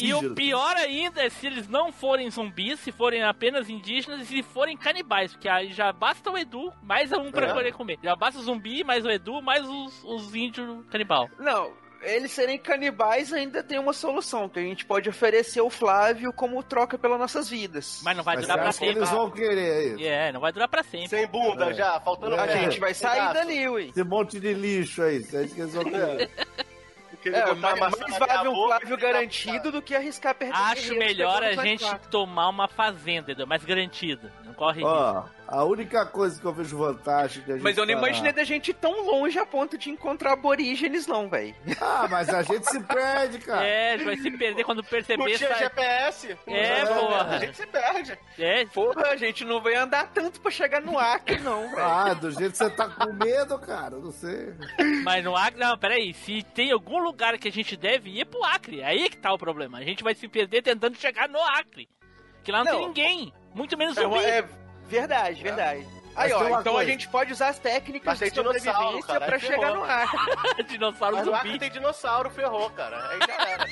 E o pior ainda é se eles não forem zumbis, se forem apenas indígenas e se forem canibais. Porque aí já basta o Edu, mais um pra É. poder comer. Já basta o zumbi, mais o Edu, mais os, os índios canibal. não, eles serem canibais ainda tem uma solução, que a gente pode oferecer o Flávio como troca pelas nossas vidas. Mas não vai Mas durar pra sempre. eles vão querer isso? É, não vai durar pra sempre. Sem bunda É. já, faltando É. A gente vai sair pedaço. dali, ui. Esse monte de lixo aí. Você acha que eles vão querer? É, mais, mais vale um Flávio ficar- garantido do que arriscar perder Acho melhor a gente 24. tomar uma fazenda, Edu, mais garantida. Não corre risco. A única coisa que eu vejo vantagem de a gente Mas eu não parar- imaginei da gente ir tão longe a ponto de encontrar aborígenes, não, velho. Ah, mas a gente se perde, cara. É, a gente vai se perder quando Não perceber. tinha Sai... GPS. É, Não, porra. A gente se perde. É, Porra, a gente não vai andar tanto pra chegar no Acre, não, velho. Ah, do jeito que você tá com medo, cara, não sei. Mas no Acre, não, peraí. Se tem algum lugar que a gente deve ir, é pro Acre. Aí é que tá o problema. A gente vai se perder tentando chegar no Acre. Que lá não, tem Não. ninguém. Muito menos É, zumbi. é verdade, verdade. Aí, Mas ó, uma então coisa. a gente pode usar as técnicas Mas de sobrevivência cara, pra chegar ferrou. no Acre. Dinossauro Mas zumbi. tem dinossauro, ferrou, cara. Aí já era.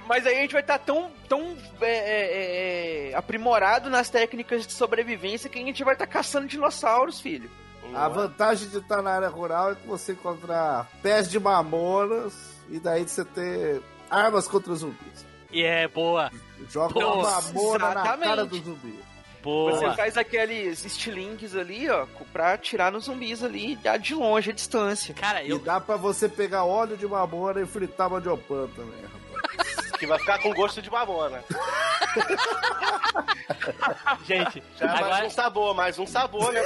Mas aí a gente vai estar tão, tão é, é, é, aprimorado nas técnicas de sobrevivência que a gente vai estar caçando dinossauros, filho. A vantagem de estar na área rural é que você encontrar pés de mamonas e daí você ter armas contra os zumbis. E é boa, Joga uma Nossa, mamona na exatamente. cara do zumbi. Boa. Você faz aqueles estilingues ali, ó, pra atirar nos zumbis ali de longe, a distância. Cara, E eu, dá pra você pegar óleo de mamona e fritar mandiopan também. Que vai ficar com gosto de mamona. gente, Já é mais agora um sabor, mais um sabor, né?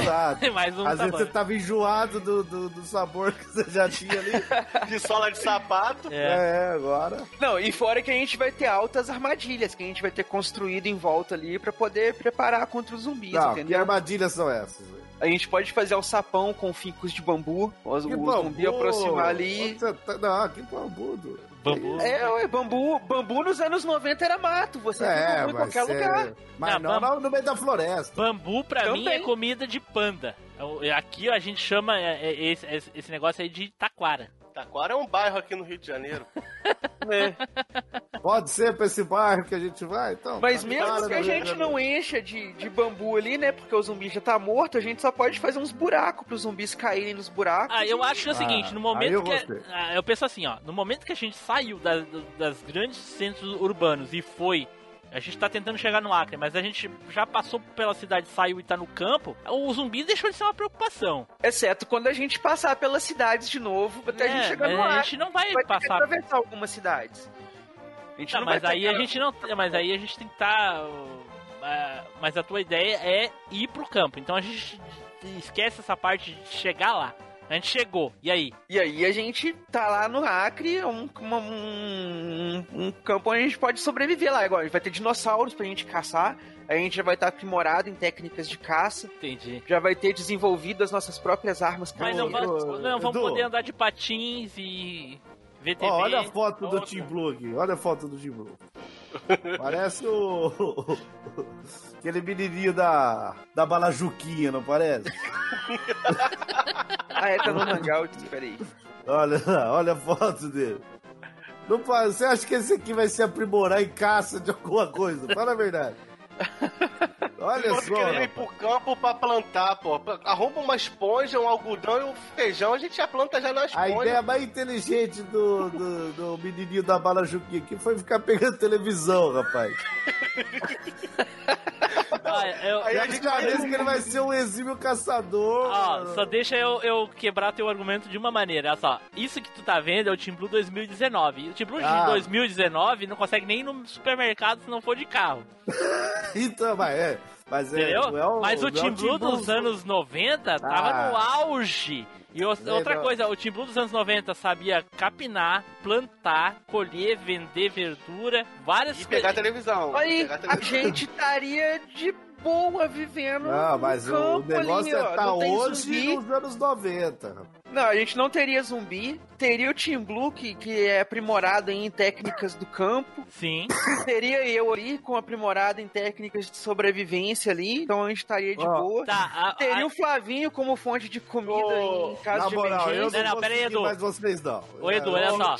Exato. mais um Às vezes sabor. você tava enjoado do, do, do sabor que você já tinha ali. De sola de sapato. É. É, agora. Não, e fora que a gente vai ter altas armadilhas que a gente vai ter construído em volta ali pra poder preparar contra os zumbis, Não, que entendeu? armadilhas são essas, velho? A gente pode fazer o sapão com ficos de bambu, o, Que o zumbi aproximar ali. Tá- Não, que bambu. Bambu. É, ué, bambu, bambu nos anos 90 era mato, você viu É, bambu em qualquer é- lugar. mas Não, não, no meio da floresta. Bambu pra Também. mim é comida de panda. Eu- Aqui a gente chama é, é, esse, esse- esse negócio aí de taquara. Taquara é um bairro aqui no Rio de Janeiro. É. Pode ser pra esse bairro que a gente vai, então. Mas tá mesmo que a né, gente não encha de, de bambu ali, né? Porque o zumbi já tá morto, a gente só pode fazer uns buracos pros zumbis caírem nos buracos. Ah, eu acho que é o seguinte, Ah, no aí momento eu que. gostei. ah, eu penso assim, ó, no momento que a gente saiu das, das grandes centros urbanos e foi. A gente tá tentando chegar no Acre, mas a gente já passou pela cidade, saiu e tá no campo. O zumbi deixou de ser uma preocupação. Exceto quando a gente passar pelas cidades de novo, até a É, gente chegar mas no a ar. gente não vai, vai ter passar. atravessar algumas cidades. A gente Tá, não mas vai aí a gente não. Mas aí a gente tem que estar. mas a tua ideia é ir pro campo. Então a gente esquece essa parte de chegar lá. A gente chegou. E aí? E aí a gente tá lá no Acre, um, uma- um, um campo onde a gente pode sobreviver lá. Agora, a gente vai ter dinossauros pra gente caçar. A gente já vai estar aprimorado em técnicas de caça. Entendi. Já vai ter desenvolvido as nossas próprias armas Mas não, vamos, não vamos Edu. poder andar de patins e ver TV. Ó, olha a foto do Blue aqui. Olha a foto do Team Blue. Parece o. Aquele menininho da. Da Balajuquinha, não parece? Ah, é, tá no Hangout, peraí. Olha lá, olha a foto dele. Não, você acha que esse aqui vai se aprimorar em caça de alguma coisa? Fala a verdade. Olha só. querendo ir pro campo pra plantar, pô. Arruma uma esponja, um algodão e um feijão, a gente já planta já na A esponja. ideia mais inteligente do, do, do menininho da Balajuquinha aqui foi ficar pegando televisão, rapaz. Ah, eu- Aí a gente já disse que ele vai ser um exímio caçador. Ó, só deixa eu, eu quebrar teu argumento de uma maneira. Olha só, isso que tu tá vendo é o Team Blue 2019. E o Team Blue Ah. de 2019 não consegue nem ir no supermercado se não for de carro. Então, mas é. Mas, é, Entendeu? é o, Mas o é Team Blue dos anos 90 tava Ah. no auge. E o- outra coisa, o Team Blue dos anos 90 sabia capinar, plantar, colher, vender verdura, várias E pegar coisas. televisão. Aí pegar a televisão. gente estaria de boa vivendo Não, no mas o negócio ali, é ó. tem hoje zumbi. nos anos 90. rapaz. Não, a gente não teria zumbi. Teria o Team Blue, que, que é aprimorado em técnicas do campo. Sim. Teria eu ali, com aprimorado em técnicas de sobrevivência ali. Então a gente estaria de Ó, boa. Tá, a- Teria a- o Flavinho como fonte de comida Ô, em caso Na de moral, eu emergência. não, Não, pera aí, Edu. mais vocês não. Ô, Edu, Eu- olha só.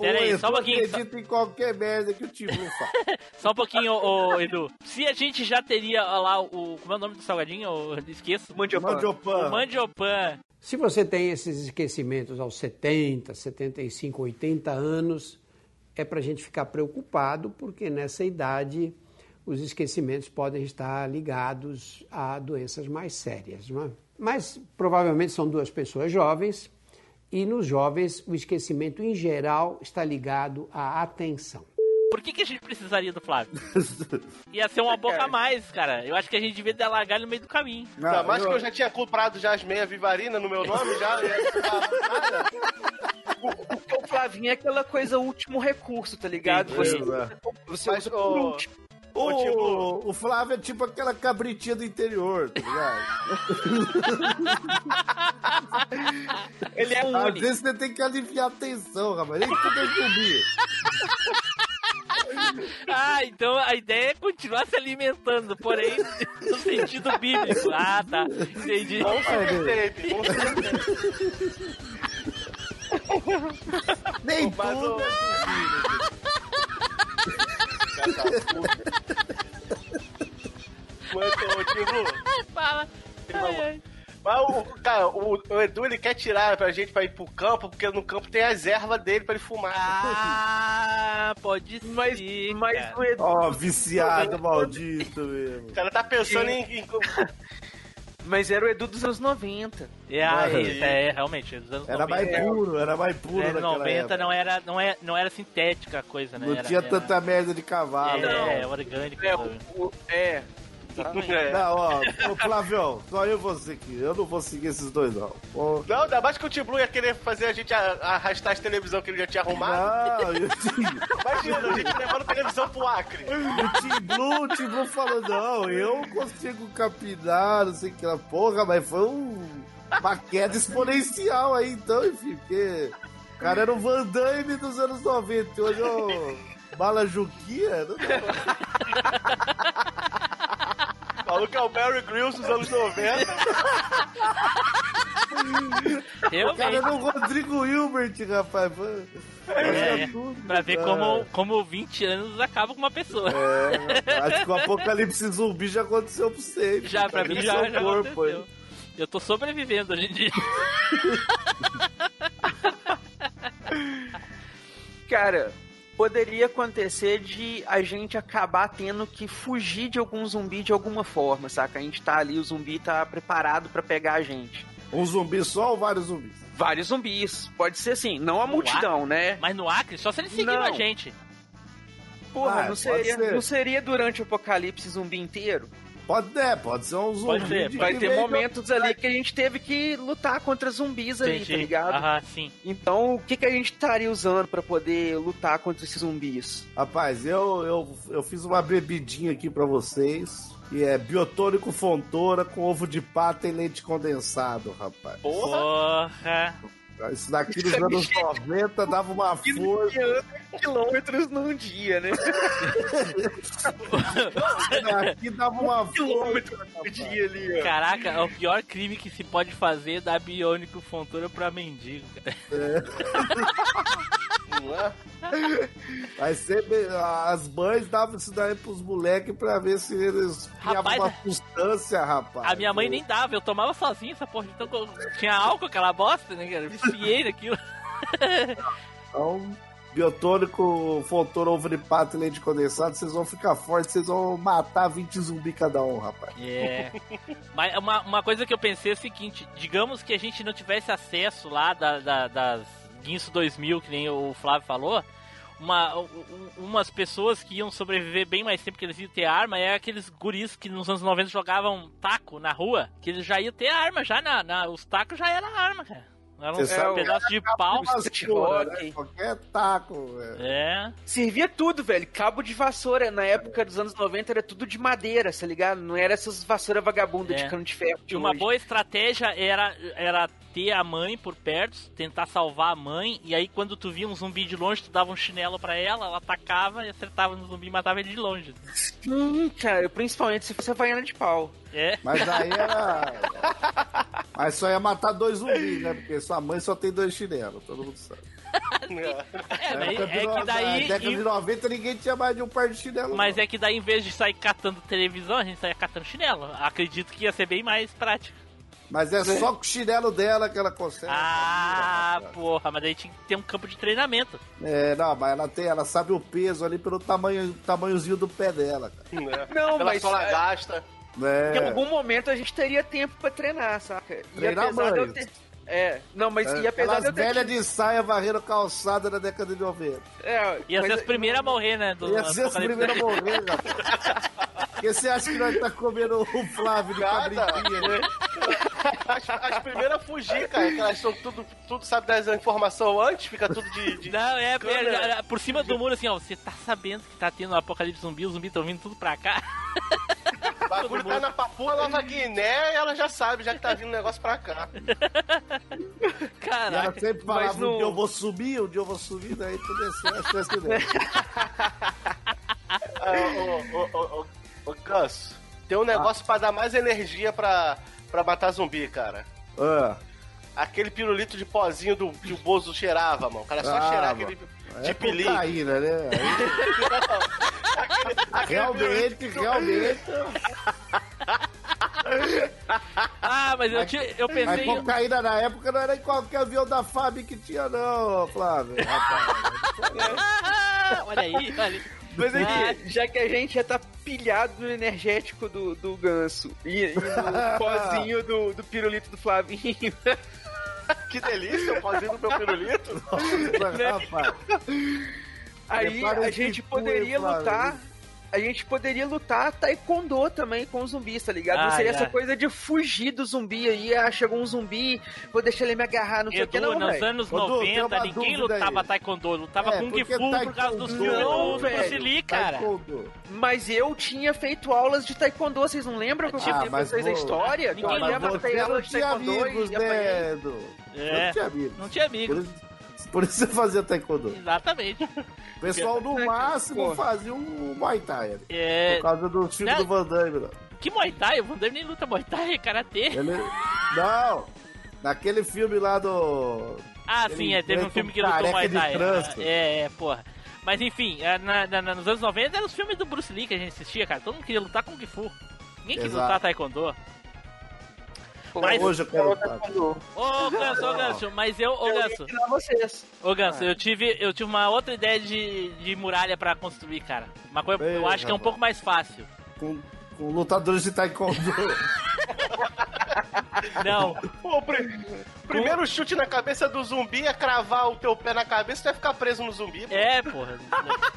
Pera aí, só um pouquinho, acredita em qualquer merda que o Team Blue faz. Só um pouquinho, ô, Edu. Se a gente já teria lá o. Como é o nome do salgadinho? Eu esqueço. Mandiopan. Mandiopan. O mandiopan. Se você tem esses esquecimentos aos 70, 75, 80 anos, é para a gente ficar preocupado, porque nessa idade os esquecimentos podem estar ligados a doenças mais sérias. É? Mas provavelmente são duas pessoas jovens, e nos jovens o esquecimento em geral está ligado à atenção. Por que, que a gente precisaria do Flávio? Ia ser uma boca a mais, cara. Eu acho que a gente devia largar ele no meio do caminho. Não, Ainda mais eu- que eu já tinha comprado já as meias Vivarina no meu nome, já. Nada. Porque o Flavinho é aquela coisa último recurso, tá ligado? Você, você Mas, usa por ô, último. Ô, Team Blue, O, o Flávio é tipo aquela cabritinha do interior, tá ligado? Ele é Às único. vezes você tem que aliviar a tensão, rapaz. Nem tudo é zumbi. Ah, então a ideia é continuar se alimentando, porém no sentido bíblico. Ah, tá. Entendi. Bom super tape, bom super tape. Nem tudo é. Mas, ô, Blue, Fala. Ai, ai. Mas o, cara, o, o Edu ele quer tirar pra gente pra ir pro campo, porque no campo tem as ervas dele pra ele fumar. Ah, pode Mas, ser. mas cara. o Edu, Ó, viciado maldito mesmo. O cara tá pensando em, em- mas era o Edu dos anos 90. É, Aí. é, realmente, dos anos Era 90. mais puro, era mais puro É, naquela 90 época. não era, não, é, não era sintética a coisa, né? Não era, tinha era- tanta merda de cavalo. É, não. orgânico. É, sabe? o, o- é. Exatamente. É. Não, ó, ô Flavião, só eu e você aqui. Eu não vou seguir esses dois, não. Ô, Não, ainda mais que o Tim Blue ia querer fazer a gente arrastar as televisão que ele já tinha arrumado. Não, e o Tim, Imagina, a gente levando televisão pro Acre. o Tim Blue, o Tim Blue falou, não, eu consigo capinar, não sei o que lá. Porra, mas foi um, uma queda exponencial aí, então, enfim, porque o cara era o Van Damme dos anos 90, e hoje é o Bala Juquia, não que é o Barry Grylls dos anos 90. O cara era o Rodrigo Hilbert, rapaz. Foi- É, tudo, pra ver cara. como, como 20 anos acaba com uma pessoa. É, acho que o apocalipse zumbi já aconteceu pra você. Já, pra mim, já, seu já corpo, aconteceu. Eu tô sobrevivendo hoje em dia. Cara, poderia acontecer de a gente acabar tendo que fugir de algum zumbi de alguma forma, saca? A gente tá ali, o zumbi tá preparado pra pegar a gente. Um zumbi só ou vários zumbis? Vários zumbis. Pode ser assim, não a No multidão, né? Mas no Acre, só se eles seguiram Não. a gente. Porra, Ah, não, seria, ser. não seria durante o apocalipse zumbi inteiro? Pode, é, pode ser um zumbi. Pode ser, Vai que ter momentos ali que a gente teve que lutar contra zumbis ali, tá ligado? Aham, sim. Então, o que, que a gente estaria usando pra poder lutar contra esses zumbis? Rapaz, eu, eu, eu fiz uma bebidinha aqui pra vocês. Que é biotônico fontora com ovo de pata e leite condensado, rapaz. Porra. Porra. Isso daqui nos anos 90 dava uma força. Quilômetros num dia, né? Aqui dava uma força. Quilômetros por dia ali, ó. Caraca, é o pior crime que se pode fazer é dar biônico fontura pra mendigo, cara. Não é? As mães davam isso daí pros moleques pra ver se eles Rapaz, uma substância, rapaz. A minha mãe nem dava, eu tomava sozinho essa porra. Então tinha álcool aquela bosta, né, cara? Viciei naquilo. Então, biotônico, fontora, ovo de pato e leite condensado, vocês vão ficar fortes, vocês vão matar 20 zumbi cada um, rapaz. É. Mas uma, uma coisa que eu pensei é o seguinte: digamos que a gente não tivesse acesso lá da, da- das Guinso 2000, que nem o Flávio falou. Uma, u- u- umas pessoas que iam sobreviver bem mais tempo que eles iam ter arma é aqueles guris que nos anos 90 jogavam taco na rua, que eles já iam ter arma, já na, na- os tacos já era arma, cara. Era um sabe- pedaço de pau. Vassoura, né? Qualquer taco, velho. É. Servia tudo, velho. Cabo de vassoura, na época dos anos 90, era tudo de madeira, tá ligado? Não era essas vassouras vagabundas É. de cano de ferro. de E uma hoje. boa estratégia era, era ter a mãe por perto, tentar salvar a mãe, e aí quando tu via um zumbi de longe, tu dava um chinelo pra ela, ela atacava e acertava no zumbi e matava ele de longe. Sim, cara, principalmente se fosse a Havaiana de pau. É. Mas aí era. Mas só ia matar dois zumbis, né? Porque sua mãe só tem dois chinelos, todo mundo sabe. É, Na é no- que daí. Na década de em- 90 ninguém tinha mais de um par de chinelo. Mas não. é que daí, em vez de sair catando televisão, a gente saia catando chinelo. Acredito que ia ser bem mais prático. Mas é só com o chinelo dela que ela consegue. Ah, porra, mas daí tinha que ter um campo de treinamento. É, não, mas ela tem, ela sabe o peso ali pelo tamanho, tamanhozinho do pé dela, cara. Né? Não, Pela mas sola é, gasta. É. em algum momento a gente teria tempo pra treinar, saca? E Treinar apesar de eu ter... É, não, mas e É, apesar Aquelas de eu ter... velhas de saia varrendo calçada na década de 90. É, Ia ser mas- as primeiras a morrer, né? Do Ia ser as primeiras a morrer, rapaz. Porque você acha que nós tá comendo o Flávio de Nada. cabritinha, né? As, as primeiras a fugir, cara, que elas são tudo, tudo sabe das informações antes, fica tudo de. de- Não, é, câmera. é, é, por cima do muro, assim, ó. Você tá sabendo que tá tendo um apocalipse zumbi, os zumbis estão vindo tudo pra cá. O bagulho tá na Papua Nova Guiné e ela já sabe, já que tá vindo um negócio pra cá. E ela Caraca. sempre falava, não- um dia eu vou subir, um dia eu vou subir, daí tu desceu a chance dela. Ah, ô, ô, ô, ô, ô, Gus, tem um negócio pra dar mais energia pra, pra matar zumbi, cara. Ah, Aquele pirulito de pozinho do, que o Bozo cheirava, mano. O cara só Ah, cheirar mano. aquele é de pilim. cocaína, né? Aí, Realmente, realmente. Ah, mas eu, tinha, eu A pensei. em- cocaína na época não era em qualquer avião da FAB que tinha, não, Flávio. Rapaz. olha aí, olha aí. Mas Ah. aqui, já que a gente já tá pilhado no energético do, do ganso e, e no pozinho do, do pirulito do Flavinho, Que delícia, o pozinho do meu pirulito. Rapaz. aí Prepara a gente poderia Flávio? A gente poderia lutar taekwondo também com os zumbis, tá ligado? Não Ah, seria é. essa coisa de fugir do zumbi aí, ah, chegou um zumbi, vou deixar ele me agarrar, não sei o que, Edu, não, nos velho. anos Ô, Du, tem 90, uma ninguém lutava aí. taekwondo, lutava É, Kung Fu por causa dos taekwondo- filmes Não, do Bruce. Lee, cara. Taekwondo. Mas eu tinha feito aulas de taekwondo, vocês não lembram que eu Ah, contei pra mas vocês a vou- história? Que eu Ninguém lembra. ter Você aula não de taekwondo amigos, e né, Edu? É. Não tinha amigos. Não tinha Por amigo. isso, por isso você fazia taekwondo. Exatamente. O pessoal, no máximo, Porra. fazia um Muay Thai. ali. É, Por causa do filme do Van Damme. que Muay Thai? O Van Damme nem luta Muay Thai, é Karatê. Ele... Não, naquele filme lá do... Ah, Ele sim, é, teve um filme que lutou Muay de Thai. trânsito. É, é, porra. Mas enfim, é, na- na- nos anos 90 eram os filmes do Bruce Lee que a gente assistia, cara. Todo mundo queria lutar com Kung Fu. Ninguém queria lutar Taekwondo. Mas- Hoje eu quero. Ô, Ganso, ô, Ganso, mas eu, ô, Eu ia Ganso, ô, Ganso, eu tive, eu tive uma outra ideia de, de muralha pra construir, cara. Uma coisa, eu Ei, acho que é um pouco mais fácil. Com, com lutadores de taekwondo. Não, Pô, o pri- primeiro chute na cabeça do zumbi é cravar o teu pé na cabeça e tu vai ficar preso no zumbi. pô. é, porra.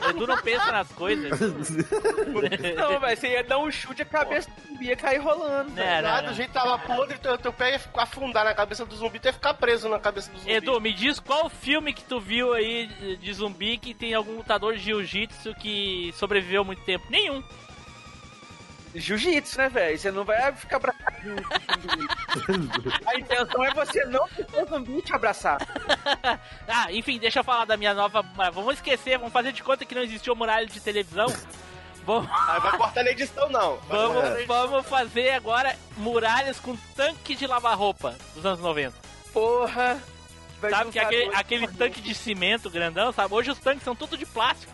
Edu não pensa nas coisas. Não, velho, você ia dar um chute, a cabeça do zumbi ia cair rolando. velho. É, não, Ah, não. do jeito que tava podre, teu, teu pé ia afundar na cabeça do zumbi, tu ia ficar preso na cabeça do zumbi. Edu, me diz qual filme que tu viu aí de zumbi que tem algum lutador de jiu-jitsu que sobreviveu muito tempo? Nenhum. Jiu-jitsu, né, velho? Você não vai ficar abraçado zumbi. A intenção é você não o zumbi te abraçar. Ah, enfim, deixa eu falar da minha nova. Vamos esquecer, vamos fazer de conta que não existiu muralha de televisão. Vamos, Aí vai cortar na edição, não. Vamos, edição. vamos fazer agora muralhas com tanque de lavar roupa dos anos 90. Porra. Sabe que aquele, aquele tanque de cimento grandão, sabe? Hoje os tanques são tudo de plástico.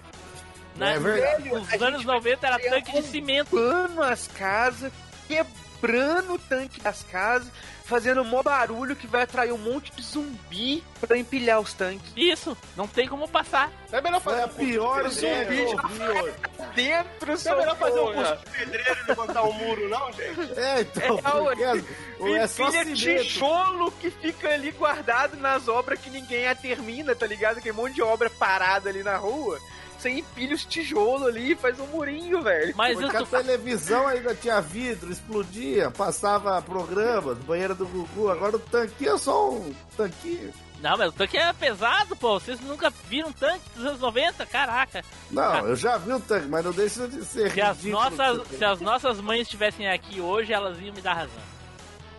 Na- É verdade. Nos anos vai 90 era tanque de um cimento. As casas, quebrando o tanque das casas, fazendo mó barulho que vai atrair um monte de zumbi pra empilhar os tanques. Isso, não tem como passar. É melhor fazer um de pior que ouvi hoje. Dentro, Não é melhor fazer um curso de pedreiro e levantar um muro, não, gente? É, então, É, E é só tijolo que fica ali guardado nas obras que ninguém a termina, tá ligado? Aquele monte de obra parada ali na rua. Você empilha os tijolos ali e faz um murinho, velho. Mas Porque a televisão ainda tinha vidro, explodia, passava programas, banheira do Gugu. Agora o tanquinho é só um tanquinho. Não, mas o tanque é pesado, pô. Vocês nunca viram tanque dos anos 90? Caraca. Não, eu já vi o tanque, mas não deixa de ser Se as, ridículo. nossas, se as nossas mães estivessem aqui hoje, elas iam me dar razão.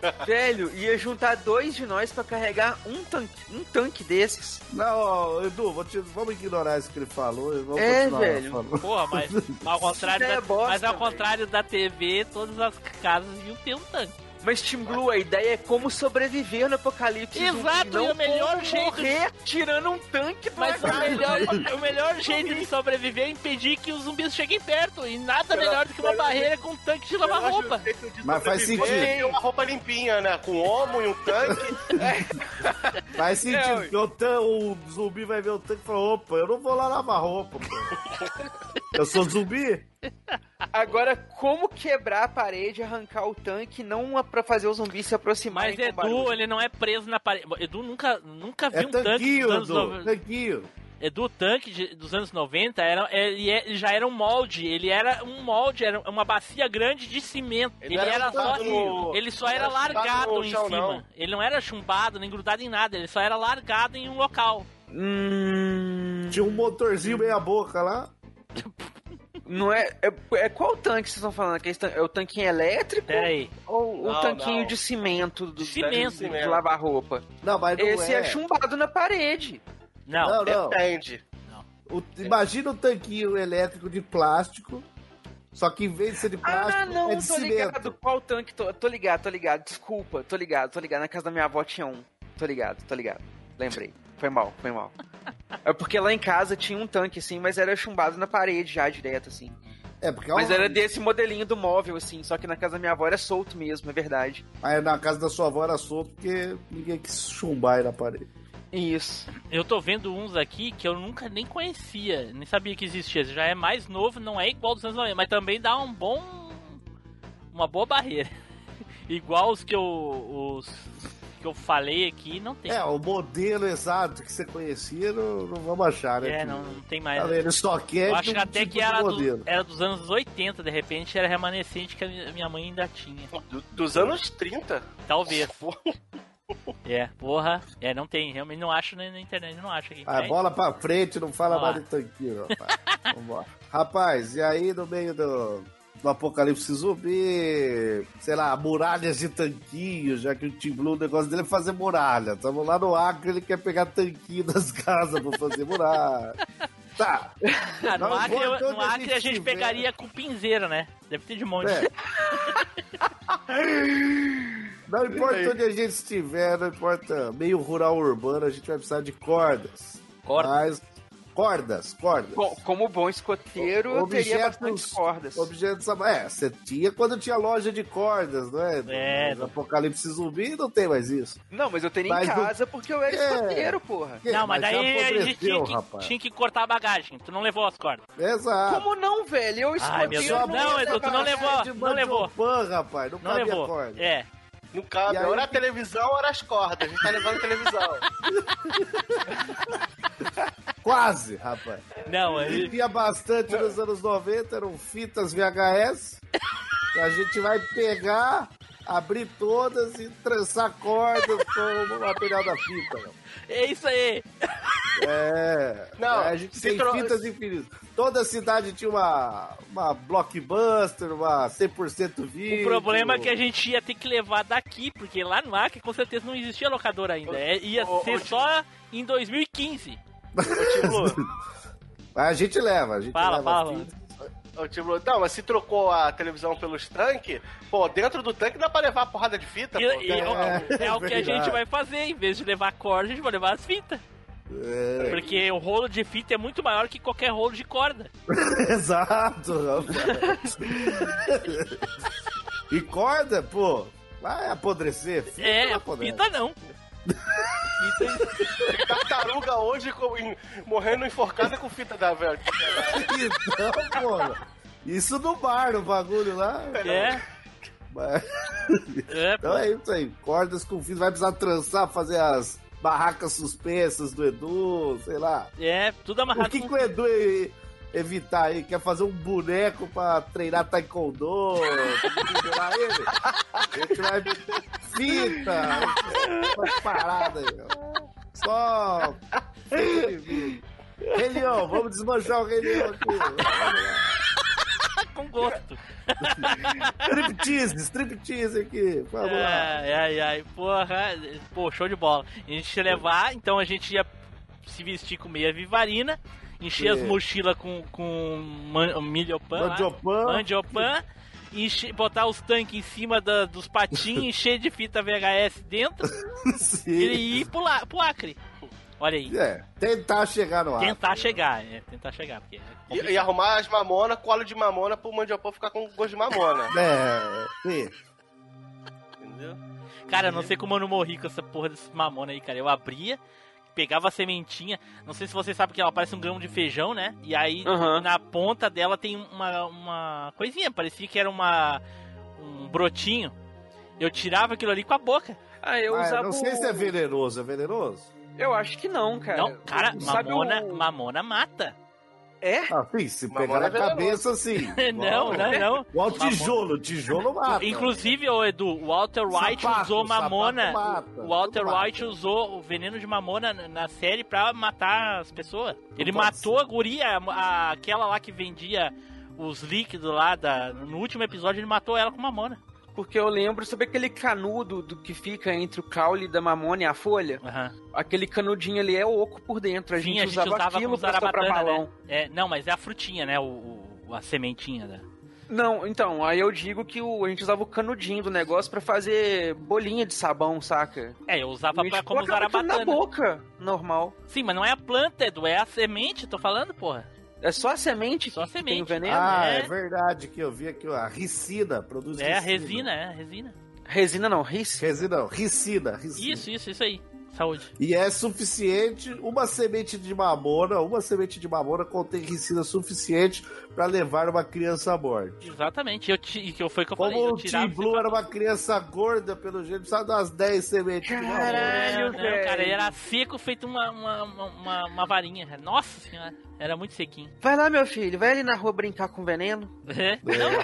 Velho, ia juntar dois de nós pra carregar um tanque, um tanque desses. Não, Edu, vou te- vamos ignorar isso que ele falou. e Vamos É, continuar velho. falando. Porra, mas ao contrário, é da, bosta, mas ao velho. contrário da TV, todas as casas iam ter um tanque. Mas Team Blue, a ideia é como sobreviver no apocalipse. Exato, zumbi, não e o melhor como jeito- morrer tirando um tanque do Mas o melhor, o melhor jeito de sobreviver é impedir que os zumbis cheguem perto. E nada melhor do que uma barreira com um tanque de lavar roupa. Mas faz sentido. é uma roupa limpinha, né? Com homo e um tanque. Faz sentido, É, o, o zumbi vai ver o tanque e fala: opa, eu não vou lá lavar roupa, pô. Eu sou zumbi? Agora, como quebrar a parede, arrancar o tanque, não a- pra fazer o zumbi se aproximar. Mas Edu, ele não é preso na parede. Edu nunca, nunca É viu um tanque dos anos Edu, 90. tanquinho. Edu, o tanque de- dos anos 90 era, ele, é- ele já era um molde. Ele era um molde, era uma bacia grande de cimento. Ele, Ele era só. no- Ele só era era largado em chão, cima. não. Ele não era chumbado nem grudado em nada. Ele só era largado em um local. Hum, Tinha um motorzinho meia boca lá. Não é, é. é qual tanque vocês estão falando? É o tanquinho elétrico? Pera aí. Ou o Não, tanquinho não. de cimento do cimento. de, de lavar roupa? Não, mas não Esse é. é. chumbado na parede. Não. Não, não. Depende. O- imagina um tanquinho elétrico de plástico, só que em vez de ser de plástico, ah, não, é de tô cimento. ligado. Qual tanque? Tô, tô ligado, tô ligado. Desculpa, tô ligado, tô ligado. Na casa da minha avó tinha um. Tô ligado, tô ligado. Lembrei. Foi mal, foi mal. É porque lá em casa tinha um tanque, assim, mas era chumbado na parede já, direto, assim. É, porque Mas é uma- era desse modelinho do móvel, assim, só que na casa da minha avó era solto mesmo, é verdade. Aí na casa da sua avó era solto porque ninguém quis chumbar aí na parede. Isso. Eu tô vendo uns aqui que eu nunca nem conhecia, nem sabia que existia. Já é mais novo, não é igual dos anos 90, mas também dá um bom. uma boa barreira. igual os que eu. os que eu falei aqui, não tem. É, o modelo exato que você conhecia não, não vamos achar, né? É, filho? não, não tem mais. Tá vendo? Ele só quer Eu acho um que até tipo que era, do- era dos anos 80, de repente era remanescente que a minha- mãe ainda tinha. Do- dos anos 30. Talvez. É, porra. É, não tem. Realmente não acho na, na internet, não acho aqui. Ah, É, bola pra frente, não fala mais de tanquinho, rapaz. Vambora. Rapaz, e aí no meio do, do apocalipse zumbi, sei lá, muralhas de tanquinho, já que o Team Blue, o negócio dele é fazer muralha. Tamo lá no Acre, ele quer pegar tanquinho das casas pra fazer muralha. Tá. Ah, no Acre, no onde a Acre gente a gente pegaria com pinzeira, né? Deve ter de monte. É. Não importa onde a gente estiver, não importa meio rural urbano, a gente vai precisar de cordas. Cordas? Mas, cordas, cordas. Co- Como bom escoteiro, eu teria bastantes cordas. Objetos. É, você tinha quando tinha loja de cordas, não é? É. No Apocalipse zumbi não tem mais isso. Não, mas eu teria Mas em não- casa porque eu era É. escoteiro, porra. Não, mas, já daí a gente tinha que, rapaz. tinha que cortar a bagagem. Tu não levou as cordas. Exato. Como não, velho? Eu Ai, escoteiro. Deus. Não, Edu, tu não levou. Não levou. Pan, rapaz, não, Não levou. corda. É. Não cabe. Aí- Ora a televisão, ora as cordas. A gente tá levando televisão. Quase, rapaz. Não, E aí. tinha bastante nos anos 90, eram fitas VHS. que a gente vai pegar, abrir todas e trançar cordas com o material da fita. meu. É isso aí. É. Não, é, a gente tem tro- fitas infinitas. Toda cidade tinha uma, uma blockbuster, uma 100% vídeo. O problema é que a gente ia ter que levar daqui, porque lá no Acre com certeza não existia locadora ainda. É, ia ô, ser só em 2015. Mas a gente leva, a gente Fala, leva fala. fita. Ô, tipo, não, mas se trocou a televisão pelos tanques, pô, dentro do tanque dá pra levar a porrada de fita, E, pô. e- É, é, o que a verdade. gente vai fazer. Em vez de levar corda, a gente vai levar as fitas. É, Porque o rolo de fita é muito maior que qualquer rolo de corda. exato, rapaz. e corda, pô, vai apodrecer. Fita não É, apodrece. fita não. Fita, Tartaruga hoje com- em- morrendo enforcada com fita da velha. Então, pô, isso no bar, no bagulho lá. é, Mas- é. Então é isso aí, cordas com fio, vai precisar trançar, fazer as barracas suspensas do Edu, sei lá. É, tudo O amarrado que, com que o Edu evitar aí? Quer fazer um boneco pra treinar taekwondo? Vamos pendurar ele? A gente vai fita, umas paradas aí, ó. Só. Rei Leão, vamos desmanchar o Rei Leão aqui. Com gosto. Striptease, striptease aqui. Vamos lá. Ai, ai, ai, porra. Pô, show de bola. A gente ia levar, então a gente ia se vestir com meia vivarina, encher as É. mochilas com, com man, milhopan, lá, Mandiopan. mandiopan, encher, botar os tanques em cima da- dos patinhos, encher de fita VHS dentro Sim. e ir pro, la- pro Acre. Olha aí. É, tentar chegar no ar. Tentar chegar, é, tentar chegar, porque é E, e arrumar as mamonas, colo de mamona pro mandiopão ficar com gosto de mamona. É, sim. Entendeu? Cara, não sei como eu não morri com essa porra desse mamona aí, cara. Eu abria, pegava a sementinha. Não sei se você sabe que ela parece um grão de feijão, né? E aí Aham. na ponta dela tem uma, uma coisinha, parecia que era uma um brotinho. Eu tirava aquilo ali com a boca. Ah, eu Ah, usava. não sei o- se é venenoso, é venenoso? Eu acho que não, cara. não, cara, mamona, o- mamona mata. É? Ah, sim, se pegar na é cabeça, sim. não, não, não. Igual Mamona- tijolo, tijolo mata. Inclusive, ô Edu, o Walter White Sapato, usou mamona. mata, o Walter mata. White usou o veneno de mamona na- série pra matar as pessoas. Ele matou a guria, a- a- aquela lá que vendia os líquidos lá da. No último episódio, ele matou ela com mamona. Porque eu lembro, sabe aquele canudo do que fica entre o caule da mamona e a folha? Aham. Aquele canudinho ali é oco por dentro. A Sim, gente, a gente usava, usava aquilo pra soprar zarabatana, balão. né? É, não, mas é a frutinha, né? O, o- a sementinha da. Não, então, aí eu digo que o, a gente usava o canudinho do negócio pra fazer bolinha de sabão, saca? É, eu usava A pra como colocava aquilo na zarabatana. boca, normal. Sim, mas não é a planta, Edu, é a semente, tô falando, porra. É só a semente Só a que tem semente. o veneno? Ah, é. é verdade que eu vi aqui, ó, a ricina, produz É a resina, é a resina. Resina não, ris. Resina não, ricina, ricina. Isso, isso, isso aí. Saúde. E é suficiente, uma semente de mamona, uma semente de mamona contém ricina suficiente pra levar uma criança à morte. Exatamente. Eu, ti- e que foi que eu falei. Como Eu o Tim Blue era uma criança gorda, pelo jeito, precisava das 10 sementes de mamona. Caralho, Não, não, velho. cara, ele era seco feito uma, uma, uma, uma- varinha. Nossa senhora, era muito sequinho. Vai lá, meu filho, vai ali na rua brincar com veneno. É. Não,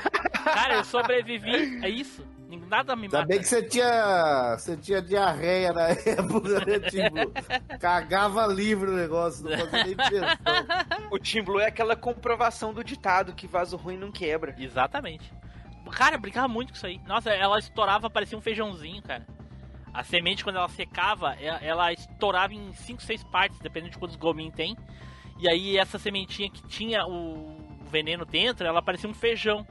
cara, eu sobrevivi, é isso. Nada me Ainda mata. bem que você tinha, você tinha diarreia na época, né, Tim Blue? Cagava livre o negócio, não fazia nem digestão. O Tim Blue é aquela comprovação do ditado que vaso ruim não quebra. Exatamente. Cara, brincava muito com isso aí. Nossa, ela estourava, parecia um feijãozinho, cara. A semente, quando ela secava, ela estourava em 5, 6 partes, dependendo de quantos gominhos tem. E aí, essa sementinha que tinha o veneno dentro, ela parecia um feijão.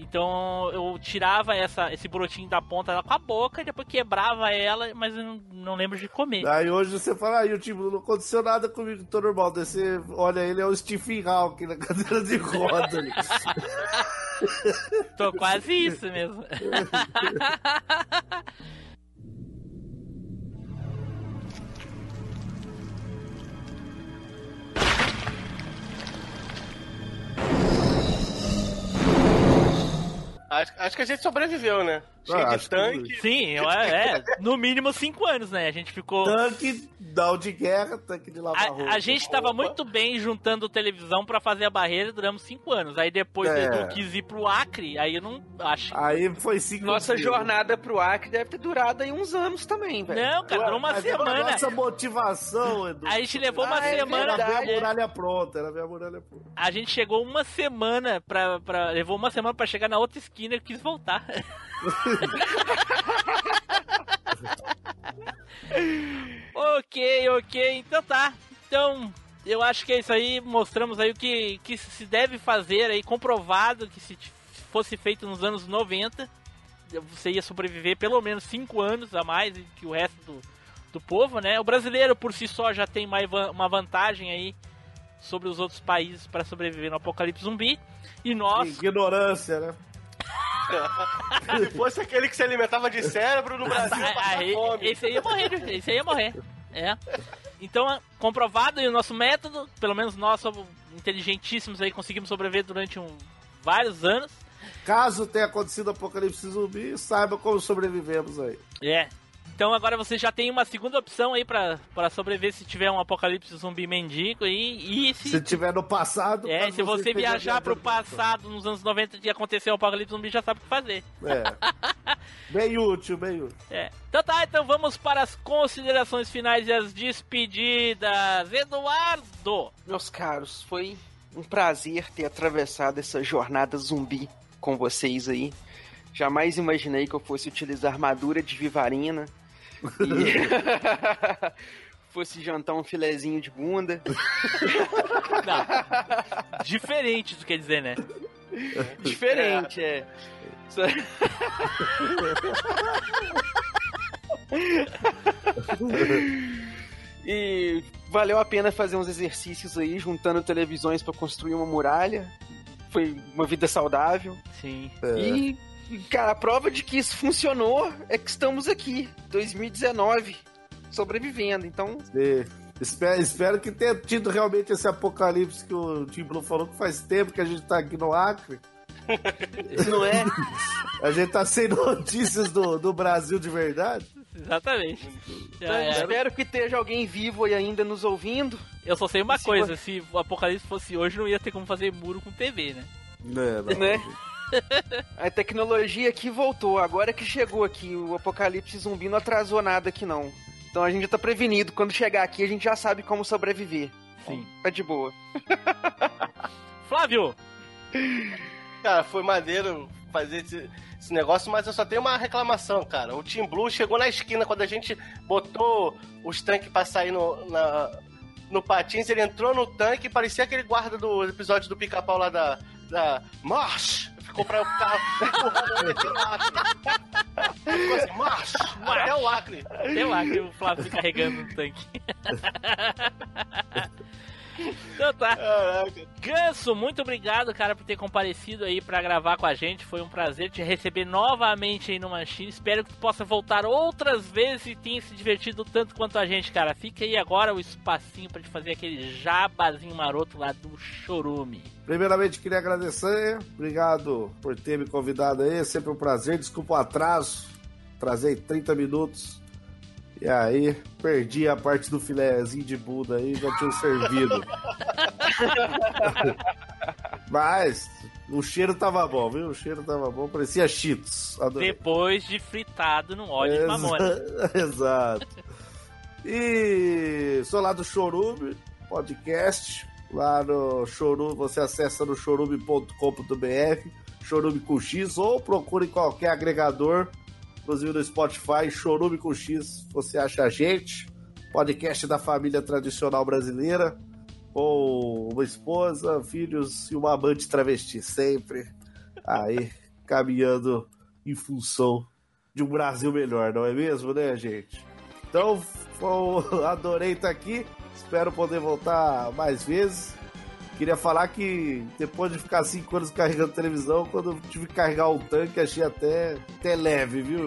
Então, eu tirava essa, esse brotinho da ponta dela com a boca, e depois quebrava ela, mas eu não, não lembro de comer. Aí hoje você fala, aí o Tim Blue não aconteceu nada comigo, tô normal. Daí você olha, ele é o Stephen Hawking na cadeira de roda. Tô quase isso mesmo. Acho, acho que a gente sobreviveu, né? Cheio Ah, de acho que- tanque. Sim, eu- é, no mínimo 5 anos, né? A gente ficou. Tanque dal de guerra, tanque de lavar roupa. A, a gente tava muito bem juntando televisão pra fazer a barreira e duramos 5 anos. Aí depois É. eu quis ir pro Acre, aí eu não acho. Aí foi cinco Nossa dias. jornada pro Acre deve ter durado aí uns anos também, velho. Não, cara, durou uma Mas era semana. Nossa motivação, Edu. A gente levou uma Ah, é semana. Era ver a é. muralha pronta, era ver a muralha pronta. A gente chegou uma semana pra, pra. Levou uma semana pra chegar na outra esquina e quis voltar. ok, ok, então tá. Então, eu acho que é isso aí. Mostramos aí o que, que se deve fazer aí, comprovado que se fosse feito nos anos 90, você ia sobreviver pelo menos 5 anos a mais que o resto do, do povo, né? O brasileiro por si só já tem van- uma vantagem aí sobre os outros países para sobreviver no apocalipse zumbi. E nós, Ignorância, né? Se fosse aquele que se alimentava de cérebro no Brasil, ah, fome. esse aí ia morrer, esse aí ia morrer. É. Então, comprovado aí o nosso método, pelo menos nós somos inteligentíssimos aí, conseguimos sobreviver durante um, vários anos. Caso tenha acontecido apocalipse zumbi, saiba como sobrevivemos aí. É. Então agora você já tem uma segunda opção aí pra, pra sobreviver se tiver um apocalipse zumbi mendigo aí. E se, Se tiver no passado... é, se você esteja viajar pro passado, nos anos 90, de acontecer o apocalipse zumbi, já sabe o que fazer. É. Bem útil, bem útil. É. Então tá, então vamos para as considerações finais e as despedidas. Eduardo! Meus caros, foi um prazer ter atravessado essa jornada zumbi com vocês aí. Jamais imaginei que eu fosse utilizar armadura de vivarina e fosse jantar um filezinho de bunda. Não. Diferente, tu quer dizer, né? Diferente, é. Só- e valeu a pena fazer uns exercícios aí, juntando televisões pra construir uma muralha. Foi uma vida saudável. Sim. E, cara, a prova de que isso funcionou é que estamos aqui, 2019, sobrevivendo. Então, É. Espero, espero que tenha tido realmente esse apocalipse que o Tim Blue falou que faz tempo que a gente tá aqui no Acre. não é? A gente tá sem notícias do, do Brasil de verdade. Exatamente. Então, era. espero que esteja alguém vivo e ainda nos ouvindo. Eu só sei uma Se coisa, se o apocalipse fosse hoje, não ia ter como fazer muro com TV, né? Não, não. Né? A tecnologia aqui voltou. Agora que chegou aqui, o apocalipse zumbi não atrasou nada aqui não. Então a gente já tá prevenido. Quando chegar aqui, a gente já sabe como sobreviver. Sim. Tá de boa. Flávio! Cara, foi maneiro fazer esse, esse negócio, mas eu só tenho uma reclamação, cara. O Team Blue chegou na esquina quando a gente botou os tanques pra sair no, na, no patins, ele entrou no tanque e parecia aquele guarda do episódio do pica-pau lá da, da March. comprar o carro empurrando ele pelo Acre. Ficou assim, marcha, até o Acre. Sei lá, que o Flávio carregando no tanque. então tá. Caraca. Ganso, muito obrigado, cara, por ter comparecido aí pra gravar com a gente. Foi um prazer te receber novamente aí no Machine. Espero que tu possa voltar outras vezes e tenha se divertido tanto quanto a gente, cara. Fica aí agora o espacinho pra te fazer aquele jabazinho maroto lá do Chorume. Primeiramente, queria agradecer. Obrigado por ter me convidado aí. É sempre um prazer. Desculpa o atraso. Trazei 30 minutos. E aí, perdi a parte do filézinho de Buda aí, já tinha servido. Mas o cheiro tava bom, viu? O cheiro tava bom, parecia Cheetos. Adorei. Depois de fritado no óleo de Exa- mamona. Exato. E sou lá do Chorume Podcast. Lá no Chorume, você acessa no chorume.com.br, Chorume com X, ou procure qualquer agregador, inclusive no Spotify, Chorume com X, você acha a gente. Podcast da família tradicional brasileira, com uma esposa, filhos e uma amante travesti, sempre aí caminhando em função de um Brasil melhor, não é mesmo, né, gente? Então, adorei estar aqui. Espero poder voltar mais vezes. Queria falar que depois de ficar cinco anos carregando televisão, quando eu tive que carregar um tanque, achei até, até leve, viu?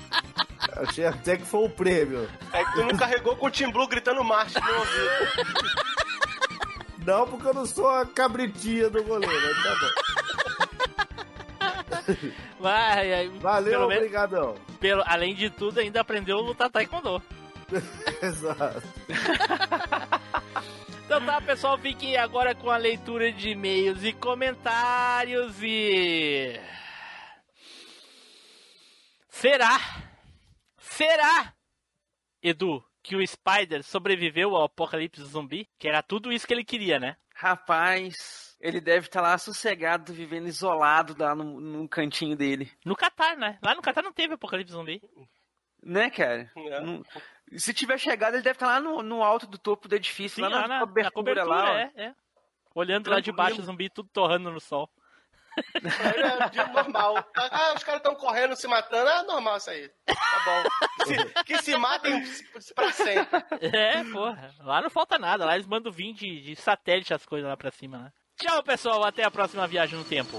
achei até que foi um prêmio. É que tu não carregou com o Tim Blue gritando marcha no ouvido. Não, porque eu não sou a cabritinha do goleiro. mas Tá bom. Vai, aí, Valeu, pelo menos- obrigadão. pelo- além de tudo, ainda aprendeu a lutar taekwondo. Exato. Então tá, pessoal, fiquem agora com a leitura de e-mails e comentários e. Será? Será, Edu, que o Spider sobreviveu ao apocalipse zumbi? Que era tudo isso que ele queria, né? Rapaz, ele deve estar lá sossegado, vivendo isolado lá no, no cantinho dele. No Catar, né? Lá no Catar não teve apocalipse zumbi. Né, cara? Não- Se tiver chegado, ele deve estar lá no, no alto do topo do edifício, Sim, lá na, lá na, cobertura, na cobertura, lá. é, é. Olhando lá de baixo, o zumbi tudo torrando no sol. É dia normal. Ah, os caras estão correndo, se matando. Ah, normal isso aí. Tá bom. Se- que se matem pra sempre. É, porra. Lá não falta nada. Lá eles mandam vir de, de satélite as coisas lá pra cima, né? Tchau, pessoal. Até a próxima viagem no tempo.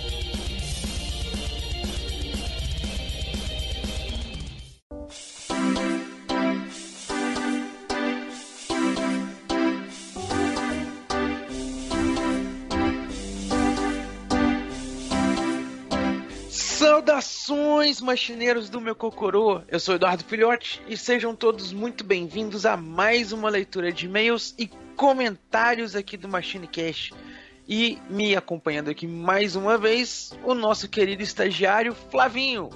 Saudações, machineiros do meu cocorô! Eu sou Eduardo Filhote e sejam todos muito bem-vindos a mais uma leitura de e-mails e comentários aqui do MachineCast. E me acompanhando aqui mais uma vez, o nosso querido estagiário Flavinho.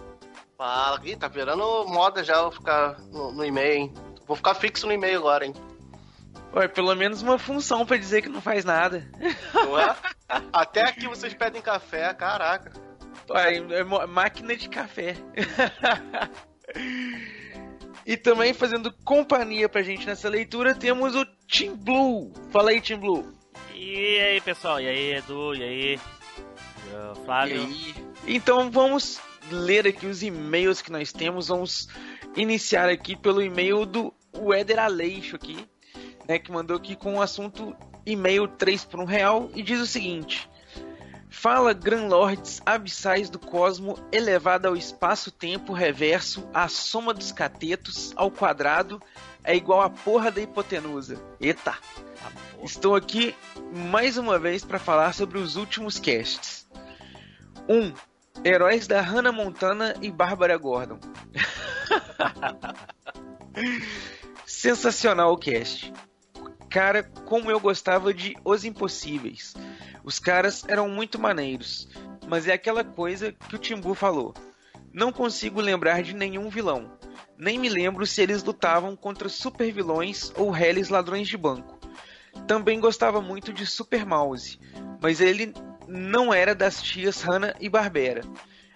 Fala, Ih, tá virando moda já eu ficar no, no e-mail, hein? Vou ficar fixo no e-mail agora, hein? Ué, pelo menos uma função pra dizer que não faz nada. Não é? Até aqui vocês pedem café, caraca. É máquina de café. e também fazendo companhia pra gente nessa leitura temos o Team Blue. Fala aí, Team Blue. E aí, pessoal? E aí, Edu? E aí? Eu, E Flávio? aí? Então vamos ler aqui os e-mails que nós temos. Vamos iniciar aqui pelo e-mail do Éder Aleixo aqui, né, que mandou aqui com o assunto e-mail 3 por 1 real e diz o seguinte: Fala Granlords abissais do cosmo elevado ao espaço-tempo reverso, a soma dos catetos ao quadrado é igual a porra da hipotenusa. Eita! Estou aqui mais uma vez para falar sobre os últimos casts. 1. Um, heróis da Hannah Montana e Bárbara Gordon. Sensacional o cast. Cara, como eu gostava de Os Impossíveis. Os caras eram muito maneiros, mas é aquela coisa que o Timbu falou. Não consigo lembrar de nenhum vilão. Nem me lembro se eles lutavam contra super vilões ou reles ladrões de banco. Também gostava muito de Super Mouse, mas ele não era das tias Hanna e Barbera.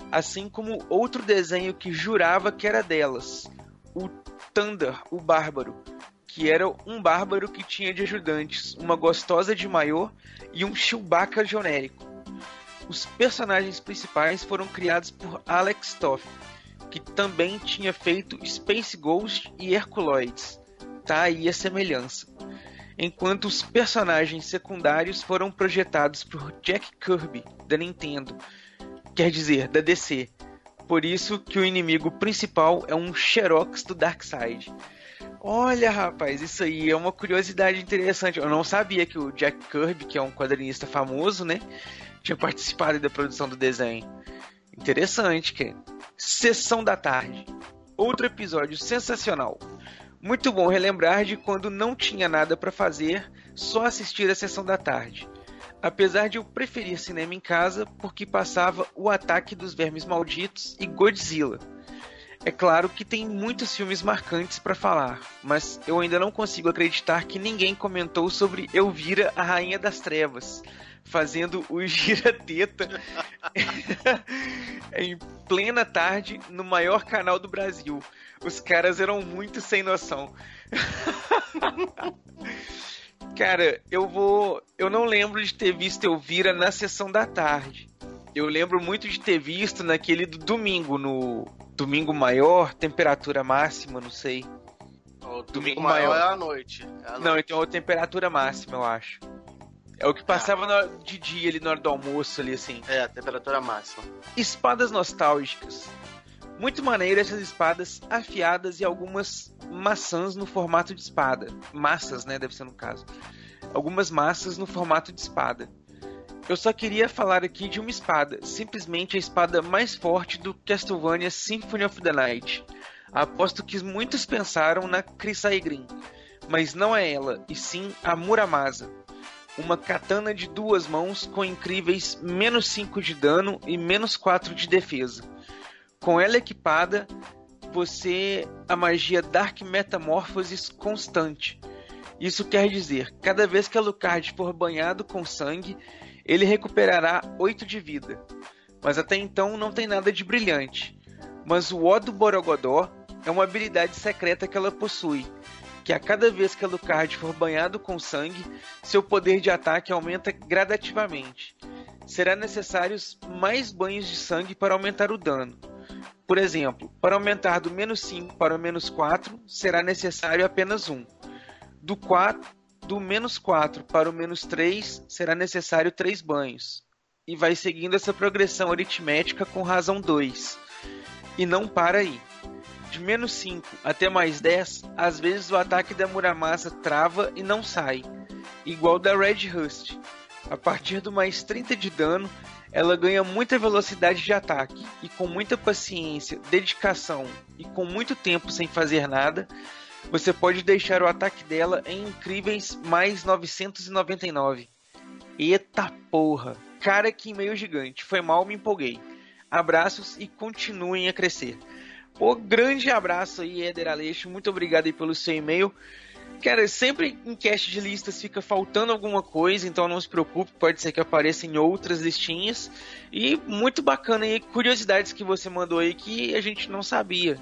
Assim como outro desenho que jurava que era delas, o Thunder, o Bárbaro, que era um bárbaro que tinha de ajudantes uma gostosa de maior e um Chewbacca genérico. Os personagens principais foram criados por Alex Toth, que também tinha feito Space Ghost e Herculoids. Tá aí a semelhança. Enquanto os personagens secundários foram projetados por Jack Kirby, da Nintendo, quer dizer, da DC. Por isso que o inimigo principal é um Xerox do Darkseid. Olha, rapaz, isso aí é uma curiosidade interessante. Eu não sabia que o Jack Kirby, que é um quadrinista famoso, né, tinha participado da produção do desenho. Interessante, que Sessão da tarde. Outro episódio sensacional. Muito bom relembrar de quando não tinha nada para fazer, só assistir a sessão da tarde. Apesar de eu preferir cinema em casa, porque passava O Ataque dos Vermes Malditos e Godzilla. É claro que tem muitos filmes marcantes para falar, mas eu ainda não consigo acreditar que ninguém comentou sobre Elvira, a Rainha das Trevas, fazendo o gira-teta em plena tarde no maior canal do Brasil. Os caras eram muito sem noção. Cara, eu vou. Eu não lembro de ter visto Elvira na sessão da tarde. Eu lembro muito de ter visto naquele do domingo, no domingo maior, temperatura máxima, não sei. O Domingo domingo maior maior. é à noite. É à Não, noite. então é temperatura máxima, eu acho. É o que passava na- de dia ali na hora do almoço ali, assim. É, a temperatura máxima. Espadas nostálgicas. Muito maneiras essas espadas afiadas e algumas maçãs no formato de espada. Massas, né? Deve ser no caso. Algumas massas no formato de espada. Eu só queria falar aqui de uma espada, simplesmente a espada mais forte do Castlevania Symphony of the Night. Aposto que muitos pensaram na Crisai Green, mas não é ela, e sim a Muramasa. Uma katana de duas mãos com incríveis menos 5 de dano e menos 4 de defesa. Com ela equipada, você a magia Dark Metamorphosis constante. Isso quer dizer, cada vez que Alucard for banhado com sangue, ele recuperará 8 de vida. Mas até então não tem nada de brilhante. Mas o O do Borogodó é uma habilidade secreta que ela possui, que a cada vez que Alucard for banhado com sangue, seu poder de ataque aumenta gradativamente. Será necessários mais banhos de sangue para aumentar o dano. Por exemplo, para aumentar do menos 5 para o menos 4, será necessário apenas um. Do 4, do menos 4 para o menos 3, será necessário 3 banhos. E vai seguindo essa progressão aritmética com razão 2. E não para aí. De menos 5 até mais 10, às vezes o ataque da Muramasa trava e não sai, igual da Red Rust. A partir do mais 30 de dano, ela ganha muita velocidade de ataque, e com muita paciência, dedicação e com muito tempo sem fazer nada, você pode deixar o ataque dela em incríveis mais 999. Eita porra! Cara que meio gigante, foi mal, me empolguei. Abraços e continuem a crescer. Pô, grande abraço aí, Eder Aleixo. Muito obrigado aí pelo seu e-mail. Cara, sempre em cast de listas fica faltando alguma coisa, então não se preocupe, pode ser que apareça em outras listinhas. E muito bacana aí, curiosidades que você mandou aí que a gente não sabia.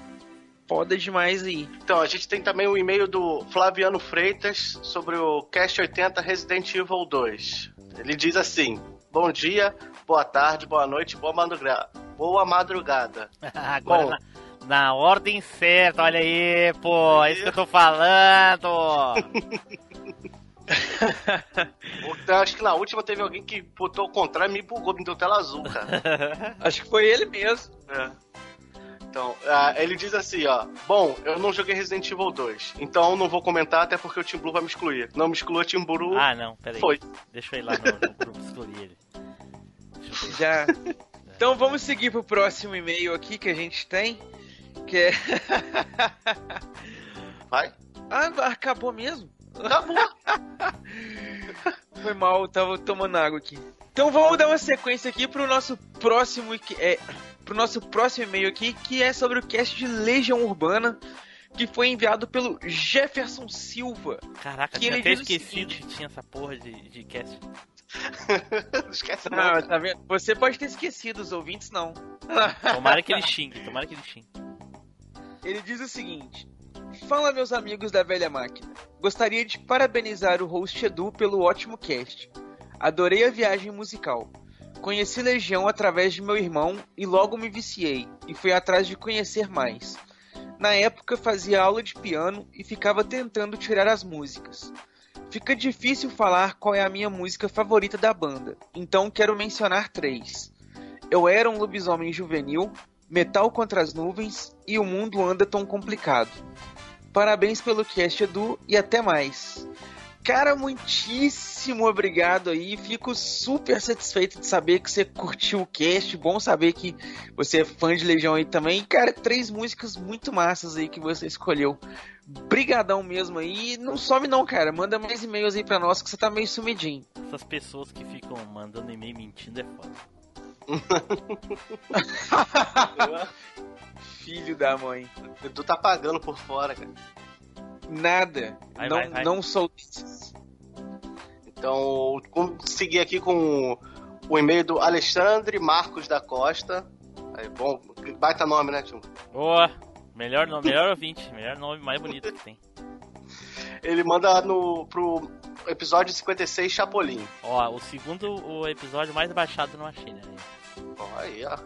Foda demais aí. Então, a gente tem também o e-mail do Flaviano Freitas sobre o Cast 80 Resident Evil 2. Ele diz assim: Bom dia, boa tarde, boa noite, boa madrugada. Boa madrugada. Agora Bom. na, na ordem certa, olha aí, pô, é isso que eu tô falando. Então, acho que na última teve alguém que botou o contrário e me bugou, me deu tela azul, cara. Acho que foi ele mesmo. É. Então, ah, ele diz assim, ó. Bom, eu não joguei Resident Evil 2, então não vou comentar até porque o Team Blue vai me excluir. Não me exclua, Team Blue. ah, não, peraí. Foi. Deixa eu ir lá no, no grupo excluir ele. Deixa eu ver. Já. Então vamos seguir pro próximo e-mail aqui que a gente tem. Que é. Vai. Ah, acabou mesmo? Acabou. Foi mal, eu tava tomando água aqui. Então vamos dar uma sequência aqui pro nosso próximo é, pro nosso próximo e-mail aqui, que é sobre o cast de Legião Urbana, que foi enviado pelo Jefferson Silva. Caraca, Que tinha ele até esquecido que tinha essa porra de, de cast. Não esquece não. Não, tá vendo? Você pode ter esquecido, os ouvintes não. Tomara que ele xingue, tomara que ele xingue. Ele diz o seguinte: Fala, meus amigos da velha máquina. Gostaria de parabenizar o host Edu pelo ótimo cast. Adorei a viagem musical. Conheci Legião através de meu irmão e logo me viciei e fui atrás de conhecer mais. Na época fazia aula de piano e ficava tentando tirar as músicas. Fica difícil falar qual é a minha música favorita da banda, então quero mencionar três. Eu era um lobisomem juvenil, Metal contra as nuvens e o mundo anda tão complicado. Parabéns pelo cast, Edu, e até mais. Cara, muitíssimo obrigado aí. Fico super satisfeito de saber que você curtiu o cast. Bom saber que você é fã de Legião aí também. Cara, três músicas muito massas aí que você escolheu. Brigadão mesmo aí. Não some não, cara. Manda mais e-mails aí pra nós que você tá meio sumidinho. Essas pessoas que ficam mandando e-mail mentindo é foda. Filho da mãe. Tu tá pagando por fora, cara. Nada. Vai, não, vai, vai. não sou. Então, seguir aqui com o e-mail do Alexandre Marcos da Costa. Aí, bom, baita nome, né, tio? Boa! Melhor nome, melhor ouvinte, melhor nome mais bonito que tem. Ele manda no, pro episódio 56, Chapolin. Ó, o segundo o episódio mais baixado no Machine. Né? Ó, aí, ó.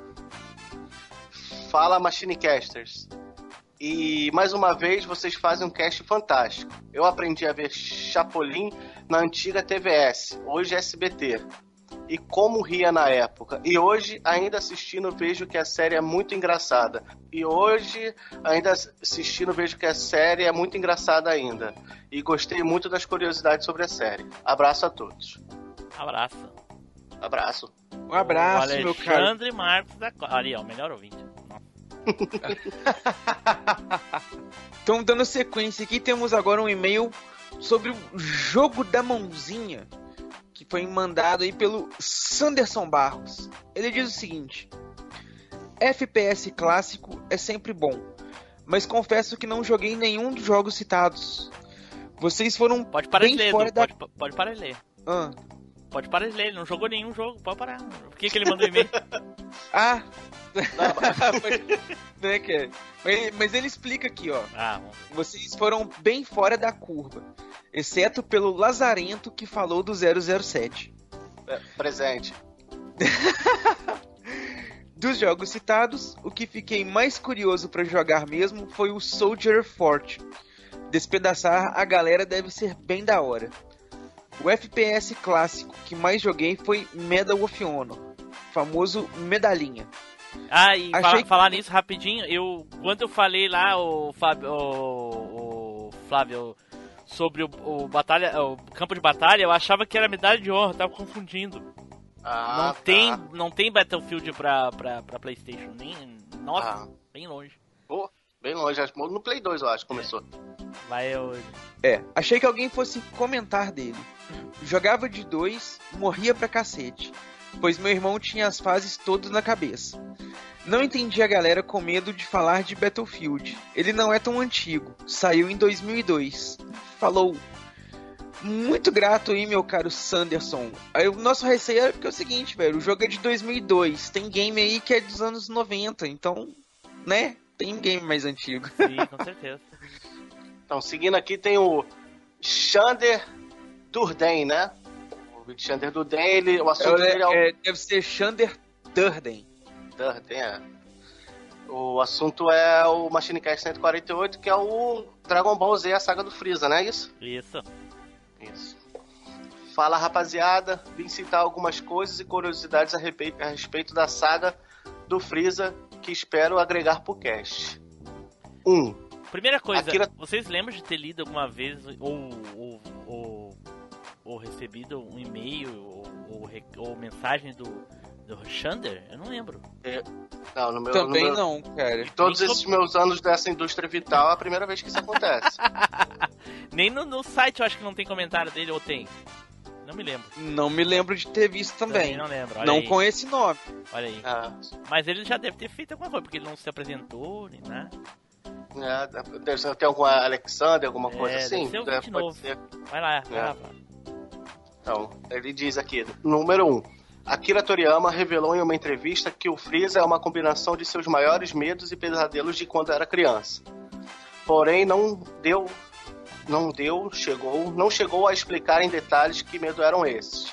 Fala, Machinecasters. E mais uma vez vocês fazem um cast fantástico. Eu aprendi a ver Chapolin na antiga TVS, hoje SBT. E como ria na época. E hoje, ainda assistindo, vejo que a série é muito engraçada. E hoje, ainda assistindo, vejo que a série é muito engraçada ainda. E gostei muito das curiosidades sobre a série. Abraço a todos. Abraço. Abraço. Um abraço, o meu caro. Alexandre Marcos da Costa. Ali, ó, melhor ouvinte. Então, dando sequência aqui, temos agora um e-mail sobre o jogo da mãozinha, que foi mandado aí pelo Sanderson Barros. Ele diz o seguinte: FPS clássico é sempre bom, mas confesso que não joguei nenhum dos jogos citados. Vocês foram Pode parar bem de ler, fora da. pode, pode parar de ler. Ah, Pode parar de ler, ele não jogou nenhum jogo, pode parar. Por que, que ele mandou e-mail? ah. Não é que é. Mas, mas ele explica aqui, ó. Ah. Vocês foram bem fora da curva, exceto pelo lazarento que falou do 007. É, presente. Dos jogos citados, o que fiquei mais curioso pra jogar mesmo foi o Soldier Fortune. Despedaçar a galera deve ser bem da hora. O FPS clássico que mais joguei foi Medal of Honor, famoso medalhinha. Ah, e fala- que- falar nisso rapidinho, eu quando eu falei lá, o Fábio, o, o Flávio, sobre o, o batalha, o campo de batalha, eu achava que era medalha de honra, tava confundindo. Ah, não tá. tem, não tem Battlefield pra, pra, pra PlayStation, nem, nossa, Ah. bem longe. Pô, bem longe. acho- No Play 2, eu acho, começou. Vai eu, É, achei que alguém fosse comentar dele. Jogava de dois, morria pra cacete, pois meu irmão tinha as fases todas na cabeça. Não entendi a galera com medo de falar de Battlefield. Ele não é tão antigo, saiu em 2002. Falou. Muito grato aí, meu caro Sanderson. Aí o nosso receio é porque é o seguinte, velho, o jogo é de 2002, tem game aí que é dos anos 90, então, né? Tem game mais antigo. sim, com certeza. Então, seguindo aqui tem o Xander Durden, né? O Xander Durden, ele, o assunto dele é o... É, deve ser Xander Durden. Durden, é. O assunto é o Machine Cast 148, que é o Dragon Ball Z, a saga do Freeza, né? Isso? Isso. Isso. Fala, rapaziada. Vim citar algumas coisas e curiosidades a, repe- a respeito da saga do Freeza que espero agregar pro cast. 1. Um, Primeira coisa, Akira- vocês lembram de ter lido alguma vez ou, ou recebido um e-mail ou, ou, ou mensagem do, do Xander? Eu não lembro. não, no meu, Também no meu, não, cara. Em todos Nem esses meus anos dessa indústria vital, é a primeira vez que isso acontece. Nem no, no site eu acho que não tem comentário dele, ou tem? Não me lembro. Não me lembro de ter visto também. não lembro. Olha Não aí. com esse nome. Olha aí. Ah, Mas ele já deve ter feito alguma coisa, porque ele não se apresentou, nem nada. é, deve ser tem algum Alexander, alguma É, coisa deve assim? ser alguém Deve- novo. ser. Vai lá, vai É. lá. Então, ele diz aqui, número 1. Um, Akira Toriyama revelou em uma entrevista que o Freeza é uma combinação de seus maiores medos e pesadelos de quando era criança. Porém, não deu, não deu, chegou, não chegou a explicar em detalhes que medo eram esses.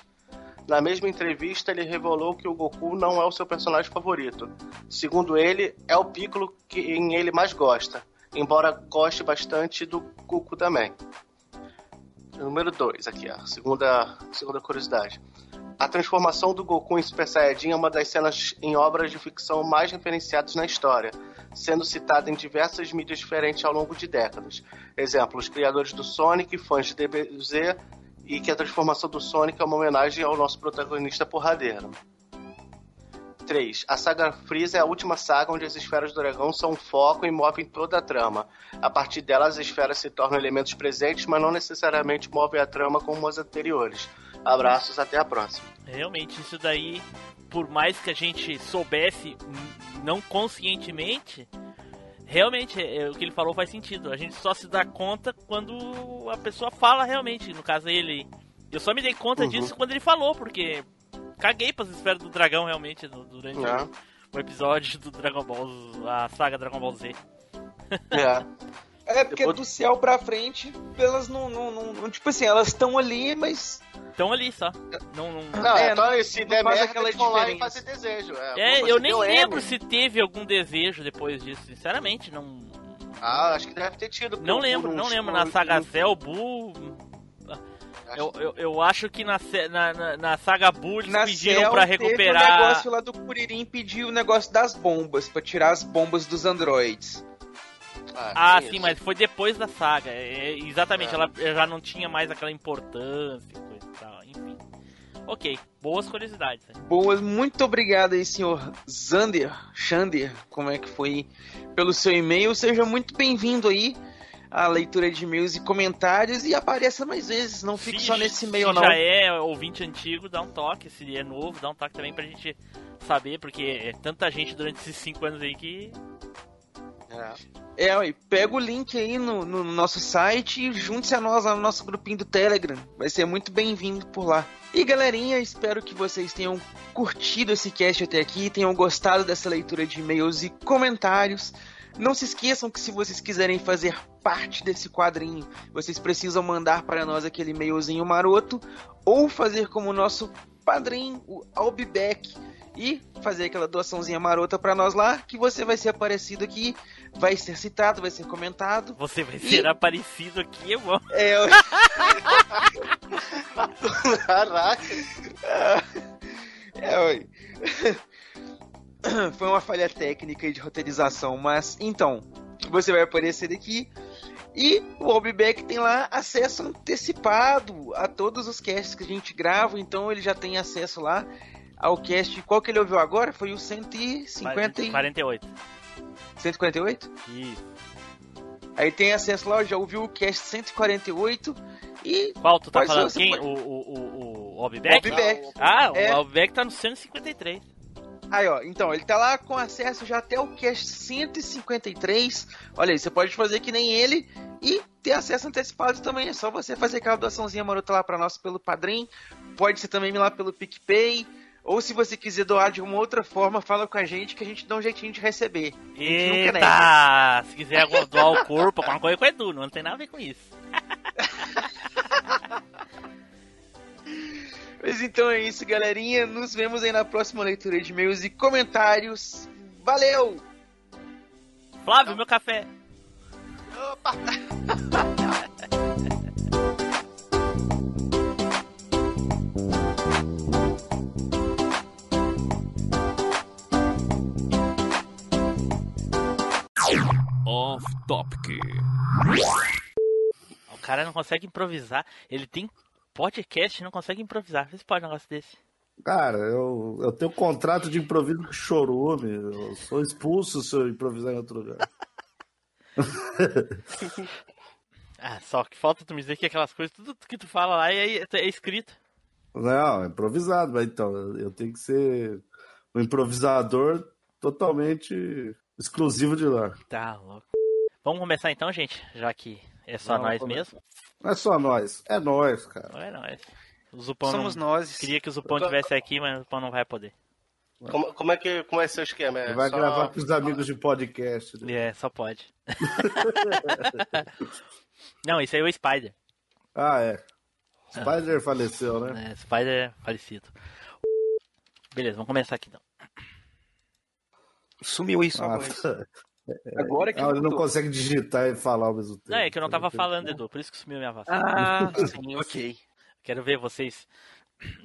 Na mesma entrevista, ele revelou que o Goku não é o seu personagem favorito. Segundo ele, é o Piccolo quem ele mais gosta, embora goste bastante do Goku também. Número 2 aqui, ó. Segunda, segunda curiosidade. A transformação do Goku em Super Saiyajin é uma das cenas em obras de ficção mais referenciadas na história, sendo citada em diversas mídias diferentes ao longo de décadas. Exemplo, os criadores do Sonic, fãs de DBZ, e que a transformação do Sonic é uma homenagem ao nosso protagonista porradeiro. 3. A saga Freeza é a última saga onde as esferas do dragão são o foco e movem toda a trama. A partir delas, as esferas se tornam elementos presentes, mas não necessariamente movem a trama como as anteriores. Abraços, até a próxima. Realmente, isso daí, por mais que a gente soubesse, n- não conscientemente, realmente é, o que ele falou faz sentido. A gente só se dá conta quando a pessoa fala realmente, no caso ele. Eu só me dei conta Uhum. disso quando ele falou, porque caguei pras esferas do dragão realmente no- durante É. o, o episódio do Dragon Ball, a saga Dragon Ball Z. É. É porque Depois- do céu pra frente, elas não. não, não- tipo assim, elas estão ali, mas. Estão ali só. Não, não... Não, É, é, então, não- se não der merda, aquela vão lá e fazem desejo. É, É, eu nem lembro M. se teve algum desejo depois disso, sinceramente, não. Ah, acho que deve ter tido. Não lembro, não uns- lembro. Na saga por- Cell, Buu. Eu, eu, eu acho que na, na, na, saga Buu eles Na pediram Cell pra teve recuperar. o negócio lá do Kuririn pediu o negócio das bombas, pra tirar as bombas dos androids. Ah, tem sim, isso. mas foi depois da saga. É, é, exatamente, É. ela já não tinha mais aquela importância e coisa e tal. Enfim. Ok, boas curiosidades. né? Boas, muito obrigado aí, senhor Zander, Xander, como é que foi, pelo seu e-mail. Seja muito bem-vindo aí à leitura de e-mails e comentários e apareça mais vezes, não fique Se- só nesse se e-mail não. já é ouvinte antigo, dá um toque. Se é novo, dá um toque também pra gente saber, porque é tanta gente durante esses cinco anos aí que. É. É, pega o link aí no, no nosso site e junte-se a nós lá no nosso grupinho do Telegram. Vai ser muito bem-vindo por lá. E galerinha, espero que vocês tenham curtido esse cast até aqui, tenham gostado dessa leitura de e-mails e comentários. Não se esqueçam que se vocês quiserem fazer parte desse quadrinho, vocês precisam mandar para nós aquele e-mailzinho maroto ou fazer como o nosso padrinho, o Albibeck, e fazer aquela doaçãozinha marota para nós lá, que você vai ser aparecido aqui, vai ser citado, vai ser comentado. Você vai ser aparecido aqui, irmão. É, eu- Caraca. é, oi. Foi uma falha técnica e de roteirização, mas então, você vai aparecer aqui e o Albibeck tem lá acesso antecipado a todos os casts que a gente grava, então ele já tem acesso lá ao cast. Qual que ele ouviu agora? Foi o 150 e... 48. 148? Isso. Aí tem acesso lá, já ouviu o cast 148 e Qual tu tá falando? Quem? O, o, o, o Albibeck? Albibeck. Ah, É. o Albibeck tá no 153. Aí, ó, então, ele tá lá com acesso já até o cast 153. Olha aí, você pode fazer que nem ele e ter acesso antecipado também. É só você fazer aquela doaçãozinha marota lá pra nós pelo Padrim. Pode ser também lá pelo PicPay. Ou se você quiser doar de uma outra forma, fala com a gente que a gente dá um jeitinho de receber. Eita! Se quiser doar o corpo, alguma coisa com o Edu, não tem nada a ver com isso. Mas então é isso, galerinha. Nos vemos aí na próxima leitura de e-mails e comentários. Valeu! Flávio, meu café. Off Topic. O cara não consegue improvisar. Ele tem podcast não consegue improvisar. Se pode um negócio desse. Cara, eu, eu tenho contrato de improviso com chorume. Eu sou expulso se eu improvisar em outro lugar. Ah, só que falta tu me dizer que aquelas coisas, tudo que tu fala lá é, é escrito. Não, é improvisado, mas então, eu tenho que ser um improvisador totalmente exclusivo de lá. Tá louco. Vamos começar então, gente? Já que é só Não, nós mesmo. Não é só nós, é nós, cara. Não é nós. O Zupão Somos não... nós. Queria que o Zupão tivesse aqui, mas o Zupão não vai poder. Como, como é que como é seu esquema? É Vai só- gravar com os amigos de podcast. né? É, só pode. não, isso aí é o Spider. Ah, é. Spider faleceu, né? É, Spider é falecido. Beleza, vamos começar aqui então. Sumiu isso Ah, agora. Agora que ah, ele não consegue digitar e falar ao mesmo tempo. Não, é que eu não tava falando, Edu, por isso que sumiu minha voz. Ah, sim, ok. Quero ver vocês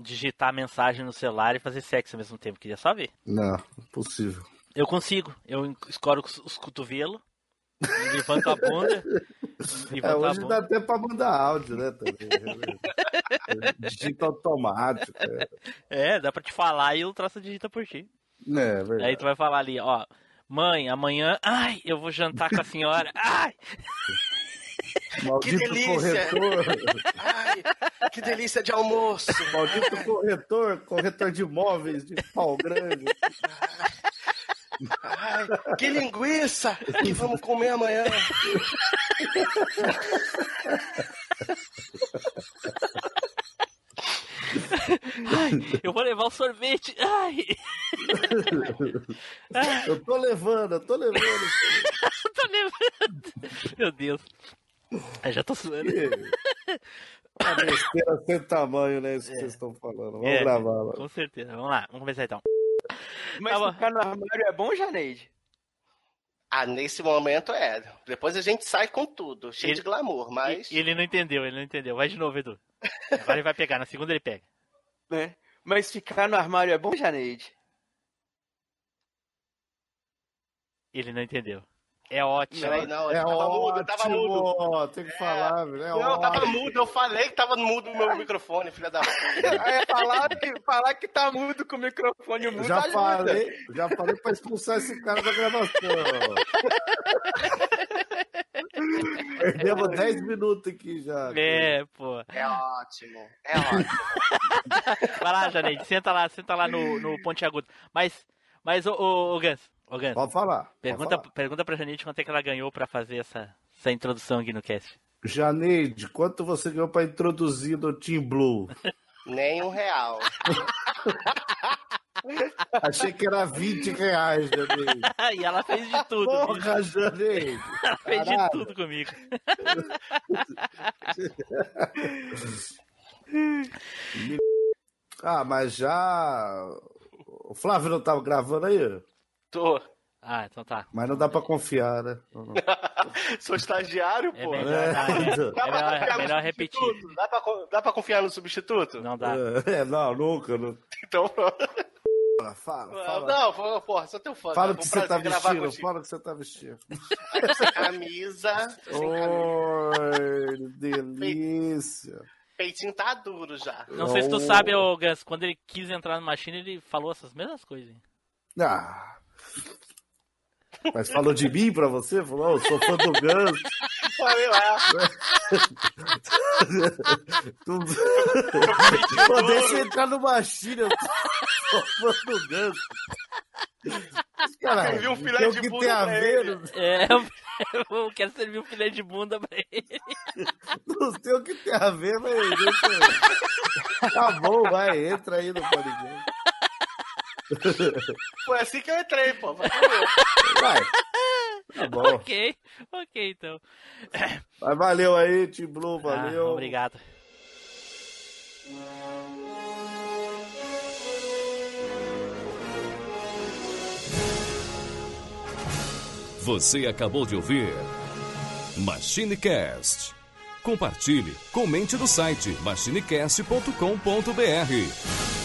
digitar a mensagem no celular e fazer sexo ao mesmo tempo. Queria só ver. Não, impossível. Eu consigo. Eu escoro os, os cotovelos, levanto a bunda. É, Levanto a hoje bunda. dá até pra mandar áudio, né? Também. Digita automático. É, É, dá pra te falar e o troço digita por ti. é verdade. Aí tu vai falar ali, ó. Mãe, amanhã, ai, eu vou jantar com a senhora. Ai, Maldito Que delícia! corretor. Ai, que delícia de almoço! Maldito corretor, corretor de imóveis de pau grande. Ai, que linguiça que vamos comer amanhã! Ai, eu vou levar o sorvete. Ai, Eu tô levando, eu tô levando. eu tô levando. Meu Deus. Eu já tô suando. Uma besteira sem tamanho, né? Isso que vocês estão falando. Vamos É, gravar lá. Com certeza. Vamos lá, vamos começar então. Mas Tá bom. ficar no armário é bom, Janeide? Ah, nesse momento é. Depois a gente sai com tudo, cheio Ele- de glamour, mas. Ele não entendeu, ele não entendeu. Vai de novo, Edu. Agora ele vai pegar, na segunda ele pega. Né? Mas ficar no armário é bom, Janeide? Ele não entendeu. É ótimo. Peraí, não, É tava mudo, tava mudo. ótimo. Tem que falar, velho. É Não, tava ótimo. mudo, eu falei que tava mudo o meu microfone, filha da puta. É falar que, falar que tá mudo com o microfone mudo. Já ajuda. falei, já falei pra expulsar esse cara da gravação. Perdemos 10 minutos aqui já. É, pô. É ótimo, é ótimo. Vai lá, Janeide, senta lá, senta lá no, no Ponte Agudo. Mas, mas, ô, ô, ô Gans, ô Gans, Pode falar. pode pergunta, falar. pergunta pra Janeide quanto é que ela ganhou pra fazer essa, essa introdução aqui no cast. Janeide, quanto você ganhou pra introduzir no Team Blue? Nem um real. Achei que era 20 reais, Janeide. e ela fez de tudo. Porra, Janeide. Ela fez de tudo comigo. Ah, mas já. O Flávio não tava gravando aí? Tô. Ah, então tá. Mas não dá pra confiar, né? Sou estagiário, É pô. melhor, É, dar- é, então. é Dá melhor, confiar é no melhor repetir. substituto? Dá pra, dá pra confiar no substituto? Não dá. É, não, nunca. Não... Então, pronto. Fala, fala. fala. Não, porra, sou teu fã. Fala cara. o que Foi um você tá vestindo, fala o que você tá vestindo. Essa camisa, sem camisa. Oi, delícia. Peitinho tá duro já. Não sei se tu Oh. sabe, ô Gans, quando ele quis entrar no Machine, ele falou essas mesmas coisas. hein? Ah. Mas falou de mim pra você? Falou, "Oh, eu sou fã do Guns. Falei lá. Tu... Pô, deixa eu entrar no Machine, eu sou fã do Guns. Cara, Serviu um filé tem de que bunda tem a pra ver, É, eu quero servir um filé de bunda pra ele. não sei o que tem a ver, mas Tá bom, vai, entra aí no podcast. Foi assim que eu entrei, pô. Vai. Tá bom. Ok, ok, então. Mas valeu aí, Tim Blue, valeu. Ah, obrigado. Você acabou de ouvir MachineCast. Compartilhe, comente no site machinecast.com.br.